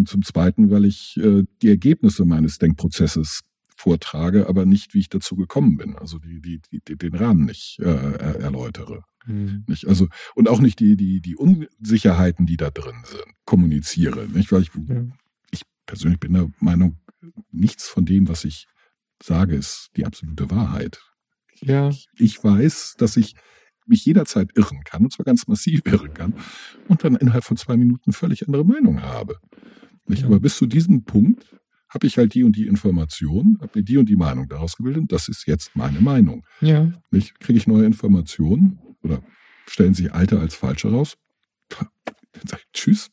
zum Zweiten, weil ich äh, die Ergebnisse meines Denkprozesses vortrage, aber nicht, wie ich dazu gekommen bin. Also die, die, die, den Rahmen nicht äh, er, erläutere. Mhm. Nicht? Also, und auch nicht die, die, die Unsicherheiten, die da drin sind, kommuniziere. Nicht? Weil ich, Ja. ich persönlich bin der Meinung, nichts von dem, was ich sage, ist die absolute Wahrheit. Ja. Ich weiß, dass ich mich jederzeit irren kann, und zwar ganz massiv irren kann, und dann innerhalb von zwei Minuten völlig andere Meinung habe. Nicht? Ja. Aber bis zu diesem Punkt habe ich halt die und die Information, habe mir die und die Meinung daraus gebildet, und das ist jetzt meine Meinung. Ja. Nicht? Kriege ich neue Informationen oder stellen sich alte als falsch heraus? Dann sage ich Tschüss.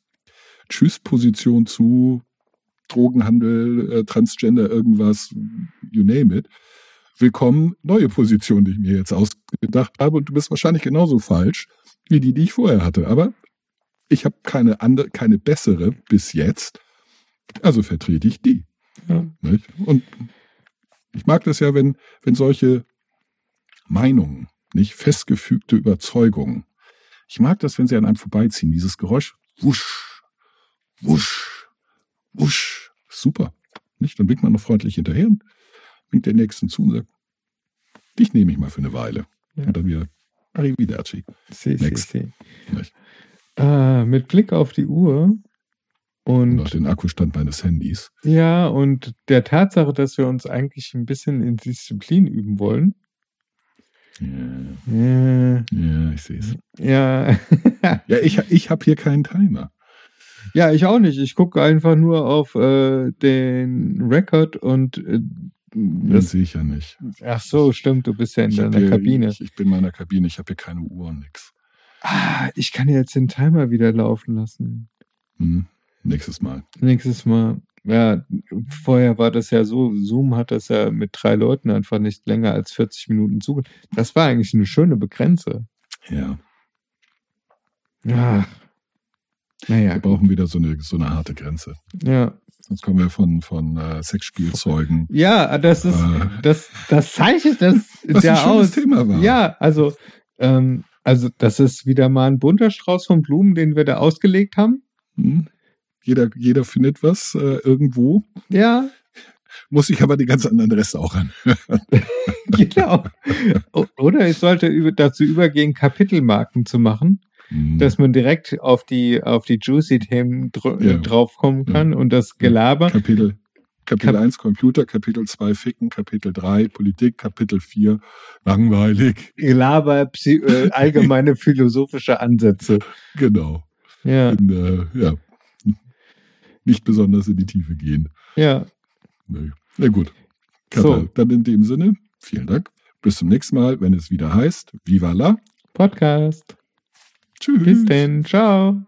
Tschüss, Position zu Drogenhandel, äh, Transgender, irgendwas, you name it. Willkommen, neue Position, die ich mir jetzt ausgedacht habe. Und du bist wahrscheinlich genauso falsch wie die, die ich vorher hatte. Aber ich habe keine andere, keine bessere bis jetzt. Also vertrete ich die. Ja. Und ich mag das ja, wenn, wenn solche Meinungen, nicht festgefügte Überzeugungen, ich mag das, wenn sie an einem vorbeiziehen, dieses Geräusch, wusch, wusch, wusch, super. Nicht? Dann blinkt man noch freundlich hinterher und winkt der Nächsten zu und sagt, dich nehme ich mal für eine Weile. Ja. Und dann wieder Arrivederci. Sie, Next. sie. Nicht? Äh, mit Blick auf die Uhr Und und den Akkustand meines Handys. ja, und der Tatsache, dass wir uns eigentlich ein bisschen in Disziplin üben wollen. Ja, Äh, ja ich sehe es. ja. Ja, ich, ich habe hier keinen Timer. ja, ich auch nicht. Ich gucke einfach nur auf äh, den Record und äh, Das sehe ich ja nicht. ach so, stimmt, du bist ja in Ich deiner hier, Kabine. Ich, ich bin in meiner Kabine, ich habe hier keine Uhr und nix. Ah, ich kann jetzt den Timer wieder laufen lassen. Hm. Nächstes Mal. Nächstes Mal. Ja, vorher war das ja so, Zoom hat das ja mit drei Leuten einfach nicht länger als 40 Minuten zu. Das war eigentlich eine schöne Begrenze. Ja. Ja. Naja, Wir brauchen wieder so eine, so eine harte Grenze. ja. Sonst kommen wir von, von äh, Sexspielzeugen. Ja, das ist, Äh. das, das zeichnet das Was ja ein schönes aus. Thema war. Ja, also, ähm, also das ist wieder mal ein bunter Strauß von Blumen, den wir da ausgelegt haben. Hm. Jeder, jeder findet was äh, irgendwo. Ja, muss ich aber die ganz anderen Reste auch an. genau. Oder ich sollte dazu übergehen, Kapitelmarken zu machen, Hm. dass man direkt auf die, auf die Juicy-Themen Ja. draufkommen kann und das Gelaber. Kapitel, Kapitel Kap- 1 Computer, Kapitel 2 Ficken, Kapitel 3 Politik, Kapitel 4 langweilig. Gelaber, Psy äh, allgemeine philosophische Ansätze. Genau. Ja, Und, äh, ja. Nicht besonders in die Tiefe gehen. ja. Nee. Na gut. Katha, So. Dann in dem Sinne, vielen Dank. Bis zum nächsten Mal, wenn es wieder heißt, Viva la. Podcast. Tschüss. Bis denn. Ciao.